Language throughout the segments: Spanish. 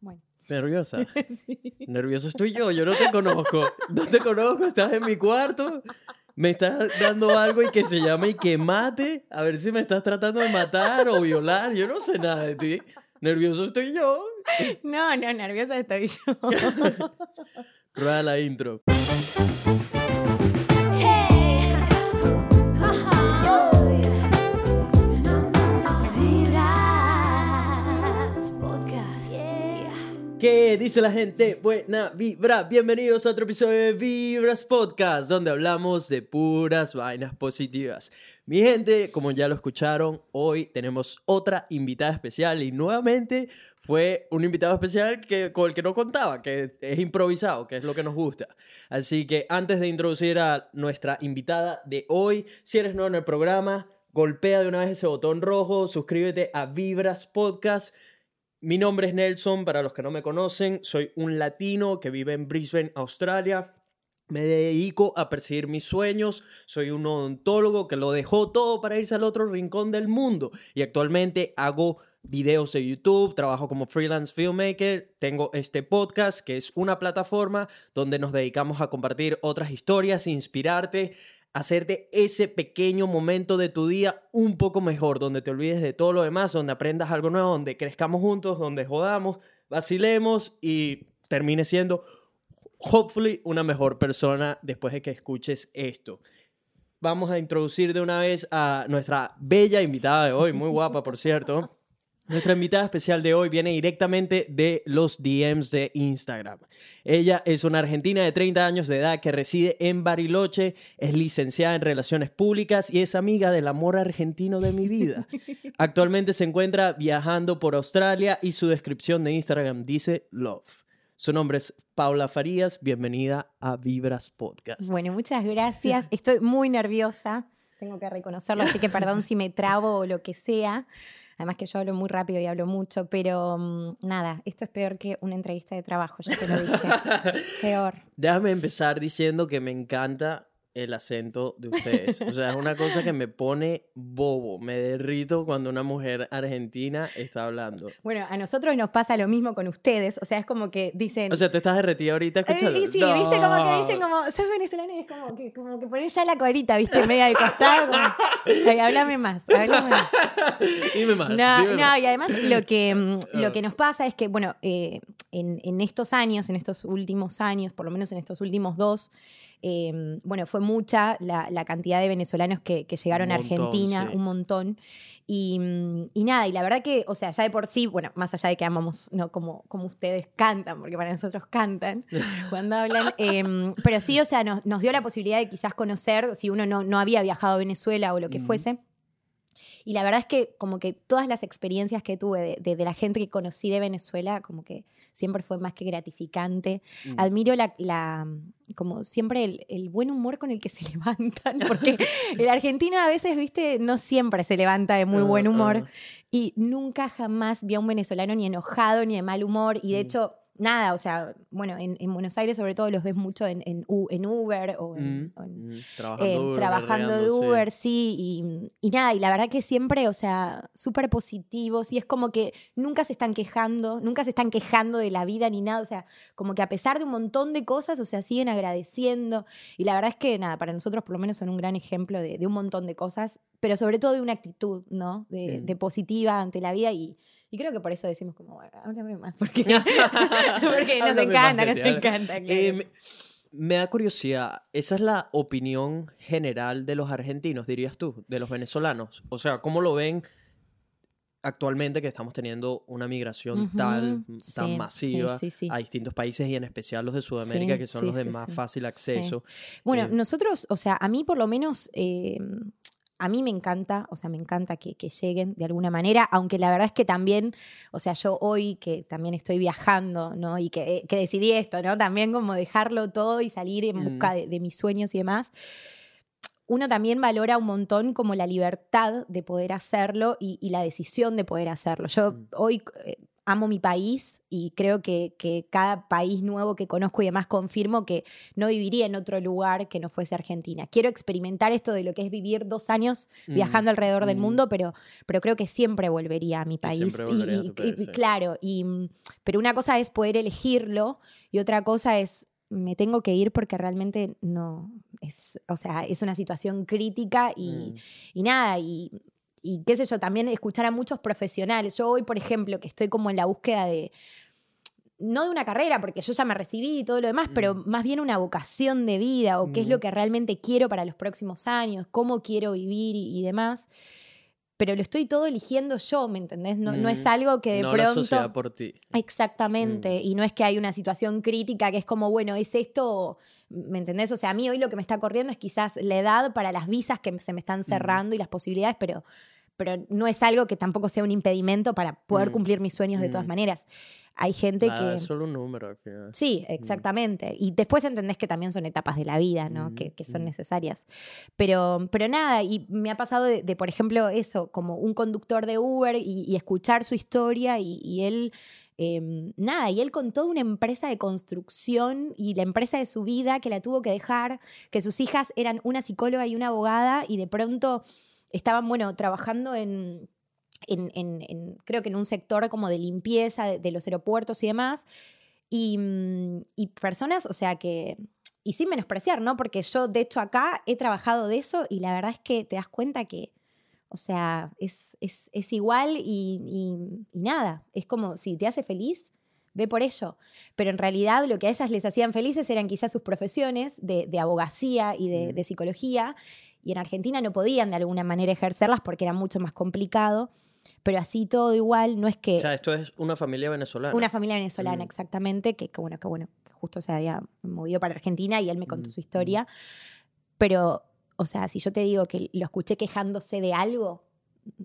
Bueno. ¿Nerviosa? Nervioso estoy yo, yo no te conozco. No te conozco, estás en mi cuarto. Me estás dando algo y que se llama y que mate. A ver si me estás tratando de matar o violar. Yo no sé nada de ti. Nervioso estoy yo. No, no, nerviosa estoy yo. Rueda la intro. ¿Qué dice la gente? Buena vibra. Bienvenidos a otro episodio de Vibras Podcast, donde hablamos de puras vainas positivas. Mi gente, como ya lo escucharon, hoy tenemos otra invitada especial y nuevamente fue un invitado especial que, con el que no contaba, que es improvisado, que es lo que nos gusta. Así que antes de introducir a nuestra invitada de hoy, si eres nuevo en el programa, golpea de una vez ese botón rojo, suscríbete a Vibras Podcast mi nombre es Nelson, para los que no me conocen, soy un latino que vive en Brisbane, Australia. Me dedico a perseguir mis sueños, soy un odontólogo que lo dejó todo para irse al otro rincón del mundo y actualmente hago videos de YouTube, trabajo como freelance filmmaker, tengo este podcast que es una plataforma donde nos dedicamos a compartir otras historias, inspirarte, hacerte ese pequeño momento de tu día un poco mejor, donde te olvides de todo lo demás, donde aprendas algo nuevo, donde crezcamos juntos, donde jodamos, vacilemos y termine siendo, hopefully, una mejor persona después de que escuches esto. Vamos a introducir de una vez a nuestra bella invitada de hoy, muy guapa, por cierto. Nuestra invitada especial de hoy viene directamente de los DMs de Instagram. Ella es una argentina de 30 años de edad que reside en Bariloche, es licenciada en Relaciones Públicas y es amiga del amor argentino de mi vida. Actualmente se encuentra viajando por Australia y su descripción de Instagram dice Love. Su nombre es Paula Farías. Bienvenida a Vibras Podcast. Bueno, muchas gracias. Estoy muy nerviosa. Tengo que reconocerlo, así que perdón si me trabo o lo que sea. Además que yo hablo muy rápido y hablo mucho, pero mm, nada, esto es peor que una entrevista de trabajo, ya te lo dije. peor. Déjame empezar diciendo que me encanta el acento de ustedes. O sea, es una cosa que me pone bobo, me derrito cuando una mujer argentina está hablando. Bueno, a nosotros nos pasa lo mismo con ustedes, o sea, es como que dicen... O sea, tú estás derretida ahorita escuchando. Eh, sí, viste como que dicen como, sos venezolano y es como que, como que pones ya la corita, viste, media de costado, como, Ay, háblame más, háblame más. dime más. No, dime no, más. y además lo que, lo Ah. que nos pasa es que, bueno, eh, en, en estos años, en estos últimos años, por lo menos en estos últimos dos, eh, bueno, fue mucha la, la cantidad de venezolanos que, que llegaron a Argentina, sí. un montón. Y, mm, y nada, y la verdad que, o sea, ya de por sí, bueno, más allá de que amamos, ¿no? Como, como ustedes cantan, porque para nosotros cantan cuando hablan, em, pero sí, o sea, nos, nos dio la posibilidad de quizás conocer, si uno no, no había viajado a Venezuela o lo que Ujú. fuese. Y la verdad es que como que todas las experiencias que tuve de, de- de la gente que conocí de Venezuela, como que siempre fue más que gratificante. Mm. Admiro la, la- como siempre el, el buen humor con el que se levantan, porque el argentino a veces, viste, no siempre se levanta de muy Ah, buen humor. ah. Y nunca jamás vi a un venezolano ni enojado ni de mal humor. Y de Mm. hecho, nada, o sea, bueno, en, en Buenos Aires sobre todo los ves mucho en, en, en Uber o en, Mm, o mm, eh, Trabajando, duro, trabajando de. Uber, sí, y, y nada, y la verdad que siempre, o sea, súper positivos, y es como que nunca se están quejando, nunca se están quejando de la vida ni nada, o sea, como que a pesar de un montón de cosas, o sea, siguen agradeciendo, y la verdad es que nada, para nosotros por lo menos son un gran ejemplo de, de un montón de cosas, pero sobre todo de una actitud, ¿no? De, Mm. de positiva ante la vida, y, y creo que por eso decimos como, bueno, háblame más, porque, porque nos encanta, nos encanta. claro. Eh, me, da curiosidad, ¿esa es la opinión general de los argentinos, dirías tú, de los venezolanos? O sea, ¿cómo lo ven actualmente que estamos teniendo una migración tal, sí, tan masiva sí, sí. a distintos países y en especial los de Sudamérica, que son los de más fácil acceso? Bueno, Eh, nosotros, o sea, a mí por lo menos, eh, a mí me encanta, o sea, me encanta que, que lleguen de alguna manera, aunque la verdad es que también, o sea, yo hoy que también estoy viajando, ¿no? Y que, eh, que decidí esto, ¿no? También como dejarlo todo y salir en busca Mm. de, de mis sueños y demás. Uno también valora un montón como la libertad de poder hacerlo y, y la decisión de poder hacerlo. Yo Mm. hoy, eh, amo mi país y creo que, que, cada país nuevo que conozco y demás confirmo que no viviría en otro lugar que no fuese Argentina. Quiero experimentar esto de lo que es vivir dos años Mm, viajando alrededor del mm. mundo, pero, pero creo que siempre volvería a mi país. Y- a y- tu país, y- sí. Claro, y, mm, pero una cosa es poder elegirlo y otra cosa es me tengo que ir porque realmente no es, o sea, es una situación crítica y, Mm. y nada, y, y qué sé yo, también escuchar a muchos profesionales. Yo hoy, por ejemplo, que estoy como en la búsqueda de, no de una carrera, porque yo ya me recibí y todo lo demás, pero Mm. más bien una vocación de vida o qué es lo Mm. que realmente quiero para los próximos años, cómo quiero vivir y, y demás. Pero lo estoy todo eligiendo yo, ¿me entendés? No, no es Mm. algo que de no la pronto... sociedad por ti. Exactamente, y no es que hay una situación crítica que es como, bueno, es esto, ¿me entendés? O sea, a mí hoy lo que me está corriendo es quizás la edad para las visas que se me están cerrando y las posibilidades, pero, pero no es algo que tampoco sea un impedimento para poder Mm. cumplir mis sueños de todas Mm. maneras. Hay gente Nada, que... es solo un número final. Sí, exactamente. Y después entendés que también son etapas de la vida, ¿no? Mm, que, que son mm. necesarias. Pero, pero nada, y me ha pasado de, de, por ejemplo, eso, como un conductor de Uber y, y escuchar su historia y, y él, eh, nada, y él con toda una empresa de construcción y la empresa de su vida que la tuvo que dejar, que sus hijas eran una psicóloga y una abogada y de pronto estaban, bueno, trabajando en en, creo que en un sector como de limpieza de, de los aeropuertos y demás. Y, mm, y, personas, o sea, que... Y sin menospreciar, ¿no? Porque yo, de hecho, acá he trabajado de eso y la verdad es que te das cuenta que, o sea, es, es, es igual y, y, y nada. Es como, si te hace feliz, ve por ello. Pero en realidad lo que a ellas les hacían felices eran quizás sus profesiones de, de abogacía y de, Mm. de psicología. Y en Argentina no podían de alguna manera ejercerlas porque era mucho más complicado pero así todo igual, no es que... O sea, esto es una familia venezolana. Una familia venezolana, Mm. exactamente, que, que bueno, que bueno, que justo se había movido para Argentina y él me contó Mm, su historia. Pero, o sea, si yo te digo que lo escuché quejándose de algo,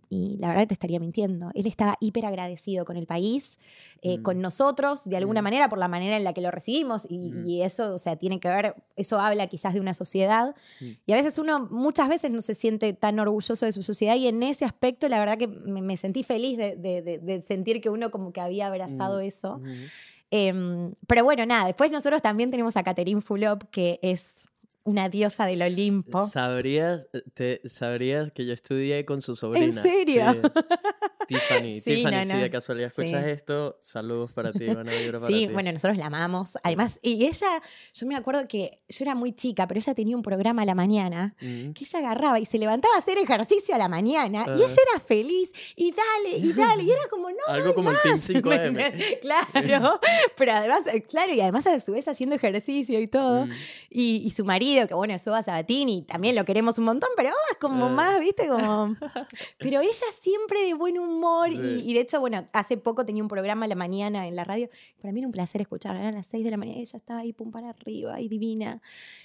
y la verdad te estaría mintiendo. Él estaba hiper agradecido con el país, eh, Mm. con nosotros, de alguna Mm. manera, por la manera en la que lo recibimos, y, Mm. y eso, o sea, tiene que ver, eso habla quizás de una sociedad. Mm. Y a veces uno, muchas veces no se siente tan orgulloso de su sociedad, y en ese aspecto, la verdad que me, me sentí feliz de, de- de- de sentir que uno como que había abrazado Mm. eso. Em, pero bueno, nada, después nosotros también tenemos a Catherine Fulop, que es una diosa del Olimpo. ¿Sabrías, te, sabrías que yo estudié con su sobrina? serio? Sí. Tiffany. Sí, Tiffany, no, si de casualidad escuchas Sí. esto, saludos para ti, buena vibra para Sí, ti. bueno, nosotros la amamos. Además, y ella, yo me acuerdo que yo era muy chica, pero ella tenía un programa a la mañana Mm. que ella agarraba y se levantaba a hacer ejercicio a la mañana y Ah. ella era feliz y dale, y dale, y era como, no, Algo como el Team 5M. claro, pero además, eh, claro, y además a su vez haciendo ejercicio y todo. Mm. Y, y su marido, que bueno, es Soba Sabatini, también lo queremos un montón, pero es como Ah. más, viste, como... Pero ella siempre de buen humor y, Sí. y de hecho, bueno, hace poco tenía un programa a la mañana en la radio. Para mí era un placer escucharla, eran las 6 de la mañana y ella estaba ahí, pum, para arriba, y divina.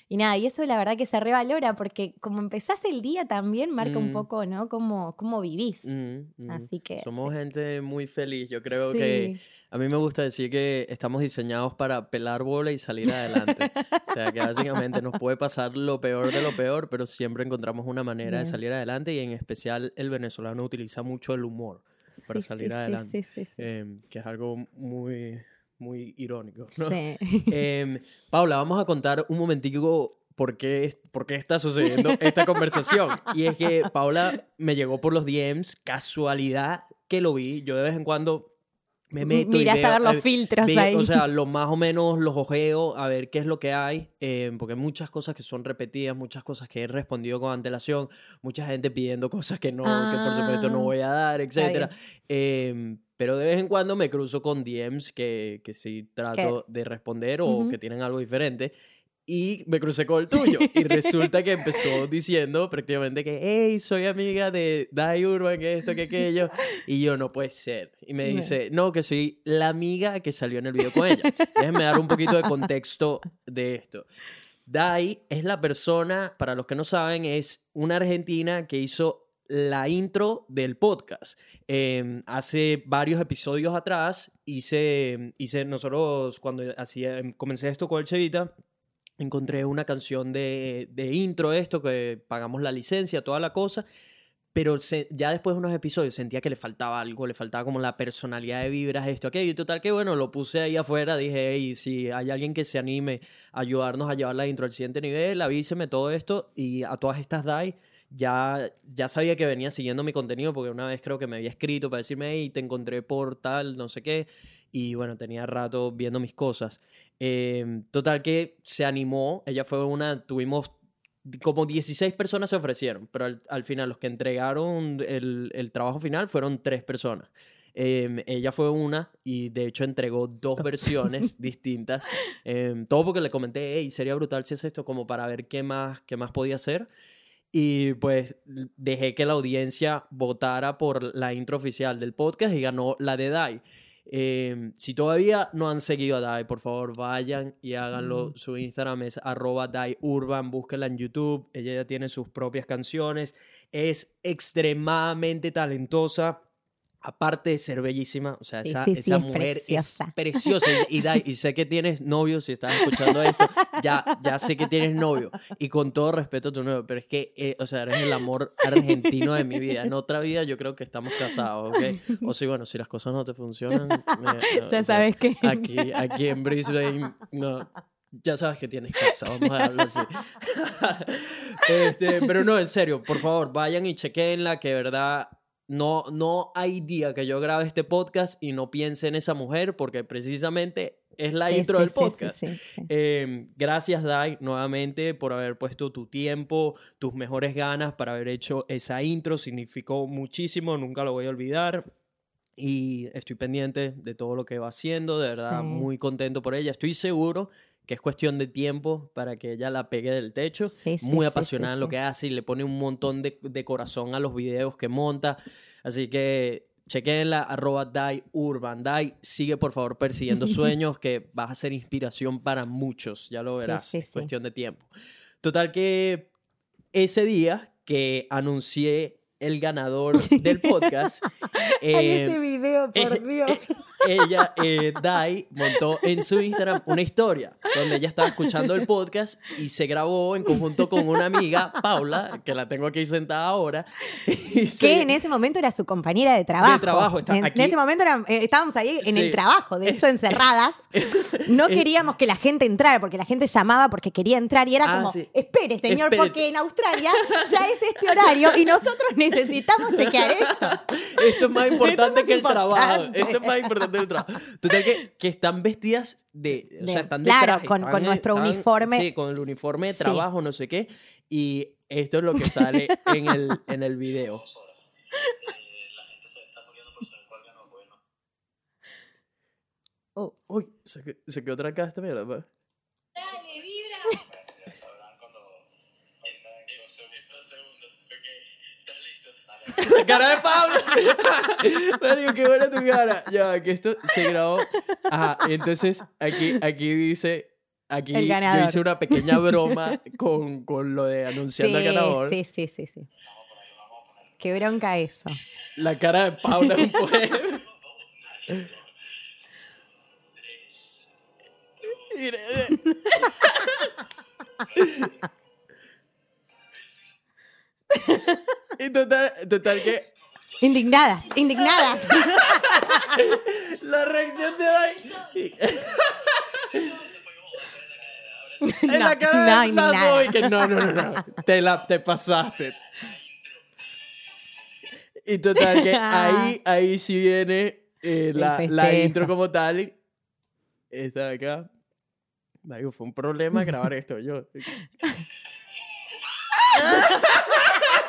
Y nada, y eso la verdad que se revalora porque como empezás el día también marca un Mm. poco, ¿no? Cómo, cómo vivís. Mm, mm. Así que, Somos sí. gente muy feliz. Yo creo que Sí. A mí me gusta decir que estamos diseñados para pelar bola y salir adelante. o sea, que básicamente nos puede pasar lo peor de lo peor, pero siempre encontramos una manera de salir adelante y en especial el venezolano utiliza mucho el humor para Sí, salir sí, adelante. Sí, sí, sí. em, que es algo muy, muy irónico. ¿no? Sí. Em, Paula, vamos a contar un momentico por qué, por qué está sucediendo esta conversación. Y es que Paula me llegó por los DMs, casualidad que lo vi. Yo de vez en cuando me meto y Mirás veo, a ver los filtros ahí. O sea, lo más o menos los ojeo a ver qué es lo que hay, eh, porque hay muchas cosas que son repetidas, muchas cosas que he respondido con antelación, mucha gente pidiendo cosas que no, que por supuesto no Ah, voy a dar, etcétera. Em, pero de vez en cuando me cruzo con DMs que, que sí trato de responder o que tienen algo diferente. Y me crucé con el tuyo. Y resulta que empezó diciendo prácticamente que, hey, soy amiga de Dai Urban, que esto, que aquello. Y yo, no puede ser. Y me dice, no, que soy la amiga que salió en el video con ella. Déjenme dar un poquito de contexto de esto. Dai es la persona, para los que no saben, es una argentina que hizo la intro del podcast. Eh, hace varios episodios atrás hice, hice nosotros cuando hacía, comencé esto con el Chevita, encontré una canción de, de intro, esto, que pagamos la licencia, toda la cosa, pero ya después de unos episodios sentía que le faltaba algo, le faltaba como la personalidad de vibras, esto, aquello, y total que bueno, lo puse ahí afuera, dije, hey, si hay alguien que se anime a ayudarnos a llevar la intro al siguiente nivel, avíseme todo esto, y a todas estas DAI, ya, ya sabía que venía siguiendo mi contenido, porque una vez creo que me había escrito para decirme, hey, te encontré por tal, no sé qué, y bueno, tenía rato viendo mis cosas. Eh, total que se animó, ella fue una, tuvimos como 16 personas se ofrecieron, pero al, al final los que entregaron el, el trabajo final fueron tres personas. Eh, ella fue una y de hecho entregó dos versiones distintas. Eh, todo porque le comenté, hey, sería brutal si es esto, como para ver qué más, qué más podía hacer. Y pues dejé que la audiencia votara por la intro oficial del podcast y ganó la de Dai. Eh, si todavía no han seguido a Dai, por favor vayan y háganlo. Mm. Su Instagram es arroba Dai Urban, búsquenla en YouTube. Ella ya tiene sus propias canciones. Es extremadamente talentosa. Aparte de ser bellísima, o sea, Sí, esa, sí, sí, esa es mujer preciosa. es preciosa. Y, y Dai, y sé que tienes novio, si estás escuchando esto, ya, ya sé que tienes novio. Y con todo respeto a tu novio, pero es que, eh, o sea, eres el amor argentino de mi vida. En otra vida yo creo que estamos casados, ¿ok? O sí, bueno, si las cosas no te funcionan, me- no, o Ya sea, sabes que. Aquí, aquí en Brisbane, no. Ya sabes que tienes casa, vamos a hablar así. Este, pero no, en serio, por favor, vayan y chequenla, que de verdad no, no hay día que yo grabe este podcast y no piense en esa mujer, porque precisamente es la Sí, intro sí, del podcast. sí. Eh, gracias, Dai, nuevamente por haber puesto tu tiempo, tus mejores ganas para haber hecho esa intro. Significó muchísimo, nunca lo voy a olvidar. Y estoy pendiente de todo lo que va haciendo, de verdad, muy contento por ella. Estoy seguro que es cuestión de tiempo para que ella la pegue del techo. Sí, sí, muy apasionada sí, en lo que hace y le pone un montón de, de corazón a los videos que monta. Así que chequenla, arroba Dai Urban. Dai, sigue por favor persiguiendo sueños que vas a ser inspiración para muchos, ya lo verás, es cuestión de tiempo. Total que ese día que anuncié el ganador del podcast, Ay, eh, ese video, por eh, Dios. ella, eh, Dai, montó en su Instagram una historia donde ella estaba escuchando el podcast y se grabó en conjunto con una amiga, Paula, que la tengo aquí sentada ahora. y se- Que en ese momento era su compañera de trabajo. trabajo, está en, aquí. en ese momento era- eh, estábamos ahí en Sí. el trabajo, de hecho, encerradas. No Eh, queríamos que la gente entrara, porque la gente llamaba porque quería entrar y era Ah, como, sí. espere, señor, porque en Australia ya es este horario y nosotros necesitamos chequear esto. Esto es más importante más que el trabajo. Esto es más importante que el trabajo. Total que, que están vestidas de, o De- sea, están de claro, traje, con- están- con nuestro están- uniforme. Sí, con el uniforme de Sí. trabajo, no sé qué. Y esto es lo que sale en el, en el video. dos horas. La gente se está muriendo por saber cuál ganó, bueno. Oh, Uy, se, se quedó trancada esta mierda. pues. Ya La cara de Pablo. Mario, qué buena tu cara. Ya, que esto se grabó. Ajá, entonces aquí, aquí dice. Aquí El yo hice una pequeña broma con, con lo de anunciando al ganador. sí, sí, sí, sí. Qué bronca eso. La cara de Paula es un poema. Y total, total que Indignadas, indignadas. la reacción de Dai en No, la cara no, de. Boy que no, no, no, no, te la te pasaste. Y total que ahí ahí sí viene eh, la, la intro como tal. Esta de acá. Mario, fue un problema grabar esto yo.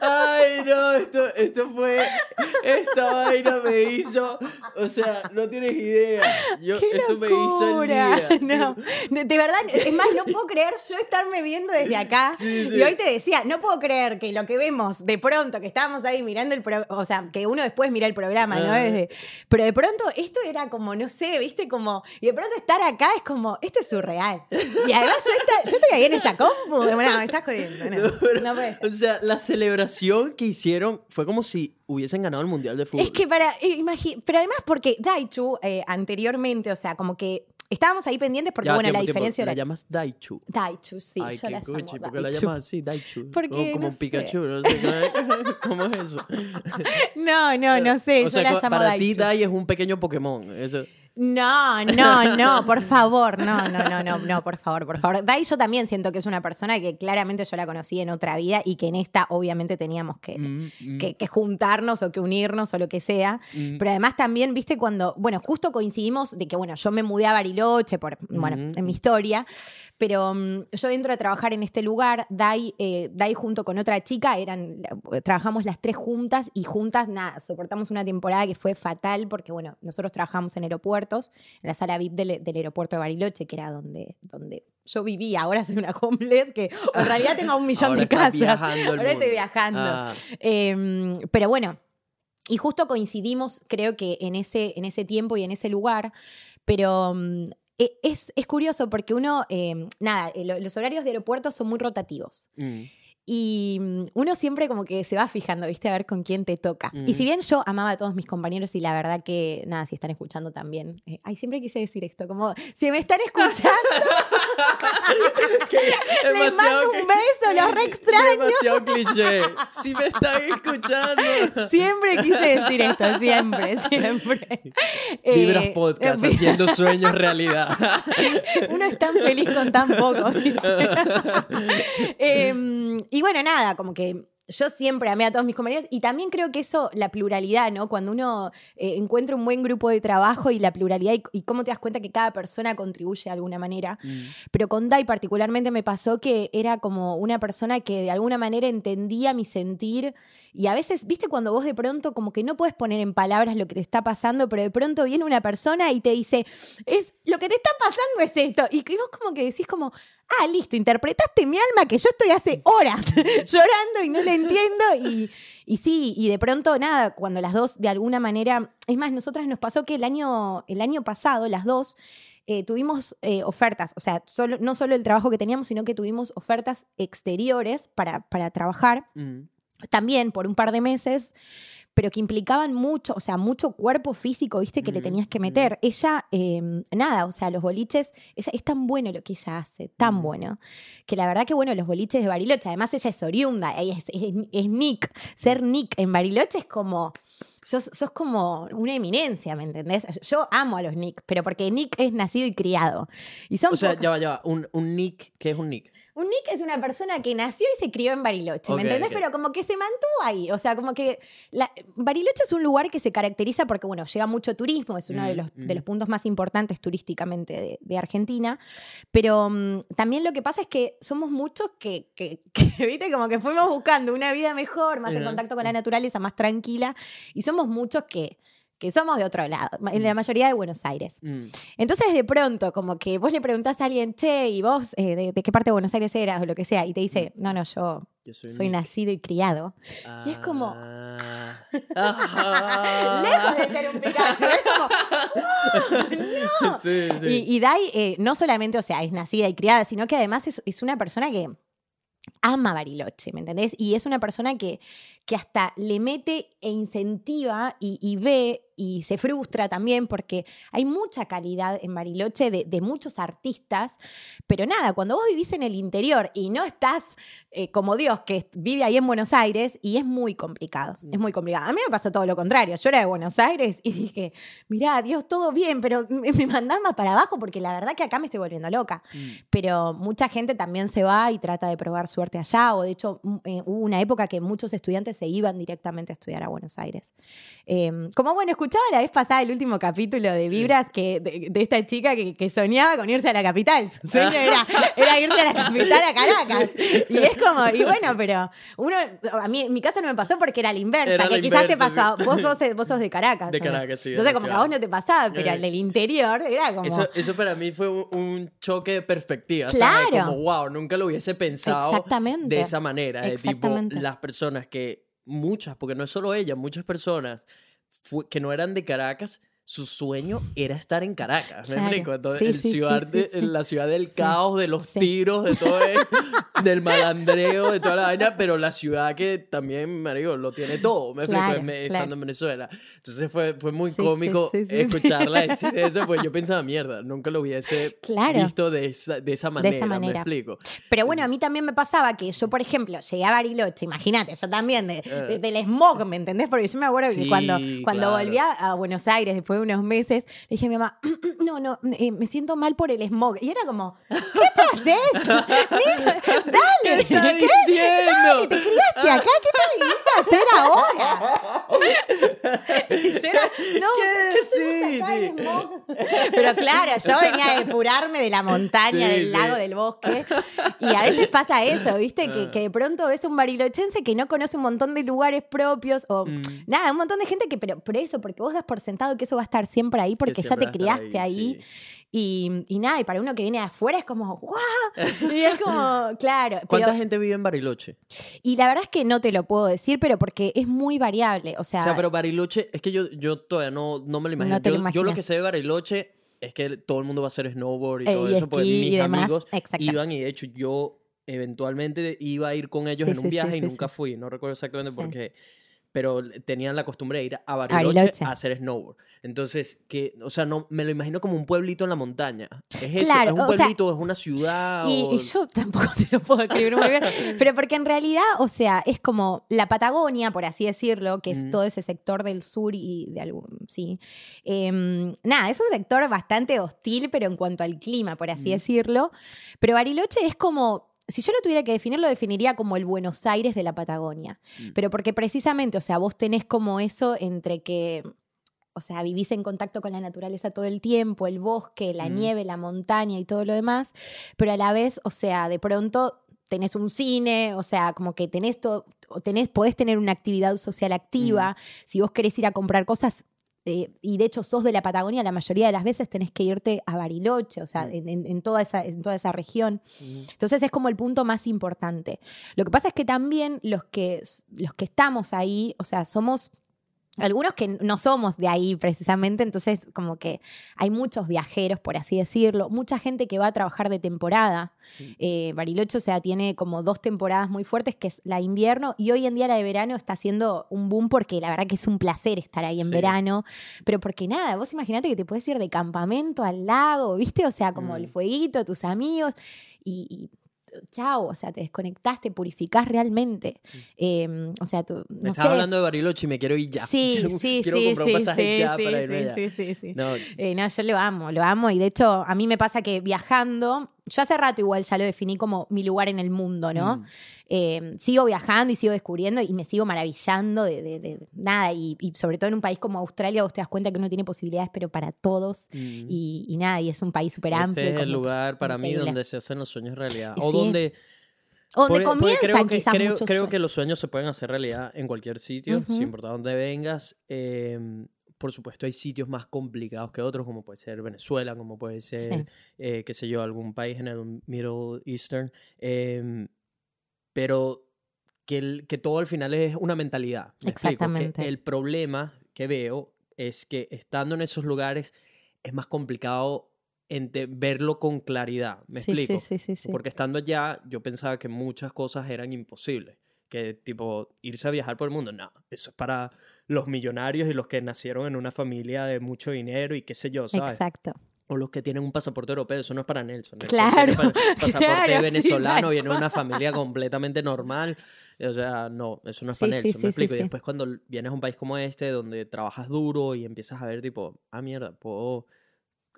Ay, no, esto, esto fue. Esta vaina me hizo. O sea, no tienes idea. Yo, ¡Qué esto me hizo el locura! día. No, de, verdad, es más, no puedo creer yo estarme viendo desde acá. Sí, sí. Y hoy te decía, no puedo creer que lo que vemos de pronto, que estábamos ahí mirando el programa, o sea, que uno después mira el programa, ¿no? Ah. Desde- pero de pronto esto era como, no sé, viste, como, y de pronto estar acá es como, esto es surreal. Y además yo, esta- yo estoy ahí en esa compu, no, me estás jodiendo, no, No, pero, no puede ser. o sea, la celebración que hicieron fue como si hubiesen ganado el Mundial de Fútbol. Es que para, eh, imagi- pero además porque Daichu eh, anteriormente, o sea, como que estábamos ahí pendientes porque, Ya, bueno, la tiempo, tiempo. diferencia La era... llamas Daichu. Daichu, sí, Ay, yo la llamo cuchi, ¿por qué la llamas así, Daichu? Porque, O como no un sé. Pikachu, no sé. ¿Cómo es eso? No, no, no sé, o yo sea, la llamo para ti Daichu. Dai es un pequeño Pokémon. Eso. No, no, no, por favor, no, no, no, no, no, por favor, por favor. Dai yo también siento que es una persona que claramente yo la conocí en otra vida y que en esta obviamente teníamos que, Mm, mm, que, que juntarnos o que unirnos o lo que sea. mm. Pero además también, viste, cuando, bueno, justo coincidimos de que, bueno, yo me mudé a Bariloche, por, bueno, en mi historia, pero mm, yo entro a trabajar en este lugar, Dai, eh, Dai junto con otra chica, eran, trabajamos las tres juntas y juntas, nada, soportamos una temporada que fue fatal porque, bueno, nosotros trabajamos en aeropuertos, en la sala VIP del, del aeropuerto de Bariloche, que era donde, donde yo vivía, ahora soy una homeless, que en realidad tengo un millón Ahora de casas. viajando Ahora estoy viajando. Ah, Em, pero bueno, y justo coincidimos, creo que en ese, en ese tiempo y en ese lugar, pero mm, es, es curioso porque uno, em, nada, eh, lo- los horarios de aeropuertos son muy rotativos. mm. Y mm, uno siempre como que se va fijando, ¿viste? A ver con quién te toca. Y si bien yo amaba a todos mis compañeros y la verdad que, nada, si están escuchando también. eh, ay, siempre quise decir esto, como, si me están escuchando, les mando un beso, los re extraño. Demasiado cliché. Si me están escuchando. Siempre quise decir esto, siempre, siempre. Vibras Eh, Podcast, eh, haciendo sueños realidad. Uno es tan feliz con tan poco. ¿viste? Y bueno, nada, como que yo siempre amé a todos mis compañeros y también creo que eso, la pluralidad, ¿no? Cuando uno eh, encuentra un buen grupo de trabajo y la pluralidad y, y cómo te das cuenta que cada persona contribuye de alguna manera. Mm. Pero con Dai particularmente me pasó que era como una persona que de alguna manera entendía mi sentir y a veces, viste, cuando vos de pronto como que no puedes poner en palabras lo que te está pasando, pero de pronto viene una persona y te dice, es lo que te está pasando es esto. Y vos como que decís como, ah, listo, interpretaste mi alma que yo estoy hace horas llorando y no le entiendo. Y, y sí, y de pronto nada, cuando las dos de alguna manera, es más, nosotras nos pasó que el año, el año pasado, las dos, eh, tuvimos eh, ofertas, o sea, solo, no solo el trabajo que teníamos, sino que tuvimos ofertas exteriores para, para trabajar Mm. También por un par de meses, pero que implicaban mucho, o sea, mucho cuerpo físico, viste, que le tenías que meter. Ella, eh, nada, o sea, los boliches, ella, es tan bueno lo que ella hace, tan Ujú. bueno, que la verdad que, bueno, los boliches de Bariloche, además ella es oriunda, ella es, es, es Nick, ser Nick en Bariloche es como... Sos, sos como una eminencia, ¿me entendés? Yo amo a los Nick, pero porque Nick es nacido y criado. Y son O sea, ya va, ya va. Un, un nick, ¿qué es un nick? Un Nick es una persona que nació y se crió en Bariloche, ¿me entendés? ok. Pero como que se mantuvo ahí. O sea, como que la- Bariloche es un lugar que se caracteriza porque, bueno, llega mucho turismo, es uno de, Mm, los, mm. de los puntos más importantes turísticamente de, de Argentina. Pero mm, también lo que pasa es que somos muchos que, que- que, viste, como que fuimos buscando una vida mejor, más en contacto con la naturaleza, más tranquila. Y somos muchos que que somos de otro lado, en la Mm. mayoría de Buenos Aires. Mm. Entonces, de pronto, como que vos le preguntás a alguien, che, ¿y vos eh, de, de qué parte de Buenos Aires eras o lo que sea? Y te dice, no, no, yo Yo soy, nacido y criado. y es como- Ah. Lejos de ser un Pikachu, es como, ¡no! Sí, sí. Y, y Dai, eh, no solamente, o sea, es nacida y criada, sino que además es, es una persona que ama Bariloche, ¿me entendés? Y es una persona que, que hasta le mete e incentiva y, y ve y se frustra también porque hay mucha calidad en Bariloche de, de muchos artistas, pero nada, cuando vos vivís en el interior y no estás eh, como Dios que vive ahí en Buenos Aires, y es muy complicado, es muy complicado. A mí me pasó todo lo contrario, yo era de Buenos Aires y dije, mirá, Dios, todo bien, pero me, me mandás más para abajo porque la verdad que acá me estoy volviendo loca Mm. pero mucha gente también se va y trata de probar suerte allá, o de hecho mm, eh, hubo una época que muchos estudiantes se iban directamente a estudiar a Buenos Aires. Eh, como bueno, escuchaba la vez pasada el último capítulo de Vibras que, de, de esta chica que, que soñaba con irse a la capital. Su sueño era, era irse a la capital, a Caracas. Y es como, y bueno, pero uno, a mí en mi caso no me pasó porque era la inversa, Era que la quizás te pasaba, vos sos, vos sos de Caracas. De. Caracas, sí, Entonces como que a vos no te pasaba, pero en el interior era como... Eso, eso para mí fue un, un choque de perspectiva. ¿sabes? Claro. Como, wow, nunca lo hubiese pensado Exactamente. de esa manera. De tipo, las personas que, muchas, porque no es solo ella, muchas personas que no eran de Caracas, su sueño era estar en Caracas. ¿Me Claro. explico? Entonces, Sí, el sí, ciudad sí, de- la ciudad del caos, de los tiros, de todo eso. del malandreo, de toda la vaina, pero la ciudad que también, marico, lo tiene todo, me explico, Claro, me- claro. estando en Venezuela. Entonces fue, fue muy cómico escucharla decir eso, pues yo pensaba, mierda, nunca lo hubiese visto de esa, de esa manera, me manera. explico. Pero bueno, a mí también me pasaba que yo, por ejemplo, llegué a Bariloche, imagínate, yo también, de, Eh. de- del smog, ¿me entendés? Porque yo me acuerdo que cuando, cuando claro. volví a, a Buenos Aires después de unos meses, le dije a mi mamá, no, no, eh, me siento mal por el smog. Y era como, ¿qué te haces? Dale, ¿Qué estás Dale, te criaste acá, ¿qué te viniste a hacer ahora? Y yo era, no, ¿Qué? Sí, smog? Pero claro, yo venía a depurarme de la montaña, Sí, del sí. lago, del bosque. Y a veces pasa eso, ¿viste? Ah. Que, que de pronto ves un barilochense que no conoce un montón de lugares propios o Mm. nada, un montón de gente que, pero por eso, porque vos das por sentado que eso va a estar siempre ahí porque Que ya te criaste ahí. sí. Y, y nada, y para uno que viene de afuera es como, ¡guau! Y es como, claro. ¿Cuánta pero- gente vive en Bariloche? y la verdad es que no te lo puedo decir, pero porque es muy variable. O sea, O sea, pero Bariloche, es que yo, yo todavía no, no me lo imagino. No te lo yo, lo que sé de Bariloche es que todo el mundo va a hacer snowboard y todo y eso, porque esquí mis y amigos iban y de hecho yo eventualmente iba a ir con ellos Sí, en un sí, sí, viaje y nunca fui, no recuerdo exactamente por qué. Pero tenían la costumbre de ir a Bariloche, Bariloche. a hacer snowboard. Entonces, que, o sea, no, me lo imagino como un pueblito en la montaña. ¿Es eso? ¿Es un o sea, pueblito? ¿Es una ciudad? Y, o- y yo tampoco te lo puedo escribir muy bien. Pero porque en realidad, o sea, es como la Patagonia, por así decirlo, que es Mm. todo ese sector del sur y de algún. Sí. Em, nada, es un sector bastante hostil, pero en cuanto al clima, por así Mm. decirlo. Pero Bariloche es como. Si yo lo tuviera que definir, lo definiría como el Buenos Aires de la Patagonia. Mm. Pero porque precisamente, o sea, vos tenés como eso entre que. O sea, vivís en contacto con la naturaleza todo el tiempo, el bosque, la Mm. nieve, la montaña y todo lo demás, pero a la vez, o sea, de pronto tenés un cine, o sea, como que tenés todo, o tenés, podés tener una actividad social activa, si vos querés ir a comprar cosas, eh, y de hecho sos de la Patagonia, la mayoría de las veces tenés que irte a Bariloche, o sea, Mm. en, en- en toda esa, en toda esa región. Entonces es como el punto más importante. Lo que pasa es que también los que, los que estamos ahí, o sea, somos algunos que no somos de ahí precisamente, entonces como que hay muchos viajeros, por así decirlo, mucha gente que va a trabajar de temporada. Sí. Eh, Bariloche, o sea, tiene como dos temporadas muy fuertes, que es la de invierno y hoy en día la de verano está haciendo un boom porque la verdad que es un placer estar ahí en Sí. verano, pero porque nada, vos imaginate que te puedes ir de campamento al lago, ¿viste? O sea, como Mm. el fueguito, tus amigos y... y chao, o sea, te desconectaste, purificás realmente. Eh, o sea, tú, Me no estás sé. hablando de Bariloche y me quiero ir ya. Sí, quiero, sí, quiero sí, comprar un sí, pasaje sí, ya sí, para irme sí, allá. sí, sí, sí. No, Eh, no, yo lo amo, lo amo. Y de hecho, a mí me pasa que viajando, yo hace rato igual ya lo definí como mi lugar en el mundo, ¿no? mm, Eh, sigo viajando y sigo descubriendo y me sigo maravillando de, de- de nada. Y, y sobre todo en un país como Australia, vos te das cuenta que uno tiene posibilidades, pero para todos. mm. Y, y nada, y es un país súper amplio. Este es el lugar para mí donde se hacen los sueños realidad. O donde, O donde comienzan creo que, quizás creo, muchos creo que los sueños se pueden hacer realidad en cualquier sitio, sin importar dónde vengas. Eh, por supuesto, hay sitios más complicados que otros, como puede ser Venezuela, como puede ser, Sí. eh, qué sé yo, algún país en el Middle Eastern. Eh, pero que, el- que todo al final es una mentalidad. ¿me explico? Que Exactamente. el problema que veo es que estando en esos lugares es más complicado verlo con claridad. ¿Me sí, explico? sí, sí, sí. Porque estando allá, yo pensaba que muchas cosas eran imposibles. Que, tipo, irse a viajar por el mundo, no. Eso es para los millonarios y los que nacieron en una familia de mucho dinero y qué sé yo, ¿sabes? Exacto. O los que tienen un pasaporte europeo, eso no es para Nelson. Nelson Claro, tiene pasaporte claro, venezolano, viene de una familia completamente normal. O sea, no, eso no es Sí, para Nelson, sí, me explico. Y después cuando vienes a un país como este, donde trabajas duro y empiezas a ver, tipo, ah, mierda, puedo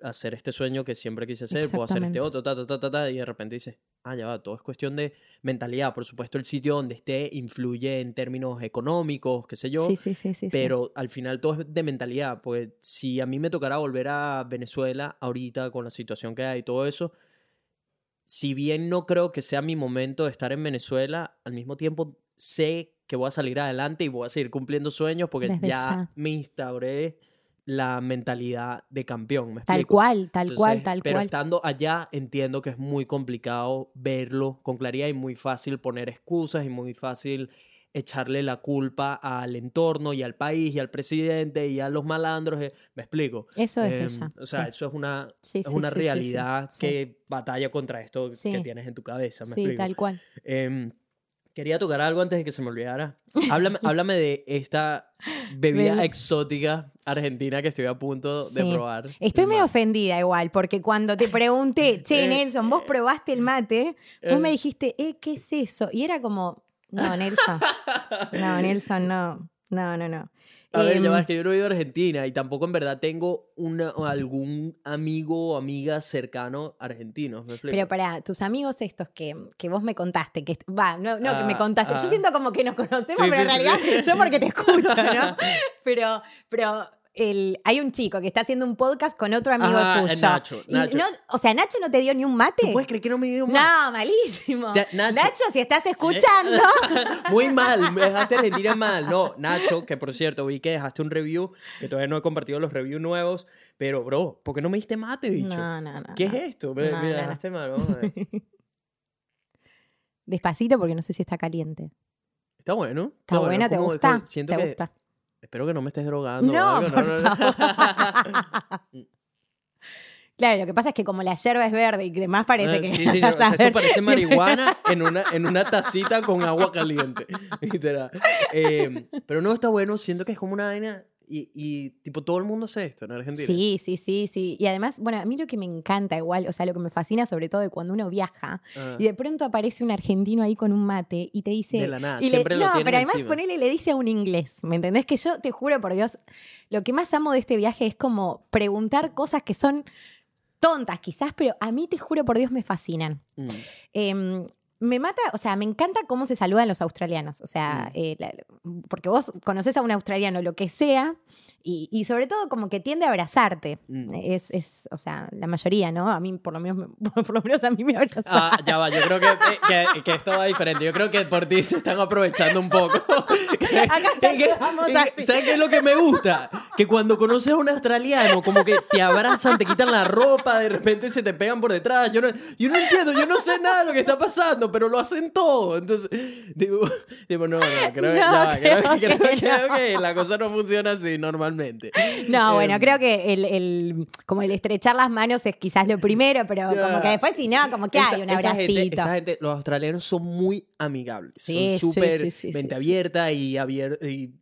hacer este sueño que siempre quise hacer, puedo hacer este otro, ta, ta, ta, ta, ta, y de repente dices, ah, ya va, todo es cuestión de mentalidad. Por supuesto, el sitio donde esté influye en términos económicos, qué sé yo, sí, sí, sí, sí, sí. pero al final todo es de mentalidad, pues si a mí me tocara volver a Venezuela ahorita con la situación que hay y todo eso, si bien no creo que sea mi momento de estar en Venezuela, al mismo tiempo sé que voy a salir adelante y voy a seguir cumpliendo sueños porque Desde ya, ya. me instauré la mentalidad de campeón, ¿me Tal cual, tal cual, tal pero cual. estando allá entiendo que es muy complicado verlo con claridad y muy fácil poner excusas y muy fácil echarle la culpa al entorno y al país y al presidente y a los malandros. eh, ¿Me explico? Eso es Em, ella. O sea, sí. eso es una, Sí, es sí, una realidad que batalla contra esto que tienes en tu cabeza. ¿Me Sí, explico? tal cual. Em, quería tocar algo antes de que se me olvidara. Háblame, háblame de esta Bebida. exótica argentina que estoy a punto de Sí. probar. Estoy medio ofendida igual, porque cuando te pregunté, che, Eh, Nelson, vos probaste el mate, vos Eh. me dijiste, eh, ¿qué es eso? Y era como, no, Nelson. No, Nelson, no. No, no, no. A ver, ya Em, es que yo no he ido a Argentina y tampoco en verdad tengo una, algún amigo o amiga cercano argentino. Pero para tus amigos estos que, que vos me contaste, que va, no, no que me Ah, contaste, yo ah. siento como que nos conocemos, Sí, pero sí, en realidad sí. yo porque te escucho, ¿no? Pero, pero el, hay un chico que está haciendo un podcast con otro amigo Ajá, tuyo. Nacho, Nacho. no- o sea, Nacho no te dio ni un mate. ¿Tú puedes creer que no me dio más? No, malísimo. Ya, Nacho. Nacho. si estás escuchando. Muy mal, me dejaste Argentina mal. No, Nacho, que por cierto, vi que dejaste un review, que todavía no he compartido los reviews nuevos, pero bro, ¿por qué no me diste mate, bicho? No, no, no. ¿Qué no. es esto? Mira, No, no. dejaste mal. Despacito porque no sé si está caliente. Está bueno. ¿Está buena? ¿Te gusta? Siento ¿Te que, gusta? Espero que no me estés drogando. No, algo, por Claro, lo que pasa es que como la yerba es verde y demás parece Ah, que... Sí, sí, o sea, esto parece marihuana en una, en una tacita con agua caliente. Literal. Eh, pero no está bueno, siento que es como una vaina y, y tipo todo el mundo hace esto en Argentina. Sí, sí, sí, sí. Y además, bueno, a mí lo que me encanta igual, o sea, lo que me fascina sobre todo de cuando uno viaja Ah. y de pronto aparece un argentino ahí con un mate y te dice... De la nada, y le- siempre lo No, pero además encima. ponele le dice a un inglés, ¿me entendés? Que yo te juro por Dios, lo que más amo de este viaje es como preguntar cosas que son tontas quizás, pero a mí te juro por Dios me fascinan. Mm. Em, me mata, o sea, me encanta cómo se saludan los australianos. O sea, Mm. eh, la- porque vos conoces a un australiano, lo que sea, y, y sobre todo como que tiende a abrazarte. Mm. Es, es, o sea, la mayoría, ¿no? A mí, por lo menos, me- por lo menos a mí me abraza. Ah, ya va, yo creo que, que, que esto va diferente. Yo creo que por ti se están aprovechando un poco. Acá que- así. ¿Sabes qué es lo que me gusta? Que cuando conoces a un australiano, como que te abrazan, te quitan la ropa, de repente se te pegan por detrás. Yo no, yo no entiendo, yo no sé nada de lo que está pasando, pero lo hacen todo. Entonces, digo, digo no, no, creo, que- No, ya creo, creo que- creo que creo no. que la cosa no funciona así normalmente. No, bueno, Em, creo que el, el- como el estrechar las manos es quizás lo primero, pero como que después si no, como que Esta- hay un esta abracito. gente- esta gente, los australianos son muy amigables. Sí, son súper sí, sí, mente abierta y, abier- y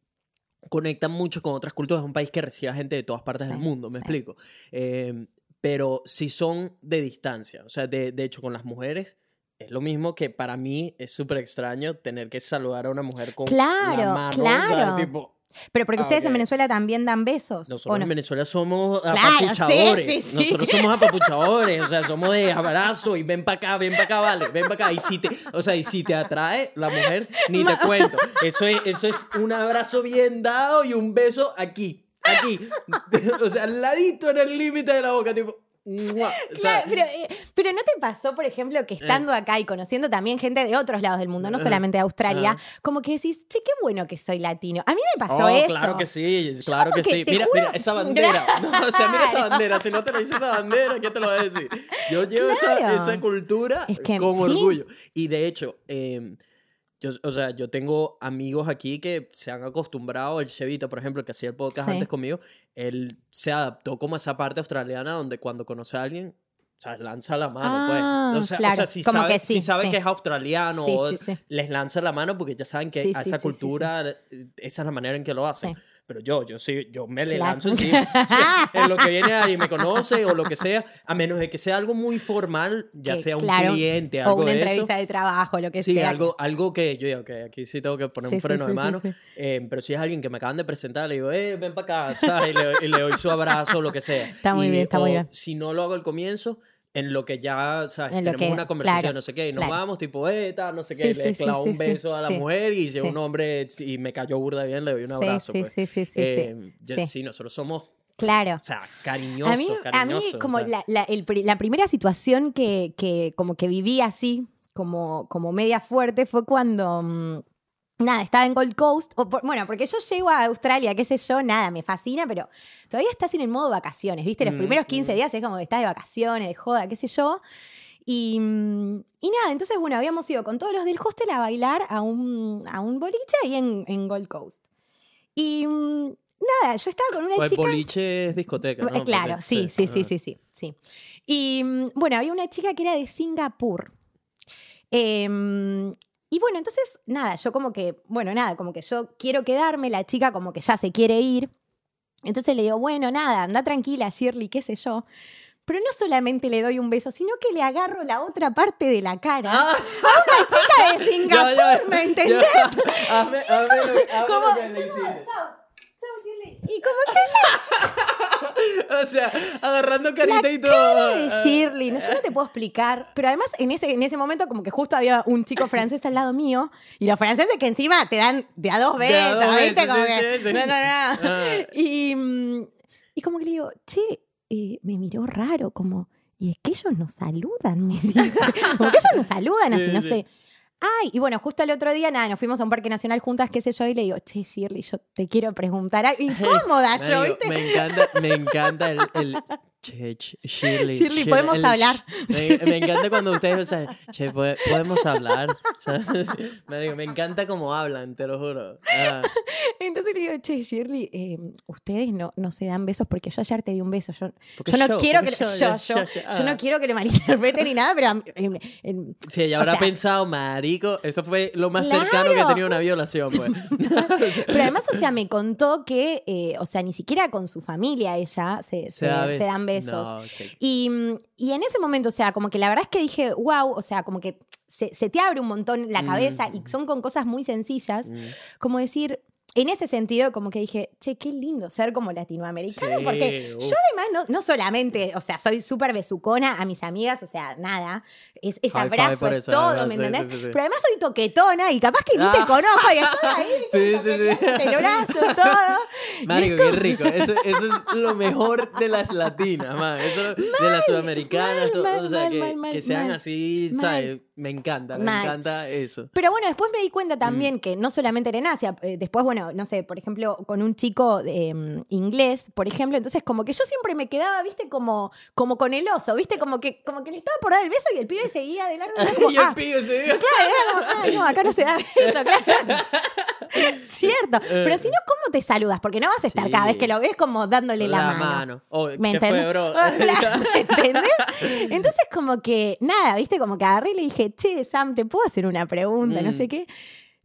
conectan mucho con otras culturas. Es un país que recibe a gente de todas partes del mundo, me explico. Eh, pero si son de distancia, o sea, de, de hecho con las mujeres. Es lo mismo que para mí es súper extraño tener que saludar a una mujer con Claro, la mano, claro. Tipo, Pero porque Ah, ustedes en ok. Venezuela también dan besos. Nosotros ¿o no? en Venezuela somos Claro, apapuchadores. sí, sí, sí. Nosotros somos apapuchadores. O sea, somos de abrazo y ven para acá, ven para acá, vale, ven para acá. Y si te, o sea, y si te atrae la mujer, ni te cuento. Eso es, eso es un abrazo bien dado y un beso aquí, aquí. O sea, al ladito en el límite de la boca, tipo. Pero, eh, pero ¿no te pasó, por ejemplo, que estando acá y conociendo también gente de otros lados del mundo, no Ajá, solamente de Australia, como que decís, che, qué bueno que soy latino? A mí me pasó Oh, eso. claro que sí, claro que sí. Mira, juro- mira esa bandera. No, o sea, mira esa bandera. Si no te lo dice esa bandera, ¿qué te lo voy a decir? Yo llevo esa, esa cultura Es que con sí. orgullo. Y de hecho, eh, yo, o sea, yo tengo amigos aquí que se han acostumbrado. El Chevita, por ejemplo, que hacía el podcast Sí. antes conmigo, él se adaptó como a esa parte australiana donde cuando conoce a alguien. O sea, lanza la mano, Ah, pues. O sea, o claro. sea, si Como sabe, que sí, si sabe sí. que es australiano, Sí, o les lanza la mano porque ya saben que a esa cultura, eh, esa es la manera en que lo hacen. Sí. Pero yo, yo sí, yo me le lanzo sí, en lo que viene alguien me conoce o lo que sea, a menos de que sea algo muy formal, ya Que, sea un claro, cliente, O algo una de entrevista eso. de trabajo, lo que Sí, sea. algo, algo que yo digo, que aquí sí tengo que poner Sí, un sí, freno sí, de sí, mano. sí. eh, pero si es alguien que me acaban de presentar, le digo, eh, ven para acá, ¿sabes? Y le, y le doy su abrazo o lo que sea. Está muy Y- bien, está o muy bien. Si no lo hago al comienzo, en lo que ya. En lo Tenemos que- una conversación, claro, no sé qué, y nos claro. vamos, tipo, eh, tal, no sé qué, sí, le sí, clavo sí, un beso a la mujer y Sí. un hombre y me cayó burda bien, le doy un abrazo. sí, pues. sí, sí, sí, sí, Eh, sí. sí, nosotros somos, Claro. o sea, cariñosos, A mí, a mí como o sea. la, la- el pri- la primera situación que, que como que viví así, como, como media fuerte, fue cuando, mm, nada, estaba en Gold Coast. o por- bueno, porque yo llego a Australia, qué sé yo, nada, me fascina, pero todavía estás en el modo vacaciones, ¿viste? Los Mm, primeros 15 mm. días es como que estás de vacaciones, de joda, qué sé yo. Y, mm, y nada, entonces, bueno, habíamos ido con todos los del hostel a bailar a un, a un boliche ahí en, en Gold Coast. Y nada, yo estaba con una O el chica. boliche es discoteca, ¿no? Eh, Claro, Porque- sí, sí, sí, ah. sí, sí, sí. Y bueno, había una chica que era de Singapur. Em, y bueno, entonces, nada, yo como que, bueno, nada, como que yo quiero quedarme, la chica como que ya se quiere ir. Entonces le digo, bueno, nada, anda tranquila, Shirley, qué sé yo. Pero no solamente le doy un beso, sino que le agarro la otra parte de la cara Ah, a una chica de Singapur, ¿me entendés? chao, Y como que ella O sea, agarrando carita y todo. cara de Ah. Shirley, no, yo no te puedo explicar. Pero además, en ese, en ese momento, como que justo había un chico francés al lado mío. Y los franceses que encima te dan de a dos a dos ¿viste? Como sí, que. sí. No, no, no. Ah. Y, mm, y como que le digo, che, eh, me miró raro, como. Y es que ellos nos saludan, me dice. Como que ellos nos saludan, así, Sí, no sé. Ay, y bueno, justo el otro día, nada, nos fuimos a un parque nacional juntas, qué sé yo, y le digo, che, Shirley, yo te quiero preguntar algo. Incómoda yo, ¿viste? me encanta, me encanta el, el che, ch- Shirley. Shirley, podemos hablar. Me, me encanta cuando ustedes, o sea, che, ¿pode- podemos hablar. O sea, marico, me encanta cómo hablan, te lo juro. Ah, Entonces le digo, che, Shirley, eh, ustedes no, no se dan besos porque yo ayer te di un beso. Yo, no yo, quiero que yo, no quiero que le malinterpreten ni nada, pero em, em, Sí, ella habrá sea, pensado, marico, esto fue lo más Claro. cercano que he tenido una violación, pues. pero además, o sea, me contó que, eh, o sea, ni siquiera con su familia ella se, se- da se besos. dan besos. No. Y, mm, y en ese momento, o sea, como que la verdad es que dije, wow, o sea, como que se, se te abre un montón la Mm. cabeza y son con cosas muy sencillas, Mm. como decir, en ese sentido, como que dije, che, qué lindo ser como latinoamericano, Sí, porque uf. yo además no, no solamente, o sea, soy súper besucona a mis amigas, o sea, nada, es, es abrazo, es eso, todo. ¿me Sí, entendés? sí. Pero además soy toquetona y capaz que ni Ah. te conozco y estoy ahí, Sí, sí, sí. el brazo, todo. Marico, qué rico. Eso, eso es lo mejor de las latinas, man. Eso de las sudamericanas. mal, todo, mal, o sea, mal, que, sean así. ¿sabes? Me encanta, me encanta eso. Pero bueno, después me di cuenta también Mm. que no solamente era en Asia, eh, después, bueno, no sé, por ejemplo, con un chico eh, inglés, por ejemplo, entonces como que yo siempre me quedaba, viste, como, como con el oso, viste, como que, como que le estaba por dar el beso y el pibe seguía de largo. y era como, y el ah, pibe se dio. Claro, era como, ah, no, acá no se da beso, claro. Cierto. Pero si no, ¿cómo te saludas? Porque no vas a estar Sí. cada vez que lo ves como dándole la, mano. Oh, ¿Me ¿Qué fue, entendés? bro? Claro, ¿me entendés? Entonces, como que, nada, viste, como que agarré y le dije, che, Sam, ¿te puedo hacer una pregunta? No Mm. sé qué.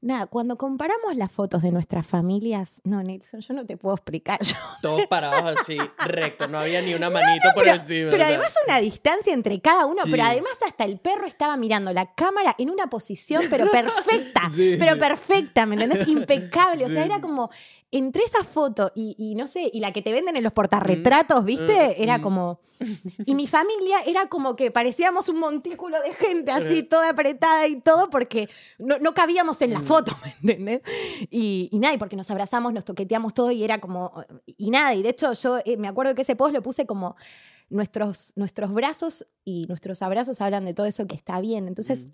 Nada, cuando comparamos las fotos de nuestras familias, no, Nelson, yo no te puedo explicar. Yo- Todos parados así, recto. No había ni una manito por pero, encima. pero o sea. además una distancia entre cada uno, Sí. pero además hasta el perro estaba mirando la cámara en una posición, pero perfecta, Sí, pero perfecta, ¿me entendés? Impecable, o sea, Sí. era como, entre esa foto y, y no sé, y la que te venden en los portarretratos, ¿viste? Mm, Era mm. como... Y mi familia era como que parecíamos un montículo de gente así, toda apretada y todo, porque no, no cabíamos en la Mm. foto, ¿me entendés? Y, y nada, y porque nos abrazamos, nos toqueteamos todo y era como... Y nada, y de hecho yo eh, me acuerdo que ese post lo puse como nuestros, nuestros brazos y nuestros abrazos hablan de todo eso que está bien. Entonces, Mm.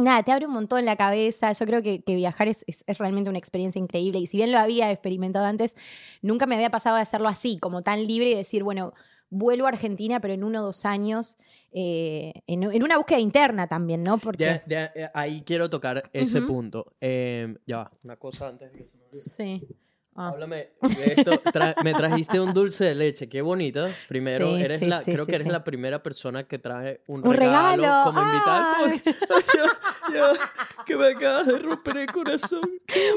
Nada, te abre un montón la cabeza. Yo creo que, que viajar es, es- es realmente una experiencia increíble. Y si bien lo había experimentado antes, nunca me había pasado de hacerlo así, como tan libre y decir, bueno, vuelvo a Argentina, pero en uno o dos años, eh, en, en una búsqueda interna también, ¿no? Porque... Eh, ahí quiero tocar ese punto. Eh, ya va, una cosa antes de que se me olvide. Sí. Ah. Háblame de esto. Tra- me trajiste un dulce de leche, qué bonito. Primero, Sí, eres sí, la, sí, creo que eres la primera persona que trae un, Un regalo, regalo. como invitada. Ay. podcast. Ya, ya, que me acabas de romper el corazón.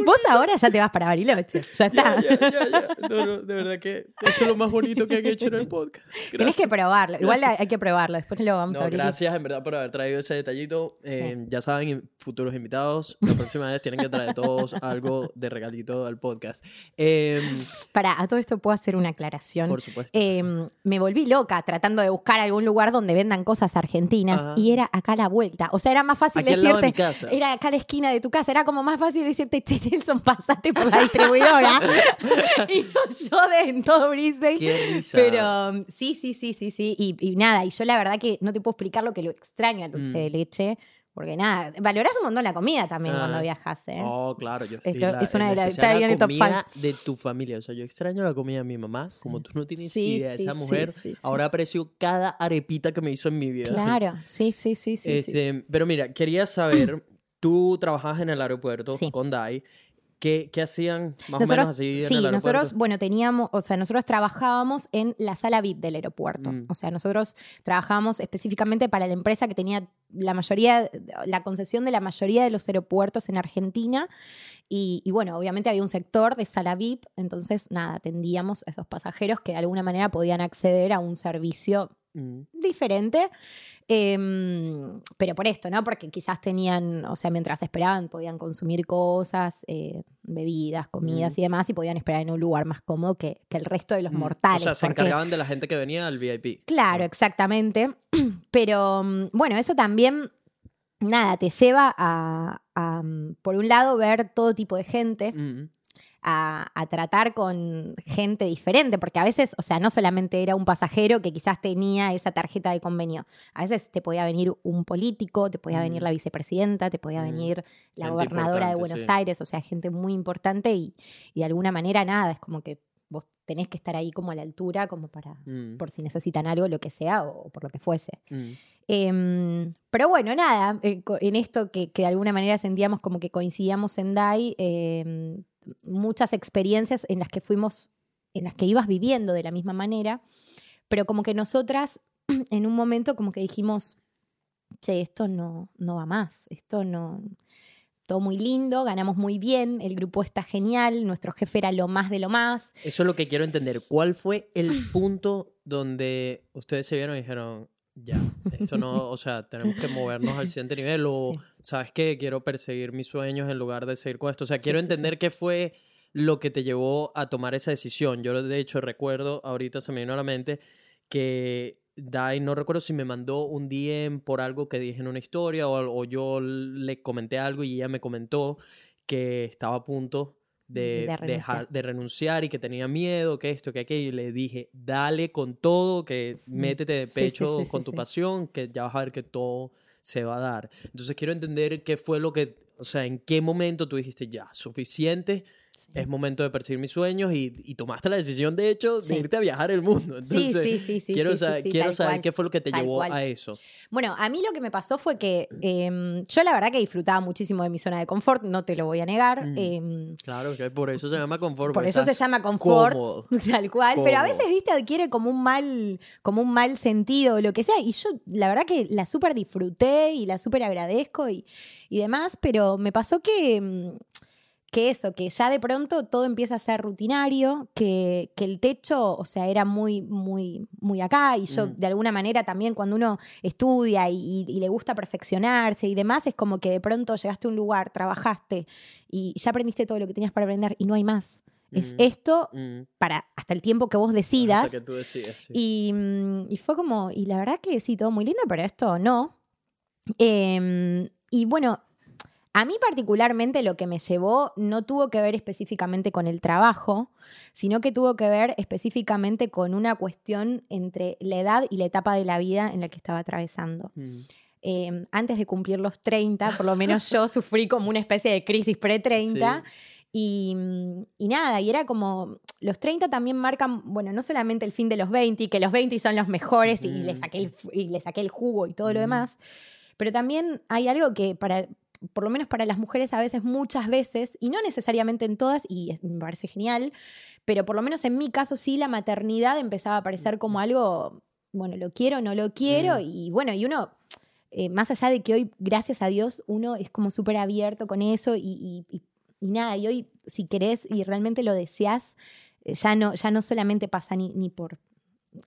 Vos ahora ya te vas para Bariloche. Ya está. ya. No, no, de verdad que esto es lo más bonito que han hecho en el podcast. Gracias. que probarlo. Igual Gracias. hay que probarlo. Después lo vamos a No, abrir. gracias en verdad por haber traído ese detallito. Eh, Ya saben, futuros invitados, la próxima vez tienen que traer todos algo de regalito al podcast. Eh, Para, a todo esto puedo hacer una aclaración. por supuesto. Eh, me volví loca tratando de buscar algún lugar donde vendan cosas argentinas Ajá. y era acá a la vuelta. O sea, era más fácil Aquí al lado de decirte. mi casa. Era acá a la esquina de tu casa. Era como más fácil decirte, che, Nelson, pasate por la distribuidora. y no yo de en todo Brisbane. Qué risa. Pero um, sí, sí, sí, sí, sí. Y, y nada, y yo la verdad que no te puedo explicar lo que lo extraño al dulce Mm. de leche, Porque nada, valorás un montón la comida también Ah. cuando viajas, ¿eh? Oh, claro, yo sí, la- es una de las- está comida de tu familia. O sea, yo extraño la comida de mi mamá, como tú no tienes Sí, idea. sí, Esa mujer ahora aprecio cada arepita que me hizo en mi vida. Claro, sí, sí, sí, sí. Este, Pero mira, quería saber, tú trabajabas en el aeropuerto con Dai. ¿Qué, qué hacían más o Nosotros, menos así en sí, el aeropuerto? nosotros, bueno, teníamos, o sea, nosotros trabajábamos en la sala VIP del aeropuerto. Mm. O sea, nosotros trabajábamos específicamente para la empresa que tenía la mayoría, la concesión de la mayoría de los aeropuertos en Argentina. Y, y bueno, obviamente había un sector de sala VIP, entonces nada, atendíamos a esos pasajeros que de alguna manera podían acceder a un servicio Mm. diferente. em, pero por esto, ¿no? Porque quizás tenían, o sea, mientras esperaban podían consumir cosas, eh, bebidas, comidas Mm. y demás, y podían esperar en un lugar más cómodo que, que el resto de los Mm. mortales. O sea, se porque- encargaban de la gente que venía al VIP. Claro, exactamente. Pero mm, bueno, eso también, nada, te lleva a, a, mm, por un lado, ver todo tipo de gente Mm. A, a tratar con gente diferente, porque a veces, o sea, no solamente era un pasajero que quizás tenía esa tarjeta de convenio, a veces te podía venir un político, te podía venir Mm. la vicepresidenta, te podía Mm. venir la Gente gobernadora de Buenos sí. Aires, o sea, gente muy importante y, y de alguna manera nada, es como que tenés que estar ahí como a la altura, como para, Mm. por si necesitan algo, lo que sea, o por lo que fuese. Mm. Em, pero bueno, nada, eh, en esto que, que de alguna manera sentíamos como que coincidíamos en DAI, em, muchas experiencias en las que fuimos, en las que ibas viviendo de la misma manera, pero como que nosotras en un momento como que dijimos, che, esto no, no va más, esto no... Todo muy lindo, ganamos muy bien, el grupo está genial, nuestro jefe era lo más de lo más. Eso es lo que quiero entender. ¿Cuál fue el punto donde ustedes se vieron y dijeron, ya, esto no, o sea, tenemos que movernos al siguiente nivel o, Sí. ¿sabes qué? Quiero perseguir mis sueños en lugar de seguir con esto. O sea, Sí, quiero sí, entender qué fue lo que te llevó a tomar esa decisión. Yo, de hecho, recuerdo, ahorita se me vino a la mente, que Dai, no recuerdo si me mandó un DM por algo que dije en una historia o, o yo le comenté algo y ella me comentó que estaba a punto de, De dejar, renunciar. de renunciar y que tenía miedo, que esto, que aquello. Y le dije, dale con todo, que Sí. métete de pecho sí, sí, con tu pasión, que ya vas a ver que todo se va a dar. Entonces quiero entender qué fue lo que, o sea, en qué momento tú dijiste, ya, suficiente, es momento de perseguir mis sueños y, y tomaste la decisión, de hecho, de irte a viajar el mundo. Sí, Entonces, sí, sí, sí. quiero, saber, quiero saber qué fue lo que te llevó cual. a eso. Bueno, a mí lo que me pasó fue que em, yo la verdad que disfrutaba muchísimo de mi zona de confort, no te lo voy a negar. Mm. em, Claro, que por eso se llama confort. por eso se llama confort, cómodo. tal cual. Pero a veces, viste, adquiere como un mal, como un mal sentido o lo que sea. Y yo, la verdad que la súper disfruté y la súper agradezco y, y demás, pero me pasó que. Que eso, que ya de pronto todo empieza a ser rutinario, que, que el techo, o sea, era muy, muy, muy acá, y yo Mm. de alguna manera también cuando uno estudia y, y- y le gusta perfeccionarse y demás, es como que de pronto llegaste a un lugar, trabajaste y ya aprendiste todo lo que tenías para aprender y no hay más. Es Mm. esto Mm, para hasta el tiempo que vos decidas. hasta que tú decidas, sí. Y, y fue como, y la verdad que sí, todo muy lindo, pero esto no. Em, y bueno, a mí particularmente lo que me llevó no tuvo que ver específicamente con el trabajo, sino que tuvo que ver específicamente con una cuestión entre la edad y la etapa de la vida en la que estaba atravesando. Mm. Em, antes de cumplir los 30, por lo menos yo sufrí como una especie de crisis pre-30. Sí. Y, mm, y nada, y era como, los 30 también marcan, bueno, no solamente el fin de los 20, que los 20 son los mejores y, le saqué el, y le saqué el jugo y todo lo Ujú. demás, pero también hay algo que para, por lo menos para las mujeres a veces, muchas veces, y no necesariamente en todas, y me parece genial, pero por lo menos en mi caso sí, la maternidad empezaba a aparecer como algo, bueno, lo quiero, no lo quiero, Mm. y bueno, y uno eh, más allá de que hoy, gracias a Dios, uno es como súper abierto con eso y, y- y- y nada, y hoy si querés y realmente lo deseas, eh, ya no, ya no solamente pasa ni, ni por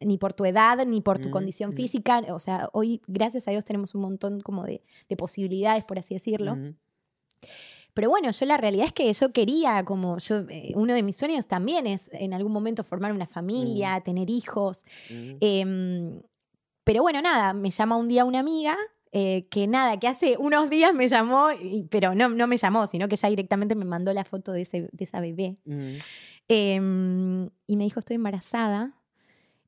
ni por tu edad, ni por tu Mm, condición mm. física, o sea, hoy gracias a Dios tenemos un montón como de, de posibilidades, por así decirlo. Pero bueno, yo la realidad es que yo quería, como yo, eh, uno de mis sueños también es en algún momento formar una familia, tener hijos, Mm. Em, pero bueno, nada, me llama un día una amiga. eh, que nada, que hace unos días me llamó, y- pero no, no me llamó, sino que ya directamente me mandó la foto de, ese, de esa bebé. Mm. Em, y me dijo, estoy embarazada.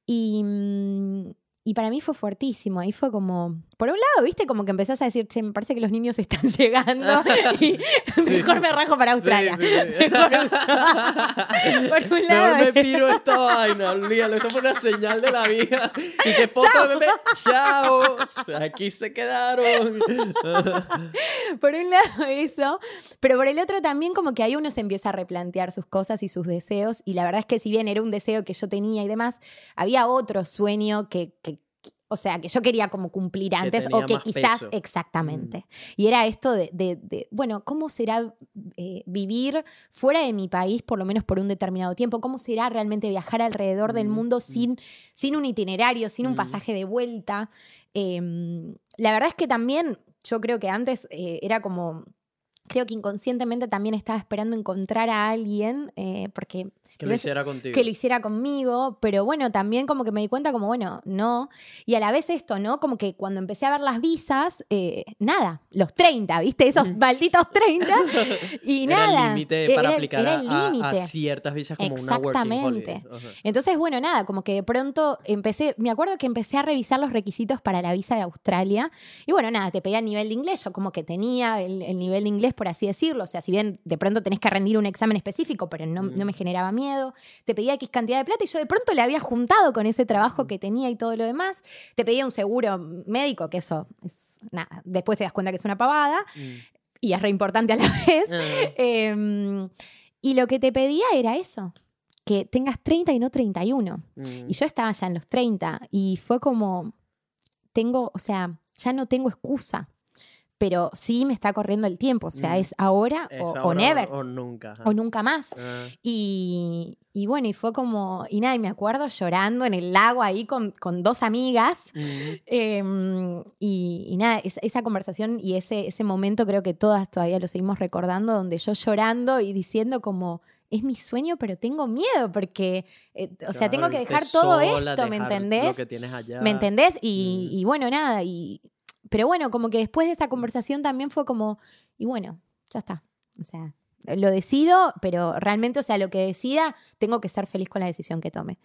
Y, mm, y para mí fue fuertísimo. Ahí fue como, por un lado, viste, como que empezás a decir, che, me parece que los niños están llegando y mejor me rajo para Australia. Sí, sí, sí. Mejor huyo. por un lado, Mejor me piro esta vaina, olvídalo, esto fue una señal de la vida. Y que foto de bebé, chao, aquí se quedaron. por un lado eso, pero por el otro también como que ahí uno se empieza a replantear sus cosas y sus deseos y la verdad es que si bien era un deseo que yo tenía y demás, había otro sueño que, que- o sea, que yo quería como cumplir antes o que quizás peso. exactamente. Y era esto de, de- de, bueno, ¿cómo será eh, vivir fuera de mi país por lo menos por un determinado tiempo? ¿Cómo será realmente viajar alrededor del Mm, mundo mm. sin, sin un itinerario, sin un Mm. pasaje de vuelta? Em, la verdad es que también yo creo que antes eh, era como creo que inconscientemente también estaba esperando encontrar a alguien, eh, porque Que lo hiciera contigo. que lo hiciera conmigo, pero bueno, también como que me di cuenta como, bueno, no. Y a la vez esto, ¿no? Como que cuando empecé a ver las visas, eh, nada, los 30, ¿viste? Esos malditos 30. Y Era nada. el límite para era el- aplicar era a, el a- a ciertas visas como una working Exactamente. holiday. Ajá. Entonces, bueno, nada, como que de pronto empecé, me acuerdo que empecé a revisar los requisitos para la visa de Australia. Y bueno, nada, te pedía nivel de inglés, yo como que tenía el, el nivel de inglés, por así decirlo. O sea, si bien de pronto tenés que rendir un examen específico, pero no, Mm. no me generaba miedo. Te pedía X cantidad de plata y yo de pronto le había juntado con ese trabajo que tenía y todo lo demás. Te pedía un seguro médico, que eso es nada. Después te das cuenta que es una pavada Mm. y es re importante a la vez. Ah, Em, y lo que te pedía era eso, que tengas 30 y no 31. mm. Y yo estaba ya en los 30 y fue como, tengo, o sea, ya no tengo excusa, pero sí me está corriendo el tiempo, o sea, Mm. es ahora, Es o, never, O, nunca. ajá. o nunca más. Ah, Y, y bueno, y fue como, y nada, y me acuerdo llorando en el lago ahí con, con dos amigas. mm. Em, y, y nada, es- esa conversación y ese, ese momento creo que todas todavía lo seguimos recordando, donde yo llorando y diciendo como, es mi sueño, pero tengo miedo porque, eh, o sea, tengo que dejar todo sola, esto, ¿me dejar Lo entendés? que tienes allá. ¿Me entendés? Y, Mm. y bueno, nada, y, pero bueno, como que después de esa conversación también fue como, y bueno, ya está, o sea, lo decido, pero realmente, o sea, lo que decida, tengo que ser feliz con la decisión que tome.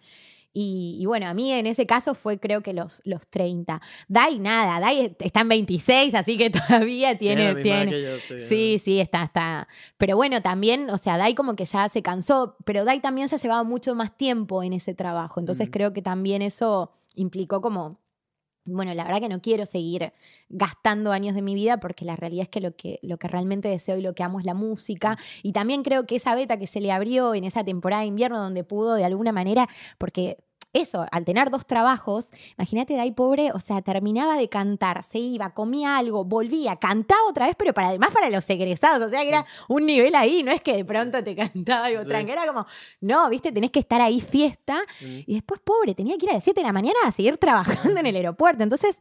Y, y bueno, a mí en ese caso fue creo que los, los 30. Dai nada, Dai está en 26, así que todavía Tiene tiene... yo, Sí, sí, está, está. Pero bueno, también, o sea, Dai como que ya se cansó, pero Dai también ya llevaba mucho más tiempo en ese trabajo. Entonces Mm. creo que también eso implicó como, bueno, la verdad que no quiero seguir gastando años de mi vida porque la realidad es que lo que, lo que realmente deseo y lo que amo es la música. Y también creo que esa beta que se le abrió en esa temporada de invierno donde pudo de alguna manera, porque eso, al tener dos trabajos, imagínate, Dai pobre, o sea, terminaba de cantar, se iba, comía algo, volvía, cantaba otra vez, pero para además para los egresados, o sea, que era un nivel ahí, no es que de pronto te cantaba algo Sí. tranquilo, era como, no, viste, tenés que estar ahí fiesta, y después, pobre, tenía que ir a las 7 de la mañana a seguir trabajando en el aeropuerto, entonces,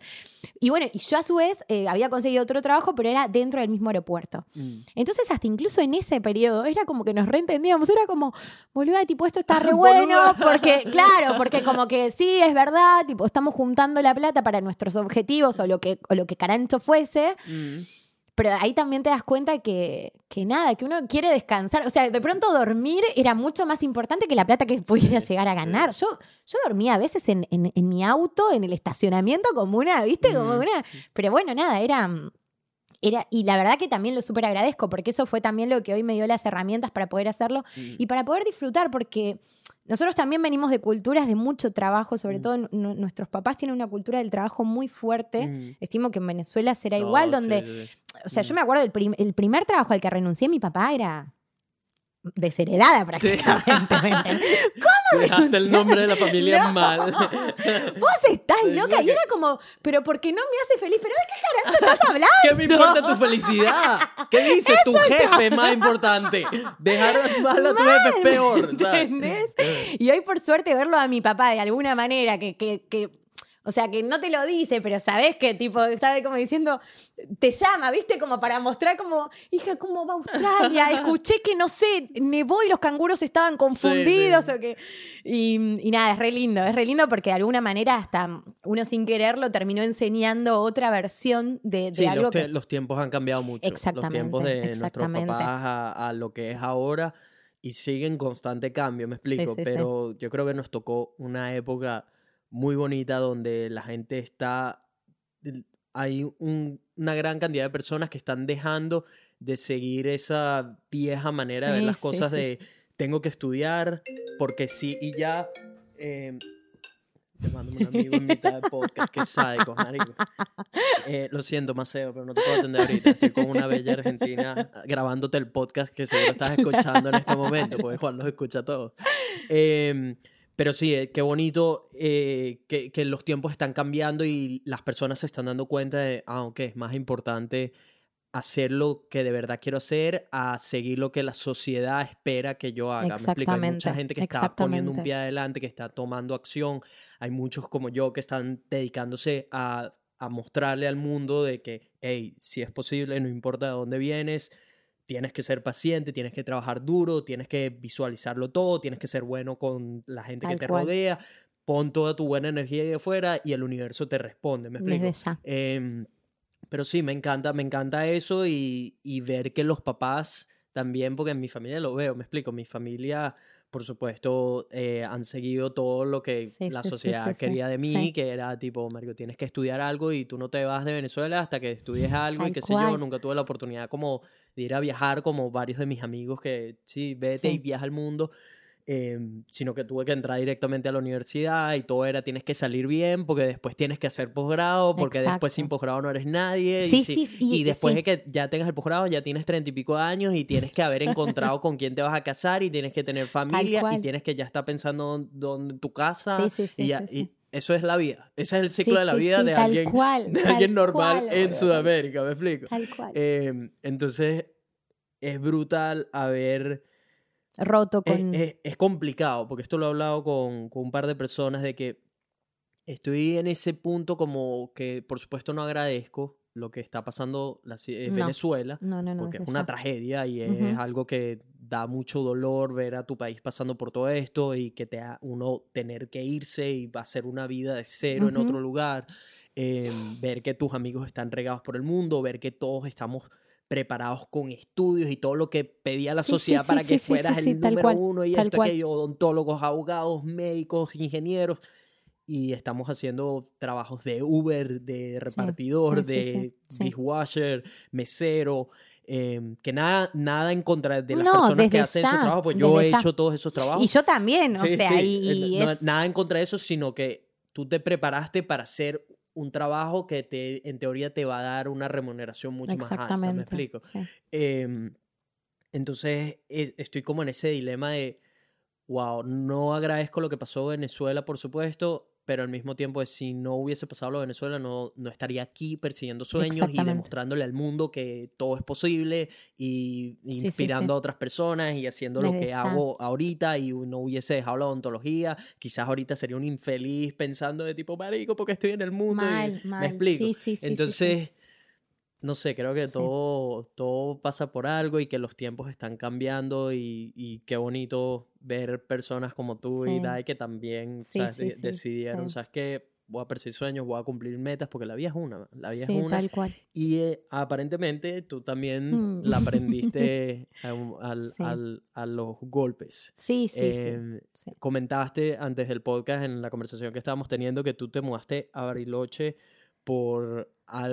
y bueno, y yo a su vez eh, había conseguido otro trabajo, pero era dentro del mismo aeropuerto. Mm. Entonces, hasta incluso en ese periodo, era como que nos reentendíamos, era como, boluda, tipo, esto está re bueno, porque, claro, porque como que sí, es verdad, tipo, estamos juntando la plata para nuestros objetivos o lo que, o lo que Carancho fuese, Mm. pero ahí también te das cuenta que, que nada, que uno quiere descansar. O sea, de pronto dormir era mucho más importante que la plata que pudiera Sí, llegar a sí. ganar. Yo, yo dormía a veces en, en- en mi auto, en el estacionamiento, como una, ¿viste? Como Mm. una. Pero bueno, nada, era. Era, y la verdad que también lo súper agradezco, porque eso fue también lo que hoy me dio las herramientas para poder hacerlo Mm. y para poder disfrutar, porque nosotros también venimos de culturas de mucho trabajo, sobre Mm. todo nu- nuestros papás tienen una cultura del trabajo muy fuerte. Mm. Estimo que en Venezuela será No, igual, sí, donde sí, sí. o sea, yo Mm. me acuerdo del prim- el primer trabajo al que renuncié, mi papá era desheredada prácticamente. ¿me entendés? Dejaste el nombre de la familia No. mal. Vos estás loca. lo Y era como, pero porque no me hace feliz. ¿Pero de qué carajo estás hablando? ¿Qué me importa tu felicidad? ¿Qué dice tu jefe más importante? Dejar mal a tu jefe es peor. ¿sabes? ¿Entendés? Y hoy, por suerte, verlo a mi papá de alguna manera, que, que, que- o sea, que no te lo dice, pero sabes que tipo, está como diciendo, te llama, ¿viste? Como para mostrar como, hija, ¿cómo va Australia? Escuché que, no sé, nevó y los canguros estaban confundidos. sí. O que... y, y nada, es re lindo, es re lindo porque de alguna manera hasta uno sin quererlo terminó enseñando otra versión de, de Sí, algo los, que... los tiempos han cambiado mucho. Exactamente, Los tiempos de nuestros papás a, a lo que es ahora y siguen en constante cambio, me explico. sí, sí. pero yo creo que nos tocó una época muy bonita donde la gente está, hay un- una gran cantidad de personas que están dejando de seguir esa vieja manera de ver Sí, las sí, cosas sí, de tengo que estudiar porque sí y ya. Eh, llamándome un amigo en mitad de podcast, qué sádico, marico. Eh, lo siento, Maceo, pero no te puedo atender ahorita. Estoy con una bella argentina grabándote el podcast que seguro estás escuchando en este momento, porque Juan los escucha todos. Eh, pero sí, eh, qué bonito eh, que, que los tiempos están cambiando y las personas se están dando cuenta de, ah, ok, es más importante hacer lo que de verdad quiero hacer a seguir lo que la sociedad espera que yo haga. Me explico, hay mucha Exactamente, gente que está poniendo un exactamente. pie adelante, que está tomando acción. Hay muchos como yo que están dedicándose a, a mostrarle al mundo de que, hey, si es posible, no importa de dónde vienes, tienes que ser paciente, tienes que trabajar duro, tienes que visualizarlo todo, tienes que ser bueno con la gente que te cual. rodea, pon toda tu buena energía ahí afuera y el universo te responde, ¿me explico? Desde. Em, pero sí, me encanta, me encanta eso y, y ver que los papás también, porque en mi familia lo veo, me explico, mi familia, por supuesto, eh, han seguido todo lo que Sí, la sí, sociedad sí, quería de mí, que era tipo, Mario, tienes que estudiar algo y tú no te vas de Venezuela hasta que estudies algo y qué sé yo, nunca tuve la oportunidad como de ir a viajar como varios de mis amigos que sí, vete Sí. y viaja al mundo. em, sino que tuve que entrar directamente a la universidad y todo era tienes que salir bien porque después tienes que hacer posgrado porque después sin Exacto. posgrado no eres nadie Sí, y, si- sí, sí, y y- después sí. de que ya tengas el posgrado ya tienes treinta y pico años y tienes que haber encontrado con quién te vas a casar y tienes que tener familia y tienes que ya estar pensando dónde tu casa Sí, sí, sí, y, ya- y. eso es la vida ese es el Sí, ciclo de la sí, vida sí, de alguien cual, de alguien normal cual, en. Sudamérica me explico Tal cual. Em, entonces es brutal haber Roto es, con. es- es complicado, porque esto lo he hablado con, con un par de personas, de que estoy en ese punto como que por supuesto no agradezco lo que está pasando en No. Venezuela, no, no, no. porque es una tragedia y es Ujú. algo que da mucho dolor ver a tu país pasando por todo esto y que te ha, uno tener que irse y hacer una vida de cero en Ujú. otro lugar, em, ver que tus amigos están regados por el mundo, ver que todos estamos preparados con estudios y todo lo que pedía la Sí, sociedad sí, para sí, que fueras el número cual, uno y esto, aquello, odontólogos, abogados, médicos, ingenieros y estamos haciendo trabajos de Uber, de repartidor, de dishwasher, mesero, em, que nada, nada en contra de las No, personas que hacen esos ya, trabajos, pues yo he ya. hecho todos esos trabajos. Y yo también, o Sí, sea, sí, y, y no- es. nada en contra de eso, sino que tú te preparaste para hacer un trabajo que te, en teoría te va a dar una remuneración mucho más alta, ¿me explico? sí. Em, entonces e- estoy como en ese dilema de, wow, no agradezco lo que pasó en Venezuela, por supuesto, pero al mismo tiempo es, si no hubiese pasado lo de Venezuela, no, no estaría aquí persiguiendo sueños y demostrándole al mundo que todo es posible y Sí, inspirando sí. a otras personas y haciendo lo que hago ahorita y no hubiese dejado la odontología, quizás ahorita sería un infeliz pensando de tipo, marico, porque estoy en el mundo. y- Mal, mal. Me explico. Sí, sí, sí, sí, sí. Entonces, no sé, creo que Sí. todo, todo pasa por algo y que los tiempos están cambiando y, y qué bonito ver personas como tú y. Dai que también decidieron. ¿sabes qué? Voy a perseguir sueños, voy a cumplir metas porque la vida es una, la vida es una. tal cual. Y eh, aparentemente tú también Mm. la aprendiste al- al- a los golpes. Sí, sí, Em, sí. sí. Comentaste antes del podcast, en la conversación que estábamos teniendo, que tú te mudaste a Bariloche por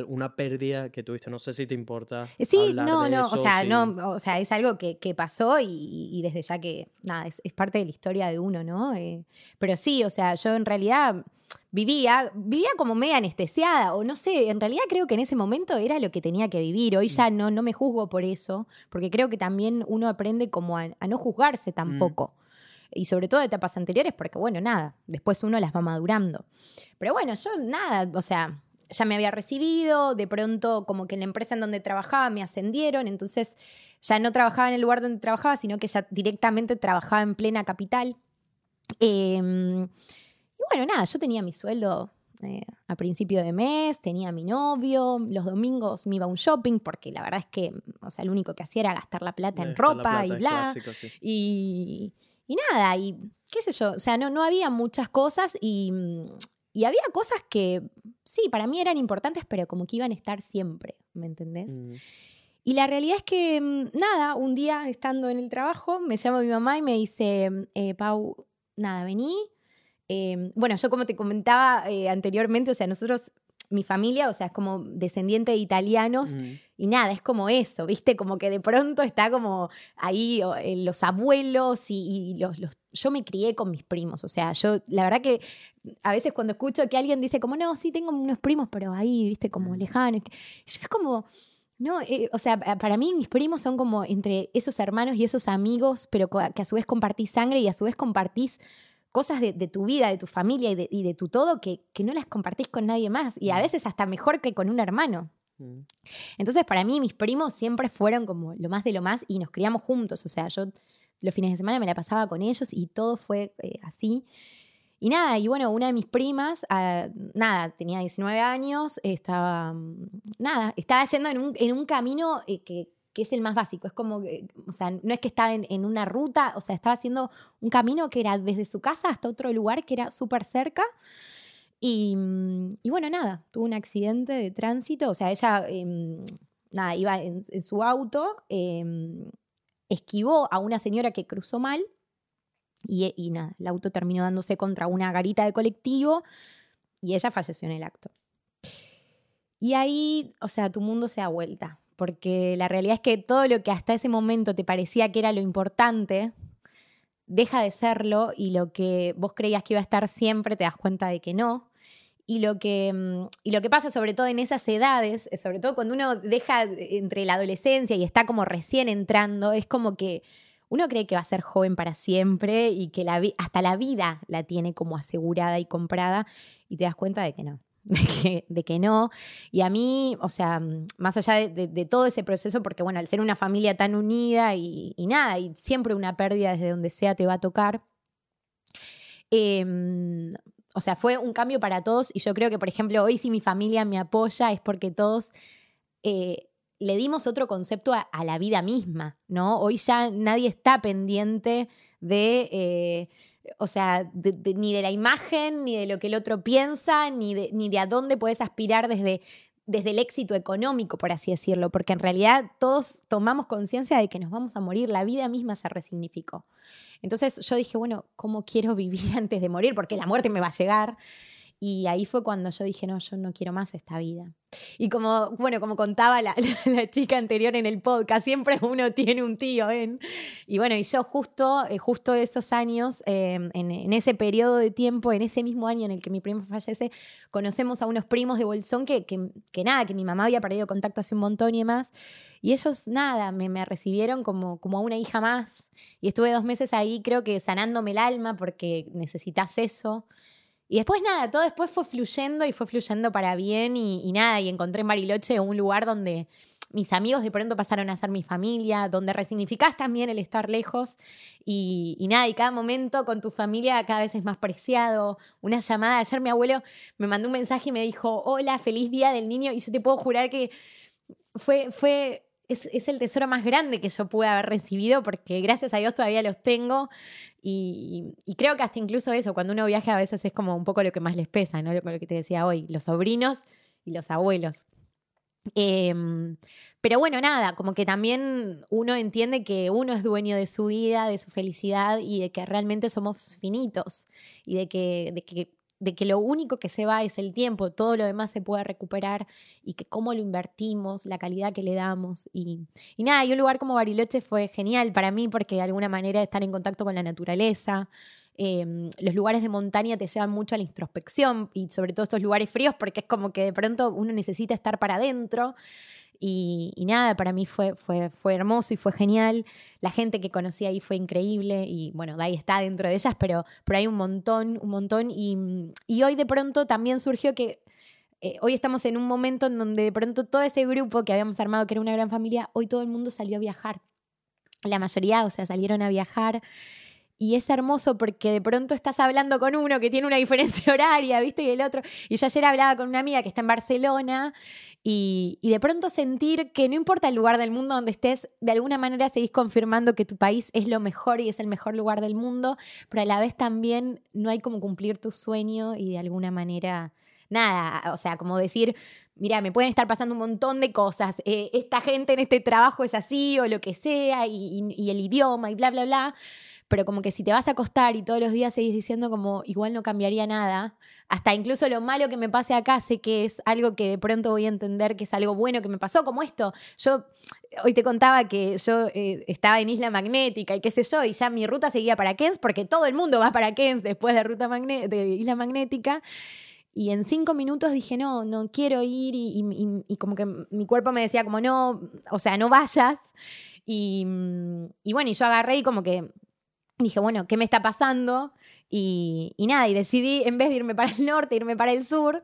una pérdida que tuviste. No sé si te importa. Eh, Sí, no, de no, eso, o sea, no, o sea, es algo que, que pasó y, y desde ya que, nada, es, es parte de la historia de uno, ¿no? Eh, pero sí, o sea, yo en realidad vivía, vivía como media anestesiada, o no sé, en realidad creo que en ese momento era lo que tenía que vivir. Hoy ya no, no me juzgo por eso, porque creo que también uno aprende como a, a no juzgarse tampoco. Y sobre todo de etapas anteriores, porque bueno, nada, después uno las va madurando. Pero bueno, yo nada, o sea, ya me había recibido, de pronto como que en la empresa en donde trabajaba me ascendieron, entonces ya no trabajaba en el lugar donde trabajaba, sino que ya directamente trabajaba en plena capital. Eh, y bueno, nada, yo tenía mi sueldo eh, a principio de mes, tenía mi novio, los domingos me iba a un shopping, porque la verdad es que, o sea, lo único que hacía era gastar la plata en ropa plata, y bla. clásico, sí. Y, y nada, y qué sé yo, o sea, no, no había muchas cosas y, y había cosas que sí, para mí eran importantes, pero como que iban a estar siempre, ¿me entendés? Mm, Y la realidad es que, mm, nada, un día estando en el trabajo, me llama mi mamá y me dice, eh, Pau, nada, vení, Eh, bueno, yo como te comentaba eh, anteriormente, o sea, nosotros, mi familia, o sea, es como descendiente de italianos Mm. y nada, es como eso, ¿viste? Como que de pronto está como ahí eh, los abuelos y, y los, los- Yo me crié con mis primos, o sea, yo, la verdad que a veces cuando escucho que alguien dice como, no, sí tengo unos primos, pero ahí, ¿viste? Como Mm. lejanos. Yo es como... No, eh, o sea, pa- para mí mis primos son como entre esos hermanos y esos amigos, pero que a su vez compartís sangre y a su vez compartís cosas de, de tu vida, de tu familia y de, y de tu todo que, que no las compartís con nadie más. Y a Mm. veces hasta mejor que con un hermano. Mm. Entonces, para mí, mis primos siempre fueron como lo más de lo más y nos criamos juntos. O sea, yo los fines de semana me la pasaba con ellos y todo fue eh, así. Y nada, y bueno, una de mis primas, ah, nada, tenía 19 años, estaba, mm, nada, estaba yendo en un, en un camino eh, que, que es el más básico. Es como, que, o sea, no es que estaba en, en una ruta, o sea, estaba haciendo un camino que era desde su casa hasta otro lugar que era súper cerca. Y, mm, y bueno, nada, tuvo un accidente de tránsito, o sea, ella, em, nada, iba en, en su auto, em, esquivó a una señora que cruzó mal y, y nada, el auto terminó dándose contra una garita de colectivo y ella falleció en el acto. Y ahí, o sea, tu mundo se da vuelta, porque la realidad es que todo lo que hasta ese momento te parecía que era lo importante, deja de serlo y lo que vos creías que iba a estar siempre te das cuenta de que no. Y lo que, mm, y lo que pasa sobre todo en esas edades, eh, sobre todo cuando uno deja entre la adolescencia y está como recién entrando, es como que uno cree que va a ser joven para siempre y que la hasta la vida la tiene como asegurada y comprada y te das cuenta de que no, de que, de que no. Y a mí, o sea, mm, más allá de, todo ese proceso, porque bueno, al ser una familia tan unida y, y nada, y siempre una pérdida desde donde sea te va a tocar, em, o sea, fue un cambio para todos y yo creo que, por ejemplo, hoy si mi familia me apoya es porque todos eh, le dimos otro concepto a, la vida misma, ¿no? Hoy ya nadie está pendiente de, eh, o sea, ni de la imagen, ni de lo que el otro piensa, ni de, ni de a dónde puedes aspirar desde, desde el éxito económico, por así decirlo, porque en realidad todos tomamos conciencia de que nos vamos a morir, la vida misma se resignificó. Entonces yo dije, bueno, ¿cómo quiero vivir antes de morir? Porque la muerte me va a llegar. Y ahí fue cuando yo dije, no, yo no quiero más esta vida. Y como, bueno, como contaba la, chica anterior en el podcast, siempre uno tiene un tío en. Y bueno, y yo justo, eh, justo esos años, eh, en, en ese periodo de tiempo, en ese mismo año en el que mi primo fallece, conocemos a unos primos de Bolsón que, que, que nada, que mi mamá había perdido contacto hace un montón y demás. Y ellos, nada, me, me recibieron como, como a una hija más. Y estuve dos meses ahí, creo que sanándome el alma porque necesitas eso. Y después nada, todo después fue fluyendo y fue fluyendo para bien y, nada, y encontré en Bariloche un lugar donde mis amigos de pronto pasaron a ser mi familia, donde resignificás también el estar lejos y, y nada, y cada momento con tu familia cada vez es más preciado. Una llamada, ayer mi abuelo me mandó un mensaje y me dijo, hola, feliz día del niño, y yo te puedo jurar que fue, fue, es, es el tesoro más grande que yo pude haber recibido porque gracias a Dios todavía los tengo y, creo que hasta incluso eso, cuando uno viaja a veces es como un poco lo que más les pesa, ¿no? Lo, lo que te decía hoy, los sobrinos y los abuelos. Em, pero bueno, nada, como que también uno entiende que uno es dueño de su vida, de su felicidad y de que realmente somos finitos y de que, de que, de que lo único que se va es el tiempo, todo lo demás se puede recuperar y que cómo lo invertimos, la calidad que le damos. Y, y nada, y un lugar como Bariloche fue genial para mí porque de alguna manera estar en contacto con la naturaleza. Eh, los lugares de montaña te llevan mucho a la introspección y sobre todo estos lugares fríos porque es como que de pronto uno necesita estar para adentro y, nada, para mí fue, fue, fue hermoso y fue genial. La gente que conocí ahí fue increíble y bueno, ahí está dentro de ellas, pero, pero hay un montón, un montón y, y hoy de pronto también surgió que eh, hoy estamos en un momento en donde de pronto todo ese grupo que habíamos armado, que era una gran familia, hoy todo el mundo salió a viajar. La mayoría, o sea, salieron a viajar. Y es hermoso porque de pronto estás hablando con uno que tiene una diferencia horaria, ¿viste? Y el otro. Y yo ayer hablaba con una amiga que está en Barcelona y, y, de pronto sentir que no importa el lugar del mundo donde estés, de alguna manera seguís confirmando que tu país es lo mejor y es el mejor lugar del mundo, pero a la vez también no hay como cumplir tu sueño y de alguna manera, nada, o sea, como decir, mira, me pueden estar pasando un montón de cosas, eh, esta gente en este trabajo es así o lo que sea y, y, y el idioma y bla, bla, bla pero como que si te vas a acostar y todos los días seguís diciendo como igual no cambiaría nada, hasta incluso lo malo que me pase acá sé que es algo que de pronto voy a entender que es algo bueno que me pasó, como esto. Yo hoy te contaba que yo eh, estaba en Isla Magnética y qué sé yo, y ya mi ruta seguía para Kens, porque todo el mundo va para Kens después de, ruta de Isla Magnética. Y en cinco minutos dije, no, no quiero ir. Y, como que mi cuerpo me decía, como no, o sea, no vayas. Y bueno, y yo agarré y como que dije, bueno, ¿qué me está pasando? Y, y nada, y decidí, en vez de irme para el norte, irme para el sur.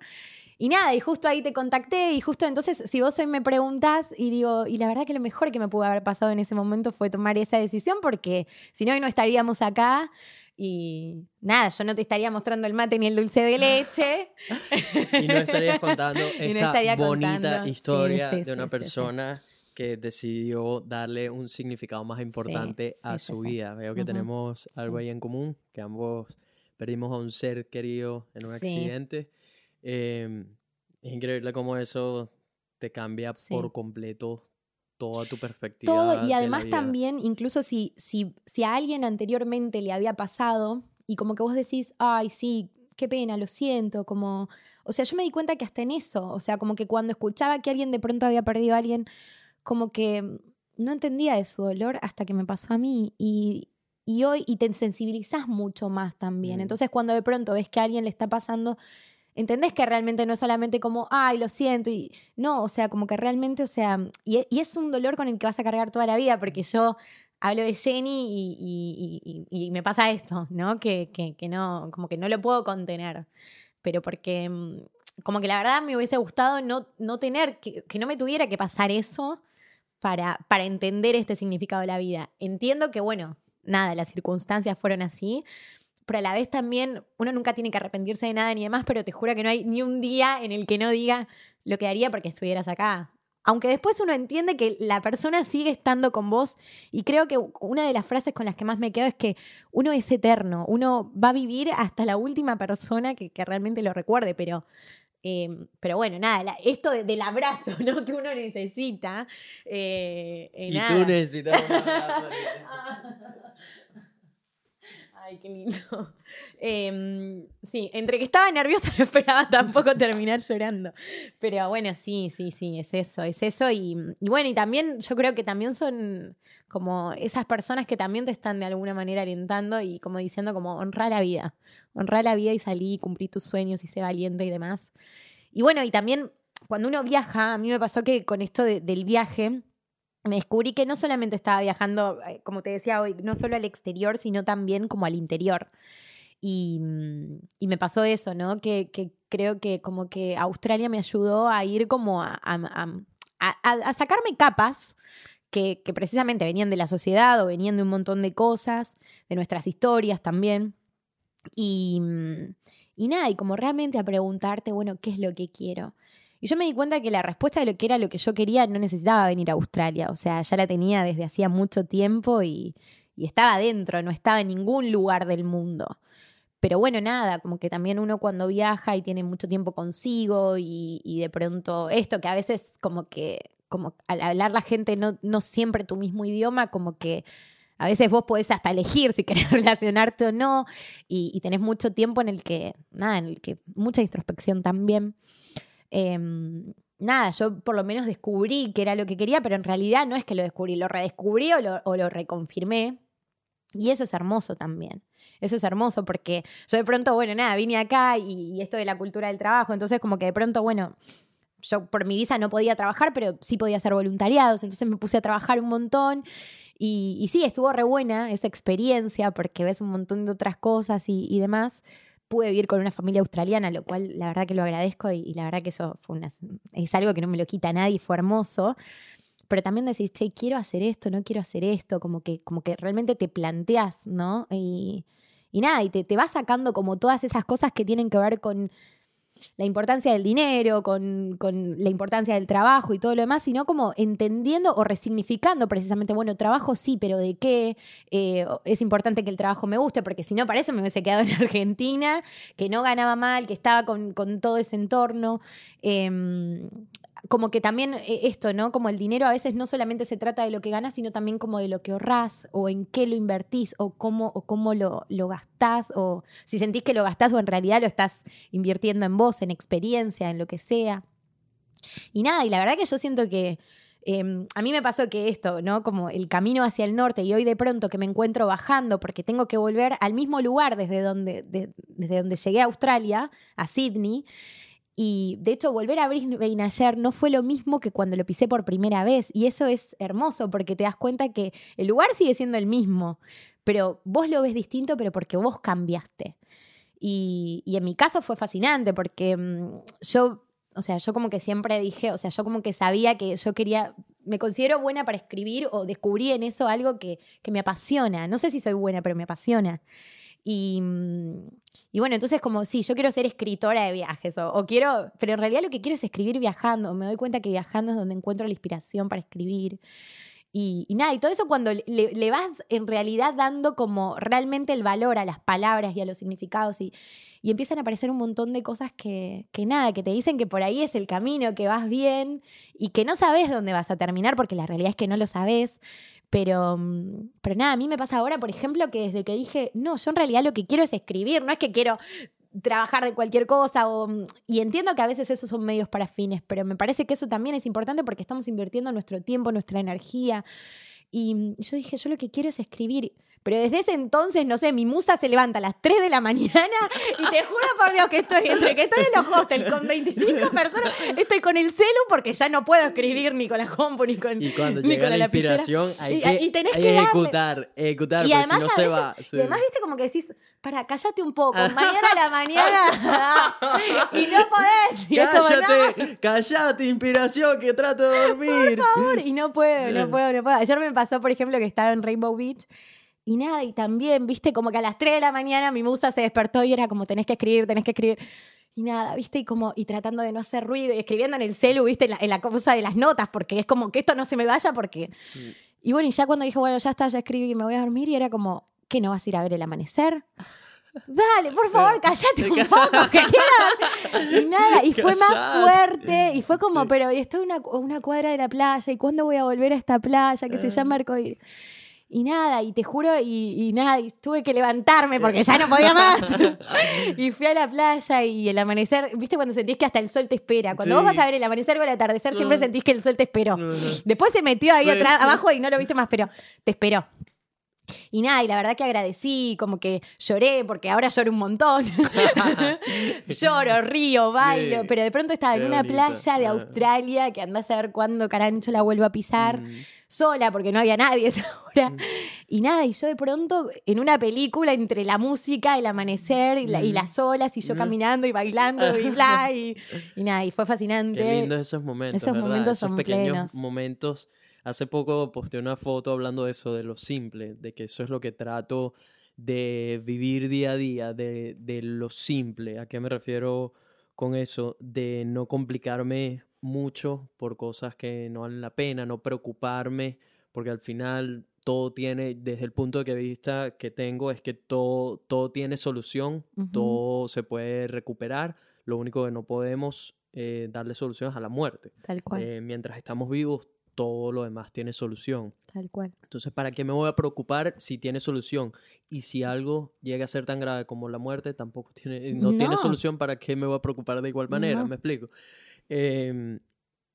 Y nada, y justo ahí te contacté y justo entonces, si vos hoy me preguntás y digo, y la verdad que lo mejor que me pudo haber pasado en ese momento fue tomar esa decisión porque si no, hoy no estaríamos acá y nada, yo no te estaría mostrando el mate ni el dulce de leche. Y no estarías contando no esta estaría bonita contando. historia Sí, sí, de una sí. persona que decidió darle un significado más importante a sí, su sí. vida. Veo que Ujú, tenemos algo sí. ahí en común, que ambos perdimos a un ser querido en un Sí. accidente. Eh, es increíble cómo eso te cambia Sí. por completo toda tu perspectiva. Todo, y además también, incluso si, si, si a alguien anteriormente le había pasado y como que vos decís, ay, sí, qué pena, lo siento, como, o sea, yo me di cuenta que hasta en eso, o sea, como que cuando escuchaba que alguien de pronto había perdido a alguien, como que no entendía de su dolor hasta que me pasó a mí y, y hoy, y te sensibilizás mucho más también. Mm. Entonces cuando de pronto ves que a alguien le está pasando, entendés que realmente no es solamente como, ay, lo siento, y no, o sea, como que realmente, o sea, y, y es un dolor con el que vas a cargar toda la vida, porque yo hablo de Jenny y, me pasa esto, ¿no? Que, que, que no, como que no lo puedo contener, pero porque, mm, como que la verdad me hubiese gustado no, no tener, que, que no me tuviera que pasar eso para, para entender este significado de la vida. Entiendo que, bueno, nada, las circunstancias fueron así, pero a la vez también uno nunca tiene que arrepentirse de nada ni demás, pero te juro que no hay ni un día en el que no diga lo que haría porque estuvieras acá. Aunque después uno entiende que la persona sigue estando con vos y creo que una de las frases con las que más me quedo es que uno es eterno, uno va a vivir hasta la última persona que, que realmente lo recuerde, pero, eh, pero bueno, nada, la- esto de- del abrazo ¿no? que uno necesita. eh, eh, Y nada. tú necesitas un abrazo. Ay, qué lindo. Em, sí, entre que estaba nerviosa no esperaba tampoco terminar llorando. Pero bueno, sí, sí, sí, es eso, es eso. Y, bueno, y también yo creo que también son como esas personas que también te están de alguna manera alentando y como diciendo como honrar la vida. Honrar la vida y salí, cumplir tus sueños y ser valiente y demás. Y bueno, y también cuando uno viaja, a mí me pasó que con esto de- del viaje, descubrí que no solamente estaba viajando, eh, como te decía hoy, no solo al exterior, sino también como al interior. Y, mm, me pasó eso, ¿no? Que, creo que como que Australia me ayudó a ir como a, sacarme capas que, precisamente venían de la sociedad o venían de un montón de cosas, de nuestras historias también. Y, mm, y nada, y como realmente a preguntarte, bueno, ¿qué es lo que quiero? Y yo me di cuenta que la respuesta de lo que era lo que yo quería no necesitaba venir a Australia. O sea, ya la tenía desde hacía mucho tiempo y, estaba dentro, no estaba en ningún lugar del mundo. Pero bueno, nada, como que también uno cuando viaja y tiene mucho tiempo consigo y, y de pronto esto que a veces como que, como al hablar la gente no, no siempre tu mismo idioma, como que a veces vos podés hasta elegir si querés relacionarte o no y, y tenés mucho tiempo en el que, nada, en el que mucha introspección también. Em, nada, yo por lo menos descubrí que era lo que quería, pero en realidad no es que lo descubrí, lo redescubrí o lo, reconfirmé. Y eso es hermoso también. Eso es hermoso porque yo de pronto, bueno, nada, vine acá y, y esto de la cultura del trabajo, entonces como que de pronto, bueno, yo por mi visa no podía trabajar, pero sí podía hacer voluntariados, entonces me puse a trabajar un montón. Y, sí, estuvo re buena esa experiencia porque ves un montón de otras cosas y demás. Pude vivir con una familia australiana, lo cual la verdad que lo agradezco y, la verdad que eso fue una, es algo que no me lo quita nadie, fue hermoso. Pero también decís, che, quiero hacer esto, no quiero hacer esto, como que, como que realmente te planteas, ¿no? Y, y nada, y te, te vas sacando como todas esas cosas que tienen que ver con la importancia del dinero, con, con la importancia del trabajo y todo lo demás, sino como entendiendo o resignificando precisamente, bueno, trabajo sí, pero ¿de qué? Eh, es importante que el trabajo me guste, porque si no, para eso me hubiese quedado en Argentina, que no ganaba mal, que estaba con, con todo ese entorno. Eh, como que también eh, esto, ¿no? Como el dinero a veces no solamente se trata de lo que ganas, sino también como de lo que ahorrás o en qué lo invertís o cómo, o cómo lo, lo gastás o si sentís que lo gastás o en realidad lo estás invirtiendo en vos, en experiencia, en lo que sea. Y nada, y la verdad que yo siento que eh, a mí me pasó que esto, ¿no? Como el camino hacia el norte y hoy de pronto que me encuentro bajando porque tengo que volver al mismo lugar desde donde, de- desde donde llegué a Australia, a Sydney. Y de hecho, volver a Brisbane ayer no fue lo mismo que cuando lo pisé por primera vez. Y eso es hermoso porque te das cuenta que el lugar sigue siendo el mismo, pero vos lo ves distinto, pero porque vos cambiaste. Y, en mi caso fue fascinante porque mm, yo, o sea, yo como que siempre dije, o sea, yo como que sabía que yo quería, me considero buena para escribir o descubrí en eso algo que, que me apasiona. No sé si soy buena, pero me apasiona. Y, mm, y bueno, entonces como, sí, yo quiero ser escritora de viajes o, quiero, pero en realidad lo que quiero es escribir viajando. Me doy cuenta que viajando es donde encuentro la inspiración para escribir. Y, y nada, y todo eso cuando le, le vas en realidad dando como realmente el valor a las palabras y a los significados y, y empiezan a aparecer un montón de cosas que, que nada, que te dicen que por ahí es el camino, que vas bien y que no sabes dónde vas a terminar porque la realidad es que no lo sabes. Pero, mm, pero nada, a mí me pasa ahora, por ejemplo, que desde que dije, no, yo en realidad lo que quiero es escribir, no es que quiero trabajar de cualquier cosa o, mm, y entiendo que a veces esos son medios para fines, pero me parece que eso también es importante porque estamos invirtiendo nuestro tiempo, nuestra energía. Y mm, yo dije, yo lo que quiero es escribir. Pero desde ese entonces, no sé, mi musa se levanta a las 3 de la mañana y te juro por Dios que estoy, entre que estoy en los hostels con 25 personas, estoy con el celu porque ya no puedo escribir ni con la compu ni con, Y cuando ni llega con la inspiración, hay Y- que y tenés hay que darle. ejecutar, ejecutar, Y porque además, si no se va. y además, viste, como que decís, para, cállate un poco, mañana a la mañana y no podés. Y es como, no, Cállate, cállate, inspiración, que trato de dormir. por favor. Y no puedo, no puedo, no puedo. Ayer me pasó, por ejemplo, que estaba en Rainbow Beach y nada, y también, viste, como que a las 3 de la mañana mi musa se despertó y era como, tenés que escribir, tenés que escribir. Y nada, viste, y como, y tratando de no hacer ruido y escribiendo en el celu, viste, en la, en la cosa de las notas, porque es como que esto no se me vaya, porque. Y bueno, y ya cuando dije, bueno, ya está, ya escribí y me voy a dormir, y era como, ¿qué no vas a ir a ver el amanecer? Dale, por favor, cállate un poco, que quiero. Y nada, y fue más fuerte, y fue como, Sí. pero estoy a una, una cuadra de la playa, ¿y cuándo voy a volver a esta playa que se llama Arcoíris? Y nada, y te juro, y, y nada, y tuve que levantarme porque ya no podía más. y fui a la playa y el amanecer, ¿viste cuando sentís que hasta el sol te espera? Cuando Sí. vos vas a ver el amanecer o el atardecer, siempre sentís que el sol te esperó. Después se metió ahí atrás, abajo y no lo viste más, pero te esperó. Y nada, y la verdad que agradecí, como que lloré, porque ahora lloro un montón. Lloro, río, bailo, Sí. pero de pronto estaba en una playa de Ah. Australia, que andás a ver cuándo carancho la vuelvo a pisar, Mm. sola, porque no había nadie a esa hora. Mm. Y nada, y yo de pronto en una película entre la música, el amanecer y, la- y Mm. las olas, y yo Mm. caminando y bailando y bla, y, y nada, y fue fascinante. Qué lindos esos momentos. Esos ¿verdad? momentos esos son pequeños plenos. momentos. Hace poco posteé una foto hablando de eso, de lo simple, de que eso es lo que trato de vivir día a día, de, de lo simple. ¿A qué me refiero con eso? De no complicarme mucho por cosas que no valen la pena, no preocuparme, porque al final todo tiene, desde el punto de vista que tengo, es que todo, todo tiene solución, todo se puede recuperar. Lo único que no podemos eh, darle soluciones a la muerte. Tal cual, Eh, mientras estamos vivos, todo lo demás tiene solución. tal cual. Entonces, ¿para qué me voy a preocupar si tiene solución? Y si algo llega a ser tan grave como la muerte, tampoco tiene, no, tiene solución, ¿para qué me voy a preocupar de igual manera? No. ¿Me explico? Em,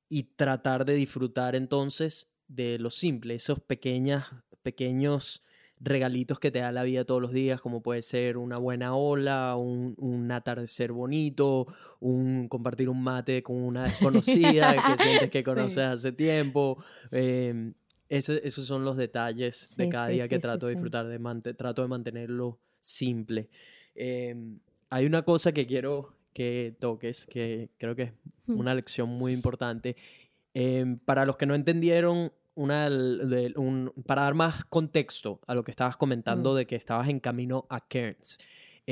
y tratar de disfrutar entonces de lo simple, esos pequeñas, pequeños regalitos que te da la vida todos los días, como puede ser una buena ola, un, un atardecer bonito, un compartir un mate con una desconocida que sientes que Sí. conoces hace tiempo. em, ese- esos son los detalles de cada sí, día que trato de disfrutar, de mante- trato de mantenerlo simple. Em, hay una cosa que quiero que toques, que creo que es una lección muy importante. Em, para los que no entendieron, una, un- para dar más contexto a lo que estabas comentando Mm. de que estabas en camino a Cairns.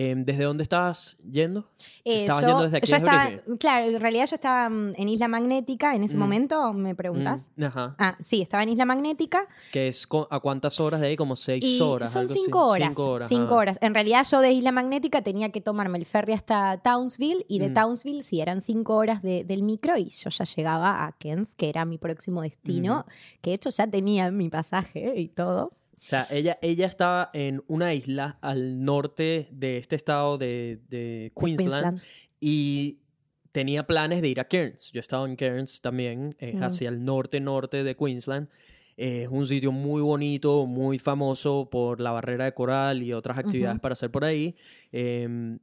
Em, ¿Desde dónde estabas yendo? Eh, ¿Estabas yo, yendo desde aquí, yo estaba, claro, en realidad yo estaba mm, en Isla Magnética en ese Mm. momento, ¿me preguntas? Mm, ajá. Ah, sí, estaba en Isla Magnética. ¿Que es a cuántas horas de ahí? Como seis Y horas. son algo así. cinco horas. Cinco horas. cinco ah. horas. En realidad yo de Isla Magnética tenía que tomarme el ferry hasta Townsville y de Mm. Townsville sí eran cinco horas de- del micro y yo ya llegaba a Kens, que era mi próximo destino, que de hecho ya tenía mi pasaje y todo. O sea, ella, ella estaba en una isla al norte de este estado de, de Queensland, Queensland. y tenía planes de ir a Cairns. Yo he estado en Cairns también, es Mm. hacia el norte-norte de Queensland. Eh, Es un sitio muy bonito, muy famoso por la barrera de coral y otras actividades para hacer por ahí. Eh,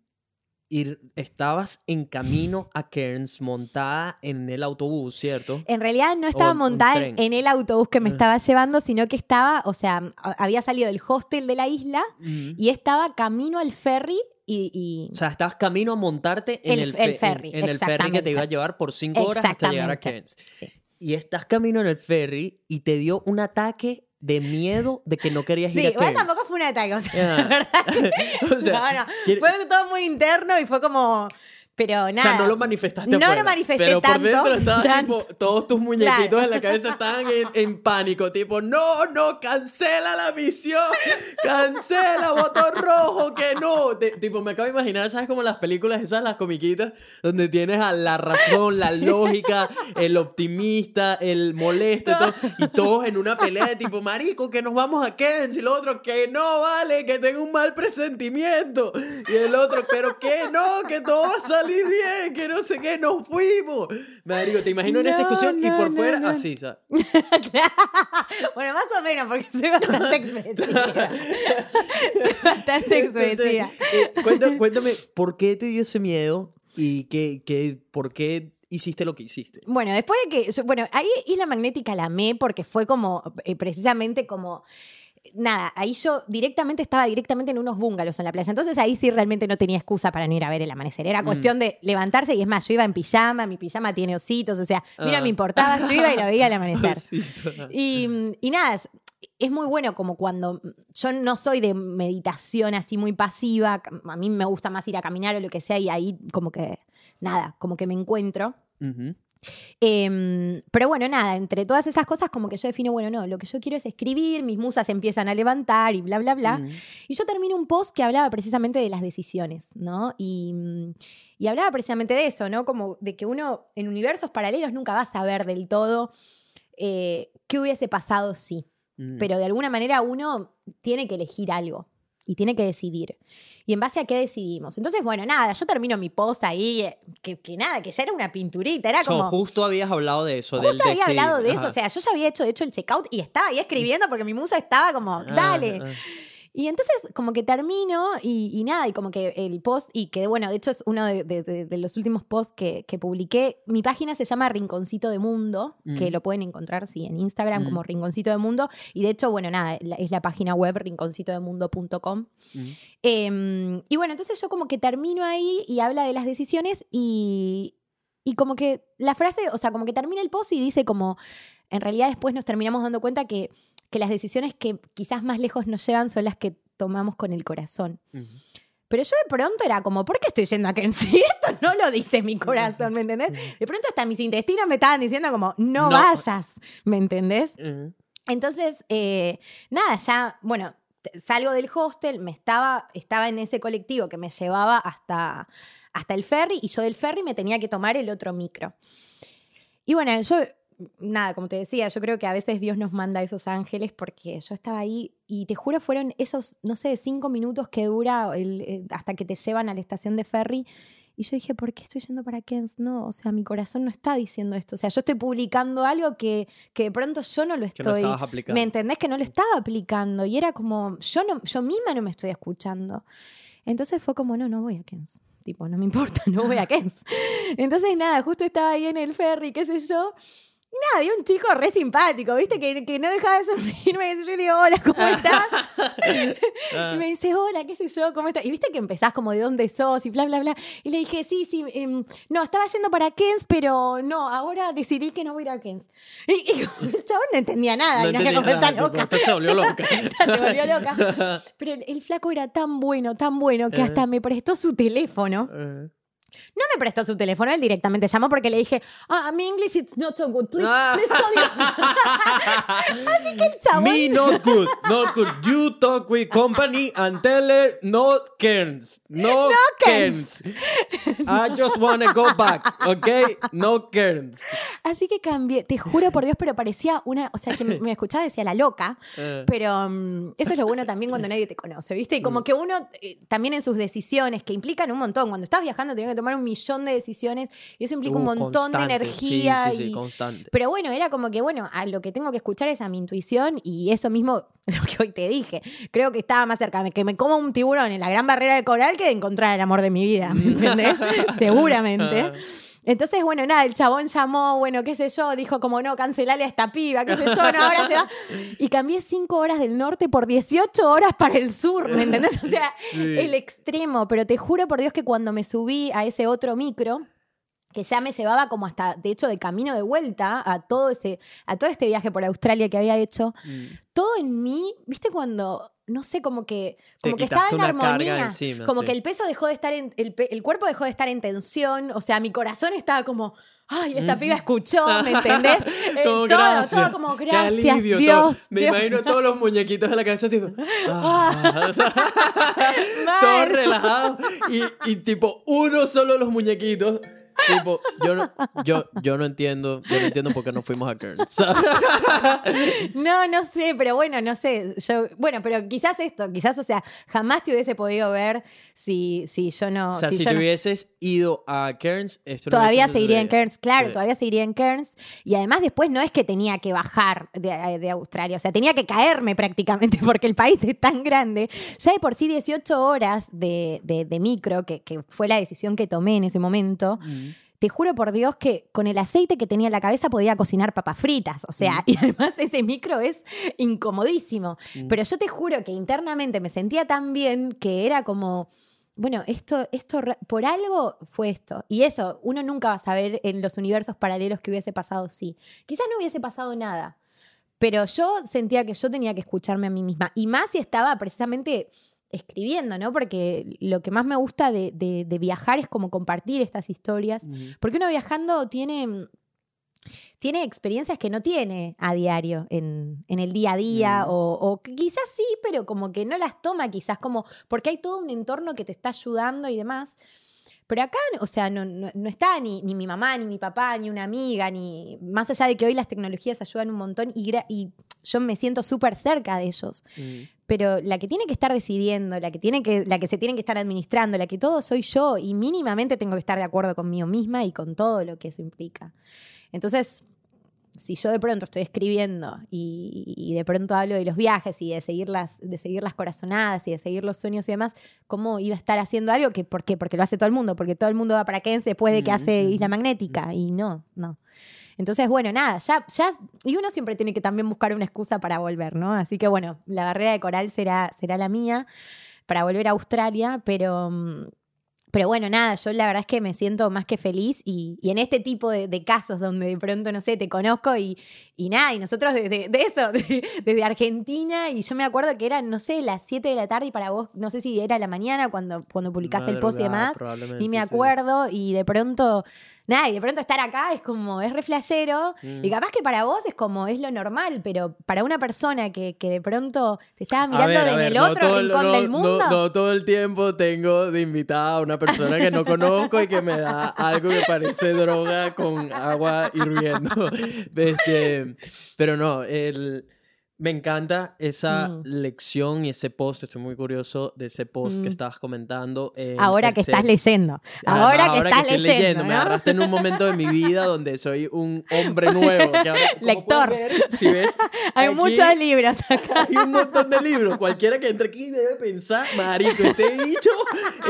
y estabas en camino a Cairns montada en el autobús, ¿cierto? En realidad no estaba montada en, el autobús que me Ah. estaba llevando, sino que estaba, o sea, había salido del hostel de la isla y estaba camino al ferry y... y- O sea, estabas camino a montarte en El- ferry, en, el ferry que te iba a llevar por cinco horas hasta llegar a. Cairns. sí. Y estás camino en el ferry y te dio un ataque de miedo de que no querías Sí, ir a igual Cairns. tampoco fue un ataque, o sea, Ya. la verdad O sea, no, no, quiere- fue todo muy interno y fue como, pero nada. O sea, no lo manifestaste No lo afuera, manifesté Pero por tanto, dentro estaba tanto. tipo, todos tus muñequitos Claro. en la cabeza estaban en, en pánico, tipo, no, no, cancela la misión, cancela, botón rojo, que no. Te- tipo, me acabo de imaginar, ¿sabes? Como las películas esas, las comiquitas, donde tienes a la razón, la lógica, el optimista, el molesto, y, todo, y todos en una pelea de tipo, marico, que nos vamos a Kens, y el otro, que no, vale, que tengo un mal presentimiento, y el otro, pero que no, que todo va a salir bien, que no sé qué, nos fuimos. Marico, te imagino en esa No, discusión y por no, fuera, así, ¿sabes? Bueno, más o menos, porque soy bastante expresiva. soy bastante expresiva. Entonces, eh, cuenta- cuéntame, ¿por qué te dio ese miedo y qué, qué, por qué hiciste lo que hiciste? Bueno, después de que. Bueno, ahí Isla Magnética la amé porque fue como. eh, precisamente como. Nada, ahí yo directamente estaba directamente en unos bungalows en la playa. Entonces ahí sí realmente no tenía excusa para no ir a ver el amanecer. Era Mm. cuestión de levantarse y es más, yo iba en pijama, mi pijama tiene ositos, o sea, a mí no Ah. me importaba, yo iba y lo veía al amanecer. Y, y nada, es, es muy bueno como cuando yo no soy de meditación así muy pasiva, a mí me gusta más ir a caminar o lo que sea y ahí como que, nada, como que me encuentro. Em, pero bueno, nada, entre todas esas cosas como que yo defino, bueno, no, lo que yo quiero es escribir, mis musas empiezan a levantar y bla, bla, bla. Ujú. Y yo termino un post que hablaba precisamente de las decisiones, ¿no? Y, mm, y hablaba precisamente de eso, ¿no? Como de que uno en universos paralelos nunca va a saber del todo eh, qué hubiese pasado si. Ujú. Pero de alguna manera uno tiene que elegir algo y tiene que decidir. ¿Y en base a qué decidimos? Entonces, bueno, nada, yo termino mi post ahí, que, que nada, que ya era una pinturita, era So, como... justo habías hablado de eso. del Justo había decir, hablado de eso, o sea, yo ya había hecho, de hecho, el checkout y estaba ahí escribiendo porque mi musa estaba como, Ah, dale. ah. Y entonces como que termino y, y nada, y como que el post, y que bueno, de hecho es uno de, de- de- de los últimos posts que, que publiqué. Mi página se llama Rinconcito de Mundo, que Mm. lo pueden encontrar, sí, en Instagram Mm. como Rinconcito de Mundo. Y de hecho, bueno, nada, es la página web rinconcitodemundo.com. Ujú. Eh, y bueno, entonces yo como que termino ahí y habla de las decisiones y, y como que la frase, o sea, como que termina el post y dice como, en realidad después nos terminamos dando cuenta que, que las decisiones que quizás más lejos nos llevan son las que tomamos con el corazón. Pero yo de pronto era como, ¿por qué estoy yendo a Kenzie? Esto no lo dice mi corazón, ¿me entendés? De pronto hasta mis intestinos me estaban diciendo como, no, No. vayas, ¿me entendés? Entonces, eh, nada, ya, bueno, salgo del hostel, me estaba, estaba en ese colectivo que me llevaba hasta, hasta el ferry y yo del ferry me tenía que tomar el otro micro. Y bueno, yo, nada, como te decía, yo creo que a veces Dios nos manda esos ángeles porque yo estaba ahí y te juro fueron esos, no sé, cinco minutos que dura el- eh, hasta que te llevan a la estación de ferry. Y yo dije, ¿por qué estoy yendo para Kens? No, o sea, mi corazón no está diciendo esto. O sea, yo estoy publicando algo que, que de pronto yo no lo Que no estoy. estabas aplicando. ¿Me entendés? Que no lo estaba aplicando. Y era como, yo, no, yo misma no me estoy escuchando. Entonces fue como, no, no voy a Kens. Tipo, no me importa, no voy a Kens. Entonces, nada, justo estaba ahí en el ferry, qué sé yo. Nada, había un chico re simpático, ¿viste? Que, que no dejaba de sonreírme. Y yo le digo, hola, ¿cómo estás? Ah. Y me dice, hola, qué sé yo, ¿cómo estás? Y viste que empezás como de dónde sos y bla, bla, bla. Y le dije, sí, sí, em, no, estaba yendo para Kens, pero no, ahora decidí que no voy a ir a Kens. Y, y el chabón no entendía nada. No y no era entendía nada, loca. Se volvió loca. Se volvió loca. Pero el, el flaco era tan bueno, tan bueno, que Eh. hasta me prestó su teléfono. Eh. No me prestó su teléfono, él directamente llamó porque le dije, ah, mi English is not so good, please, Ah. please call you". Así que el chabón... Me not good, not good. You talk with company and tell her no cares, no, cares. cares. I just wanna go back, okay? No cares. Así que cambié, te juro por Dios, pero parecía una, o sea, que me escuchaba decía la loca, Eh. pero mm, eso es lo bueno también cuando nadie te conoce, ¿viste? Y Mm. como que uno eh, también en sus decisiones, que implican un montón, cuando estás viajando tienes que tomar un millón de decisiones y eso implica un Uh, montón de energía. Sí, sí, sí, y- constante. Pero bueno, era como que, bueno, a lo que tengo que escuchar es a mi intuición y eso mismo, lo que hoy te dije, creo que estaba más cerca de que me coma un tiburón en la gran barrera de coral que de encontrar el amor de mi vida, ¿me entendés? Seguramente. Entonces, bueno, nada, el chabón llamó, bueno, qué sé yo, dijo como no, cancelale a esta piba, qué sé yo, no, ahora se va. Y cambié 5 horas del norte por 18 horas para el sur, ¿me entendés? O sea, Sí. el extremo. Pero te juro por Dios que cuando me subí a ese otro micro, que ya me llevaba como hasta, de hecho, de camino de vuelta a todo ese, a todo este viaje por Australia que había hecho, Mm. todo en mí, ¿viste cuando no sé, como que, como que estaba en armonía, encima, como sí. que el peso dejó de estar en, el, el cuerpo dejó de estar en tensión, o sea, mi corazón estaba como, ay, esta piba escuchó, ¿me entendés? Eh, Como todo, gracias. todo como, Qué gracias, alivio, Dios. todo. Me Dios". imagino todos los muñequitos de la cabeza, tipo. ah, o sea, Mal. todos relajados. Y, y tipo, uno solo los muñequitos. Tipo, yo no, yo, yo no entiendo, yo no entiendo por qué no fuimos a Kern. No, no sé, pero bueno, no sé. Yo, bueno, pero quizás esto, quizás, o sea, jamás te hubiese podido ver si, si yo no. O sea, si si yo te no- hubieses ido a Kearns, esto no Todavía seguiría en. Kearns, claro, Sí. todavía seguiría en Kearns. Y además después no es que tenía que bajar de, de Australia, o sea, tenía que caerme prácticamente porque el país es tan grande. Ya de por sí 18 horas de, de- de micro, que, que fue la decisión que tomé en ese momento, Mm. Te juro por Dios que con el aceite que tenía en la cabeza podía cocinar papas fritas. O sea, y además ese micro es incomodísimo. Mm. Pero yo te juro que internamente me sentía tan bien que era como. Bueno, esto, esto por algo fue esto. Y eso, uno nunca va a saber en los universos paralelos que hubiese pasado, sí. Quizás no hubiese pasado nada. Pero yo sentía que yo tenía que escucharme a mí misma. Y más si estaba precisamente escribiendo, ¿no? Porque lo que más me gusta de, de- de viajar es como compartir estas historias. Porque uno viajando tiene, tiene experiencias que no tiene a diario en, en el día a día, o, quizás sí, pero como que no las toma, quizás como, porque hay todo un entorno que te está ayudando y demás. Pero acá, o sea, no, no- no está ni, ni mi mamá, ni mi papá, ni una amiga, ni más allá de que hoy las tecnologías ayudan un montón y, yo me siento súper cerca de ellos Mm. Pero la que tiene que estar decidiendo, la que, tiene que, la que se tiene que estar administrando, la que todo soy yo y mínimamente tengo que estar de acuerdo conmigo misma y con todo lo que eso implica. Entonces, si yo de pronto estoy escribiendo y, y de pronto hablo de los viajes y de seguir, las, de seguir las corazonadas y de seguir los sueños y demás, ¿cómo iba a estar haciendo algo? que ¿Por qué? Porque lo hace todo el mundo, porque todo el mundo va para Keynes después de que hace Isla Magnética y no, no. Entonces, bueno, nada, ya, ya, y uno siempre tiene que también buscar una excusa para volver, ¿no? Así que bueno, la barrera de coral será, será la mía para volver a Australia, pero, mm, pero bueno, nada, yo la verdad es que me siento más que feliz y, y en este tipo de, de casos donde de pronto, no sé, te conozco y, y nada, y nosotros de, de- de eso, de- desde Argentina, y yo me acuerdo que eran, no sé, las 7 de la tarde y para vos, no sé si era la mañana cuando, cuando publicaste el post y demás, ni me sí. acuerdo, y de pronto, nada, y de pronto estar acá es como, es re flashero, Mm. y capaz que para vos es como, es lo normal, pero para una persona que, que de pronto te estaba mirando ver, desde el no otro todo el- rincón no- del mundo. No, todo el tiempo tengo de invitada a una persona que no conozco y que me da algo que parece droga con agua hirviendo. Este, pero no, el, Me encanta esa Mm. lección y ese post. Estoy muy curioso de ese post que Mm. estabas comentando. en Ahora que estás leyendo. Ahora que estás leyendo, Me agarraste en un momento de mi vida donde soy un hombre nuevo. que ahora, como Lector. puedes ver, si ves, Hay aquí muchos libros acá. Hay un montón de libros. Cualquiera que entre aquí debe pensar, marico, este bicho,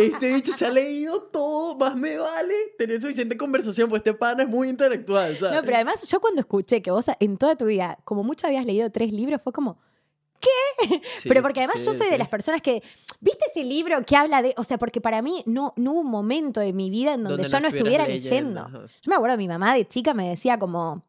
este bicho se ha leído todo, más me vale tener suficiente conversación, pues este pana es muy intelectual, ¿sabes? No, pero además yo cuando escuché que vos en toda tu vida, como mucho habías leído tres libros, fue como, Sí, pero porque además sí, yo soy sí. de las personas que, ¿viste ese libro que habla de, o sea, porque para mí no, no hubo un momento de mi vida en donde, yo no estuviera leyendo. Yo me acuerdo, mi mamá de chica me decía como,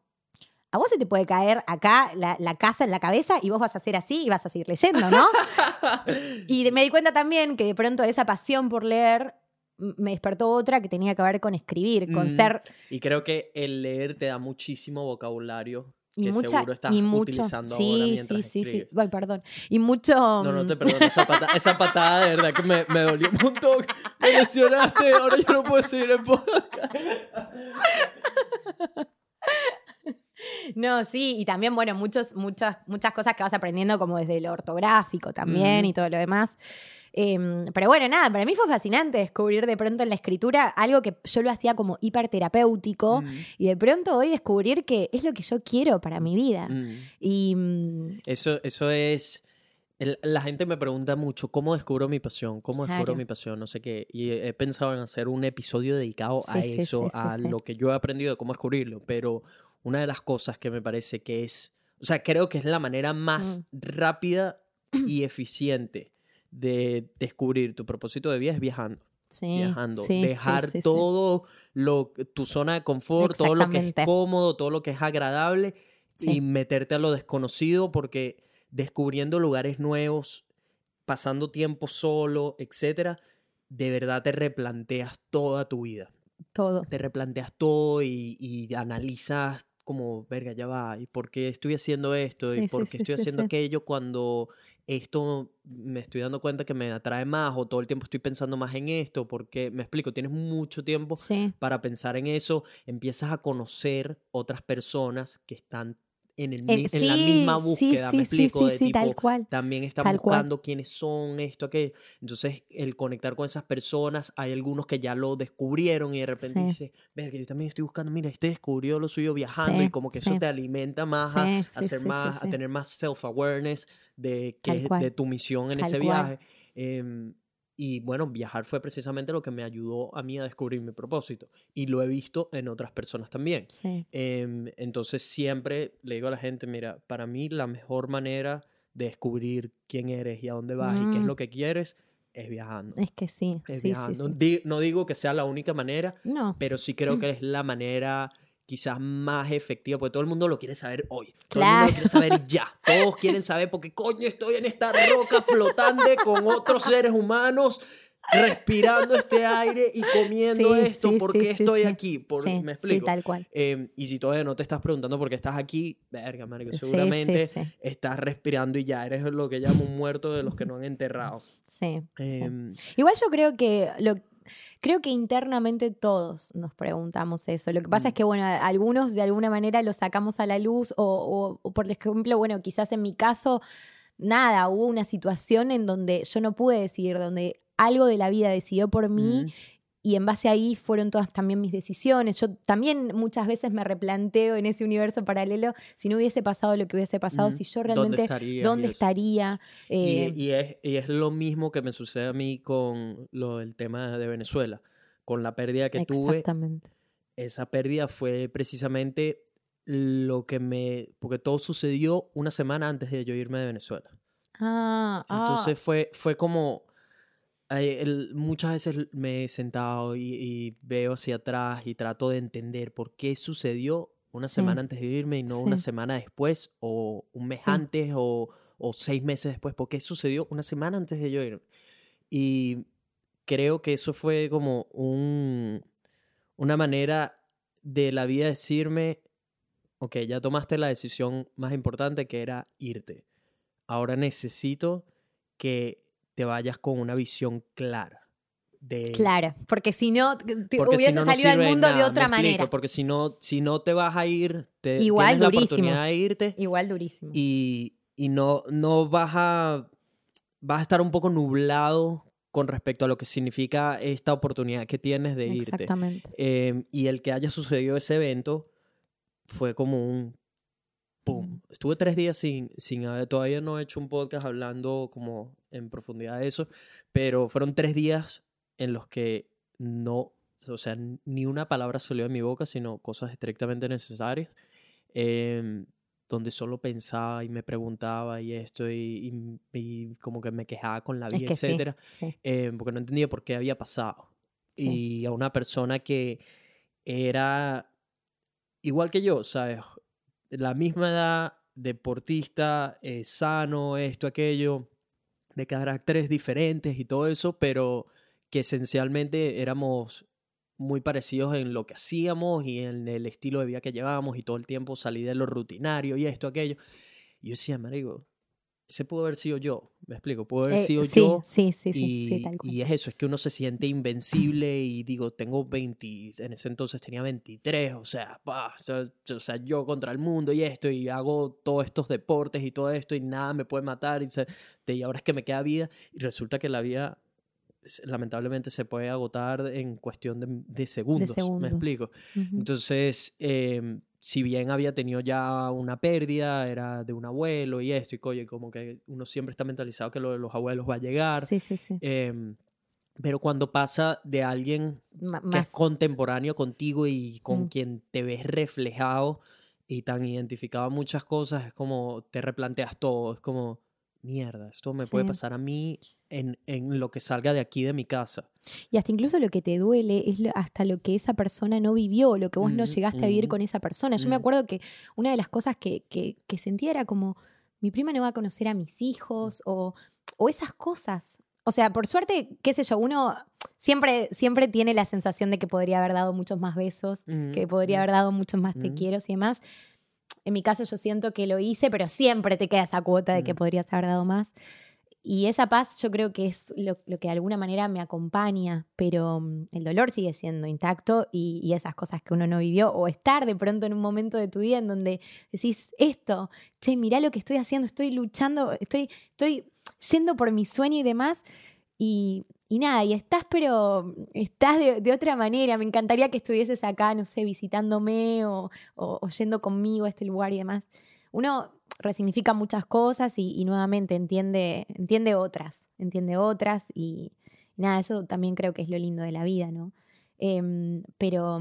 a vos se te puede caer acá la, la casa en la cabeza y vos vas a hacer así y vas a seguir leyendo, ¿no? y me di cuenta también que de pronto esa pasión por leer me despertó otra que tenía que ver con escribir, con Mm. ser Y creo que el leer te da muchísimo vocabulario y que mucha seguro estás y mucho utilizando sí ahora sí mientras sí sí. Ay, perdón y mucho No, no te mm, perdono, esa patada, esa patada de verdad que me, me dolió un montón. Me lesionaste, ahora yo no puedo seguir en podcast. No sí y también bueno muchos muchas muchas cosas que vas aprendiendo como desde lo ortográfico también y todo lo demás Em, pero bueno, nada, para mí fue fascinante descubrir de pronto en la escritura algo que yo lo hacía como hiperterapéutico Mm, y de pronto hoy descubrir que es lo que yo quiero para mi vida. mm. Y mm, Eso, eso es. el- la gente me pregunta mucho cómo descubro mi pasión, cómo descubro Claro. mi pasión, no sé qué. Y he he pensado en hacer un episodio dedicado a Sí, eso, sí, sí, a lo que yo he aprendido de cómo descubrirlo. Pero una de las cosas que me parece que es. O sea, creo que es la manera más Mm. rápida y eficiente de descubrir tu propósito de vida es viajando. sí, viajando. sí, Dejar sí, todo lo tu zona de confort, todo lo que es cómodo, todo lo que es agradable y meterte a lo desconocido porque descubriendo lugares nuevos, pasando tiempo solo, etcétera, de verdad te replanteas toda tu vida. todo. Te replanteas todo y, y analizas como, verga, ya va, ¿y por qué estoy haciendo esto? Sí, ¿Y por qué sí, estoy sí, haciendo aquello cuando esto me estoy dando cuenta que me atrae más o todo el tiempo estoy pensando más en esto? Porque, me explico, tienes mucho tiempo para pensar en eso, empiezas a conocer otras personas que están en, el, El- mi- en la sí, misma sí, búsqueda, me sí, sí, explico, sí, de sí, tipo, tal cual. también están Tal cual. buscando quiénes son, esto, aquello. Entonces, el conectar con esas personas, hay algunos que ya lo descubrieron y de repente dice, verga, yo también estoy buscando, mira, este descubrió lo suyo viajando y como que eso te alimenta más a, sí, más, a tener más self-awareness de, que, cual. de tu misión en Tal ese cual. viaje. Em, y bueno, viajar fue precisamente lo que me ayudó a mí a descubrir mi propósito. Y lo he visto en otras personas también. Sí, Em, entonces siempre le digo a la gente, mira, para mí la mejor manera de descubrir quién eres y a dónde vas y qué es Mm. lo que quieres es viajando. es que sí, Es sí, sí, viajando. sí. Di- no digo que sea la única manera, No, pero sí creo que es la manera quizás más efectiva, porque todo el mundo lo quiere saber hoy. Todo el mundo Claro. lo quiere saber ya. Todos quieren saber porque coño estoy en esta roca flotante con otros seres humanos, respirando este aire y comiendo Sí, esto. sí, ¿Por qué sí, estoy aquí? Por- sí, ¿Me explico? tal cual. Eh, y si todavía no te estás preguntando por qué estás aquí, verga, marico, seguramente estás respirando y ya eres lo que llamo un muerto de los que no han enterrado. Sí. Em, Igual yo creo que lo creo que internamente todos nos preguntamos eso. Lo que pasa Mm. es que, bueno, algunos de alguna manera lo sacamos a la luz o, o- o, por ejemplo, bueno, quizás en mi caso, nada, hubo una situación en donde yo no pude decidir, donde algo de la vida decidió por mí mm, y en base ahí fueron todas también mis decisiones. Yo también muchas veces me replanteo en ese universo paralelo si no hubiese pasado lo que hubiese pasado, mm, si yo ¿dónde realmente estarías y dónde eso? estaría. Eh, Y, y es, y es lo mismo que me sucede a mí con lo del tema de Venezuela. Con la pérdida que tuve, exactamente. esa pérdida fue precisamente lo que me... Porque todo sucedió una semana antes de yo irme de Venezuela. Ah, ah. Entonces fue, fue como... eh, el- muchas veces me he sentado y, y veo hacia atrás y trato de entender por qué sucedió una Sí. semana antes de irme y no una semana después o un mes Sí. antes o, o seis meses después. ¿Por qué sucedió una semana antes de yo irme? Y creo que eso fue como un, una manera de la vida decirme, ok, ya tomaste la decisión más importante que era irte. Ahora necesito que te vayas con una visión clara. De, Claro, porque si no, porque si no, no salido al mundo de otra me explico, manera. Porque si no, si no te vas a ir, te, Igual, tienes la durísimo. oportunidad de irte Igual durísimo. y, y no, no vas a, vas a estar un poco nublado con respecto a lo que significa esta oportunidad que tienes de irte. Exactamente. Eh, y el que haya sucedido ese evento fue como un ¡pum! Estuve tres días sin, sin haber, todavía no he hecho un podcast hablando como en profundidad de eso, pero fueron tres días en los que no, o sea, ni una palabra salió de mi boca, sino cosas estrictamente necesarias, em, donde solo pensaba y me preguntaba y esto y, y- y como que me quejaba con la Es vida, que sí, etcétera sí. eh, porque no entendía por qué había pasado. Sí. Y a una persona que era igual que yo, ¿sabes? La misma edad, deportista, eh, sano, esto, aquello, de caracteres diferentes y todo eso, pero que esencialmente éramos muy parecidos en lo que hacíamos y en el estilo de vida que llevábamos y todo el tiempo salí de lo rutinario y esto, aquello. Y yo decía, marico, ese pudo haber sido yo, me explico, pudo haber Eh, sido sí, yo sí, sí, sí, y, sí, tal cual. y es eso, es que uno se siente invencible y digo, tengo 20, en ese entonces tenía 23, o sea, pa, o sea, yo- contra el mundo y esto, y hago todos estos deportes y todo esto y nada me puede matar y, se- y ahora es que me queda vida y resulta que la vida lamentablemente se puede agotar en cuestión de, de segundos, me segundos. explico. Ujú. Entonces, em, si bien había tenido ya una pérdida, era de un abuelo y esto, y y como que uno siempre está mentalizado que lo de los abuelos va a llegar. Sí, sí, sí. em, pero cuando pasa de alguien Ma- que es contemporáneo contigo y con Mm. quien te ves reflejado y tan identificado en muchas cosas, es como te replanteas todo, es como, mierda, esto me puede Sí. pasar a mí en, en lo que salga de aquí de mi casa. Y hasta incluso lo que te duele es lo- hasta lo que esa persona no vivió, lo que vos no Ujú, llegaste a vivir ujú. con esa persona. Yo me Mm. acuerdo que una de las cosas que, que, que sentía era como, mi prima no va a conocer a mis hijos o, o esas cosas. O sea, por suerte, qué sé yo, uno siempre, siempre tiene la sensación de que podría haber dado muchos más besos, que podría haber dado muchos más te Mm. quiero y demás. En mi caso yo siento que lo hice, pero siempre te queda esa cuota de que Mm. podrías haber dado más. Y esa paz yo creo que es lo, que de alguna manera me acompaña, pero mm, el dolor sigue siendo intacto y, y esas cosas que uno no vivió, o estar de pronto en un momento de tu vida en donde decís esto, che, mirá lo que estoy haciendo, estoy luchando, estoy, estoy yendo por mi sueño y demás, y, y nada, y estás, pero estás de, de otra manera. Me encantaría que estuvieses acá, no sé, visitándome o, o- o yendo conmigo a este lugar y demás. Uno resignifica muchas cosas y, nuevamente entiende, entiende otras, entiende otras y, nada, eso también creo que es lo lindo de la vida, ¿no? Em, pero,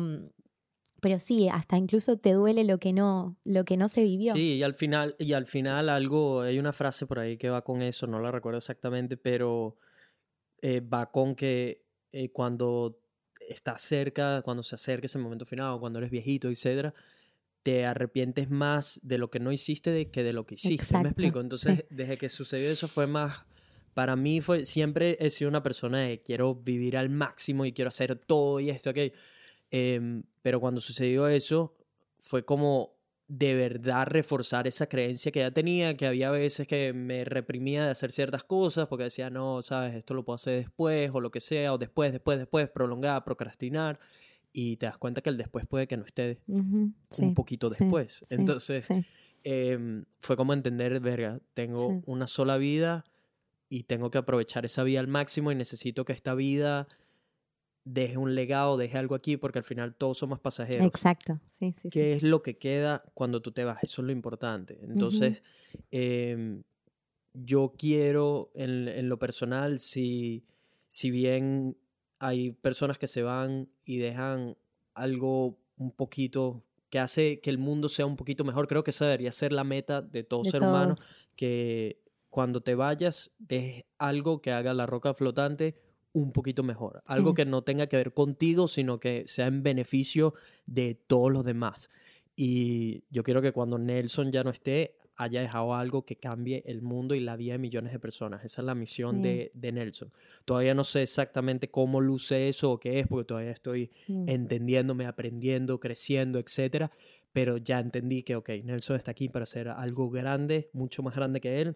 pero sí, hasta incluso te duele lo que no, lo que no se vivió. Sí, y al final, y al final algo, hay una frase por ahí que va con eso, no la recuerdo exactamente, pero eh, va con que eh, cuando estás cerca, cuando se acerca ese momento final, cuando eres viejito, etcétera, te arrepientes más de lo que no hiciste de que de lo que hiciste. Exacto, ¿Me explico? sí. Entonces, desde que sucedió eso fue más. Para mí fue, siempre he sido una persona de quiero vivir al máximo y quiero hacer todo y esto, aquello. Em, pero cuando sucedió eso, fue como de verdad reforzar esa creencia que ya tenía, que había veces que me reprimía de hacer ciertas cosas porque decía, no, sabes, esto lo puedo hacer después o lo que sea, o después, después, después, prolongar, procrastinar. Y te das cuenta que el después puede que no esté Ujú, sí, un poquito sí, después. sí, Entonces, sí. em, fue como entender, verga, tengo Sí. una sola vida y tengo que aprovechar esa vida al máximo y necesito que esta vida deje un legado, deje algo aquí, porque al final todos somos pasajeros. Exacto, sí, sí, sí. ¿Qué es lo que queda cuando tú te vas? Eso es lo importante. Entonces, em, yo quiero, en, en lo personal, si, si bien hay personas que se van y dejan algo un poquito que hace que el mundo sea un poquito mejor, creo que esa debería ser la meta de todo De ser humano, que cuando te vayas dejes algo que haga la roca flotante un poquito mejor. Algo que no tenga que ver contigo, sino que sea en beneficio de todos los demás. Y yo quiero que cuando Nelson ya no esté, haya dejado algo que cambie el mundo y la vida de millones de personas. Esa es la misión Sí. de, de Nelson. Todavía no sé exactamente cómo luce eso o qué es, porque todavía estoy Mm. entendiéndome, aprendiendo, creciendo, etcétera. Pero ya entendí que, ok, Nelson está aquí para hacer algo grande, mucho más grande que él,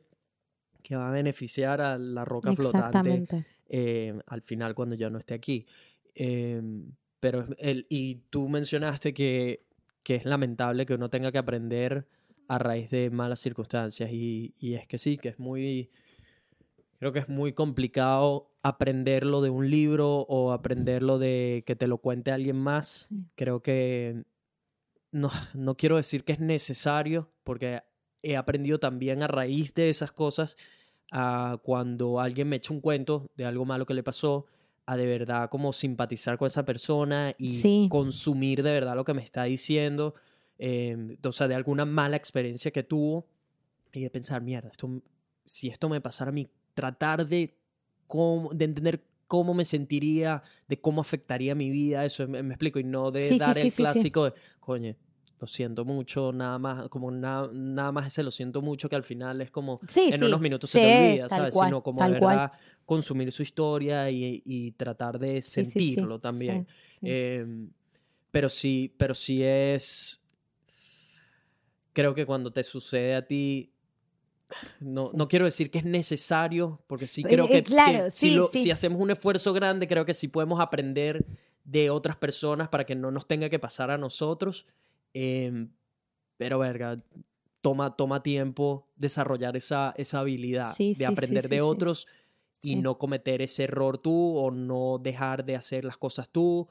que va a beneficiar a la roca flotante eh, al final cuando ya no esté aquí. Em, pero el, y tú mencionaste que, que es lamentable que uno tenga que aprender a raíz de malas circunstancias. Y, y es que sí, que es muy, creo que es muy complicado aprenderlo de un libro o aprenderlo de que te lo cuente alguien más. Sí. Creo que no, no quiero decir que es necesario, porque he aprendido también a raíz de esas cosas, a cuando alguien me echa un cuento de algo malo que le pasó, a de verdad como simpatizar con esa persona y Sí. consumir de verdad lo que me está diciendo, eh, o sea, de alguna mala experiencia que tuvo y de pensar, mierda, esto, si esto me pasara a mí, tratar de, cómo, de entender cómo me sentiría, de cómo afectaría mi vida, eso me, me explico, y no de Sí, dar sí, el sí, clásico de, coño, lo siento mucho, nada más, como na- nada más ese lo siento mucho que al final es como Sí, en sí. unos minutos Sí, se te olvida, ¿sabes? cual, Sino como de cual. verdad consumir su historia y, y tratar de sentirlo también. Eh, pero sí, pero sí es. Creo que cuando te sucede a ti. No, Sí. no quiero decir que es necesario, porque sí Eh, creo eh, que, claro, que si, sí, lo- sí. si hacemos un esfuerzo grande, creo que sí podemos aprender de otras personas para que no nos tenga que pasar a nosotros. Eh, pero, verga, toma, toma tiempo desarrollar esa, esa habilidad de aprender de otros y no cometer ese error tú o no dejar de hacer las cosas tú.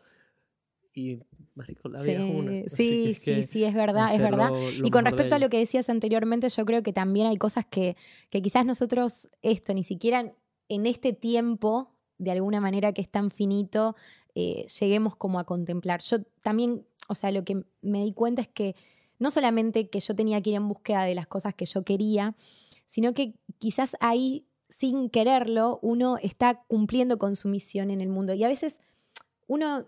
Y, marico, la vida es una. Sí, así sí, que es sí, que sí, es verdad, es verdad. lo- lo Y con respecto a lo que decías anteriormente, yo creo que también hay cosas que, que quizás nosotros, esto, ni siquiera en este tiempo, de alguna manera que es tan finito, eh, lleguemos como a contemplar. Yo también, o sea, lo que me di cuenta es que no solamente que yo tenía que ir en búsqueda de las cosas que yo quería, sino que quizás ahí, sin quererlo, uno está cumpliendo con su misión en el mundo. Y a veces uno,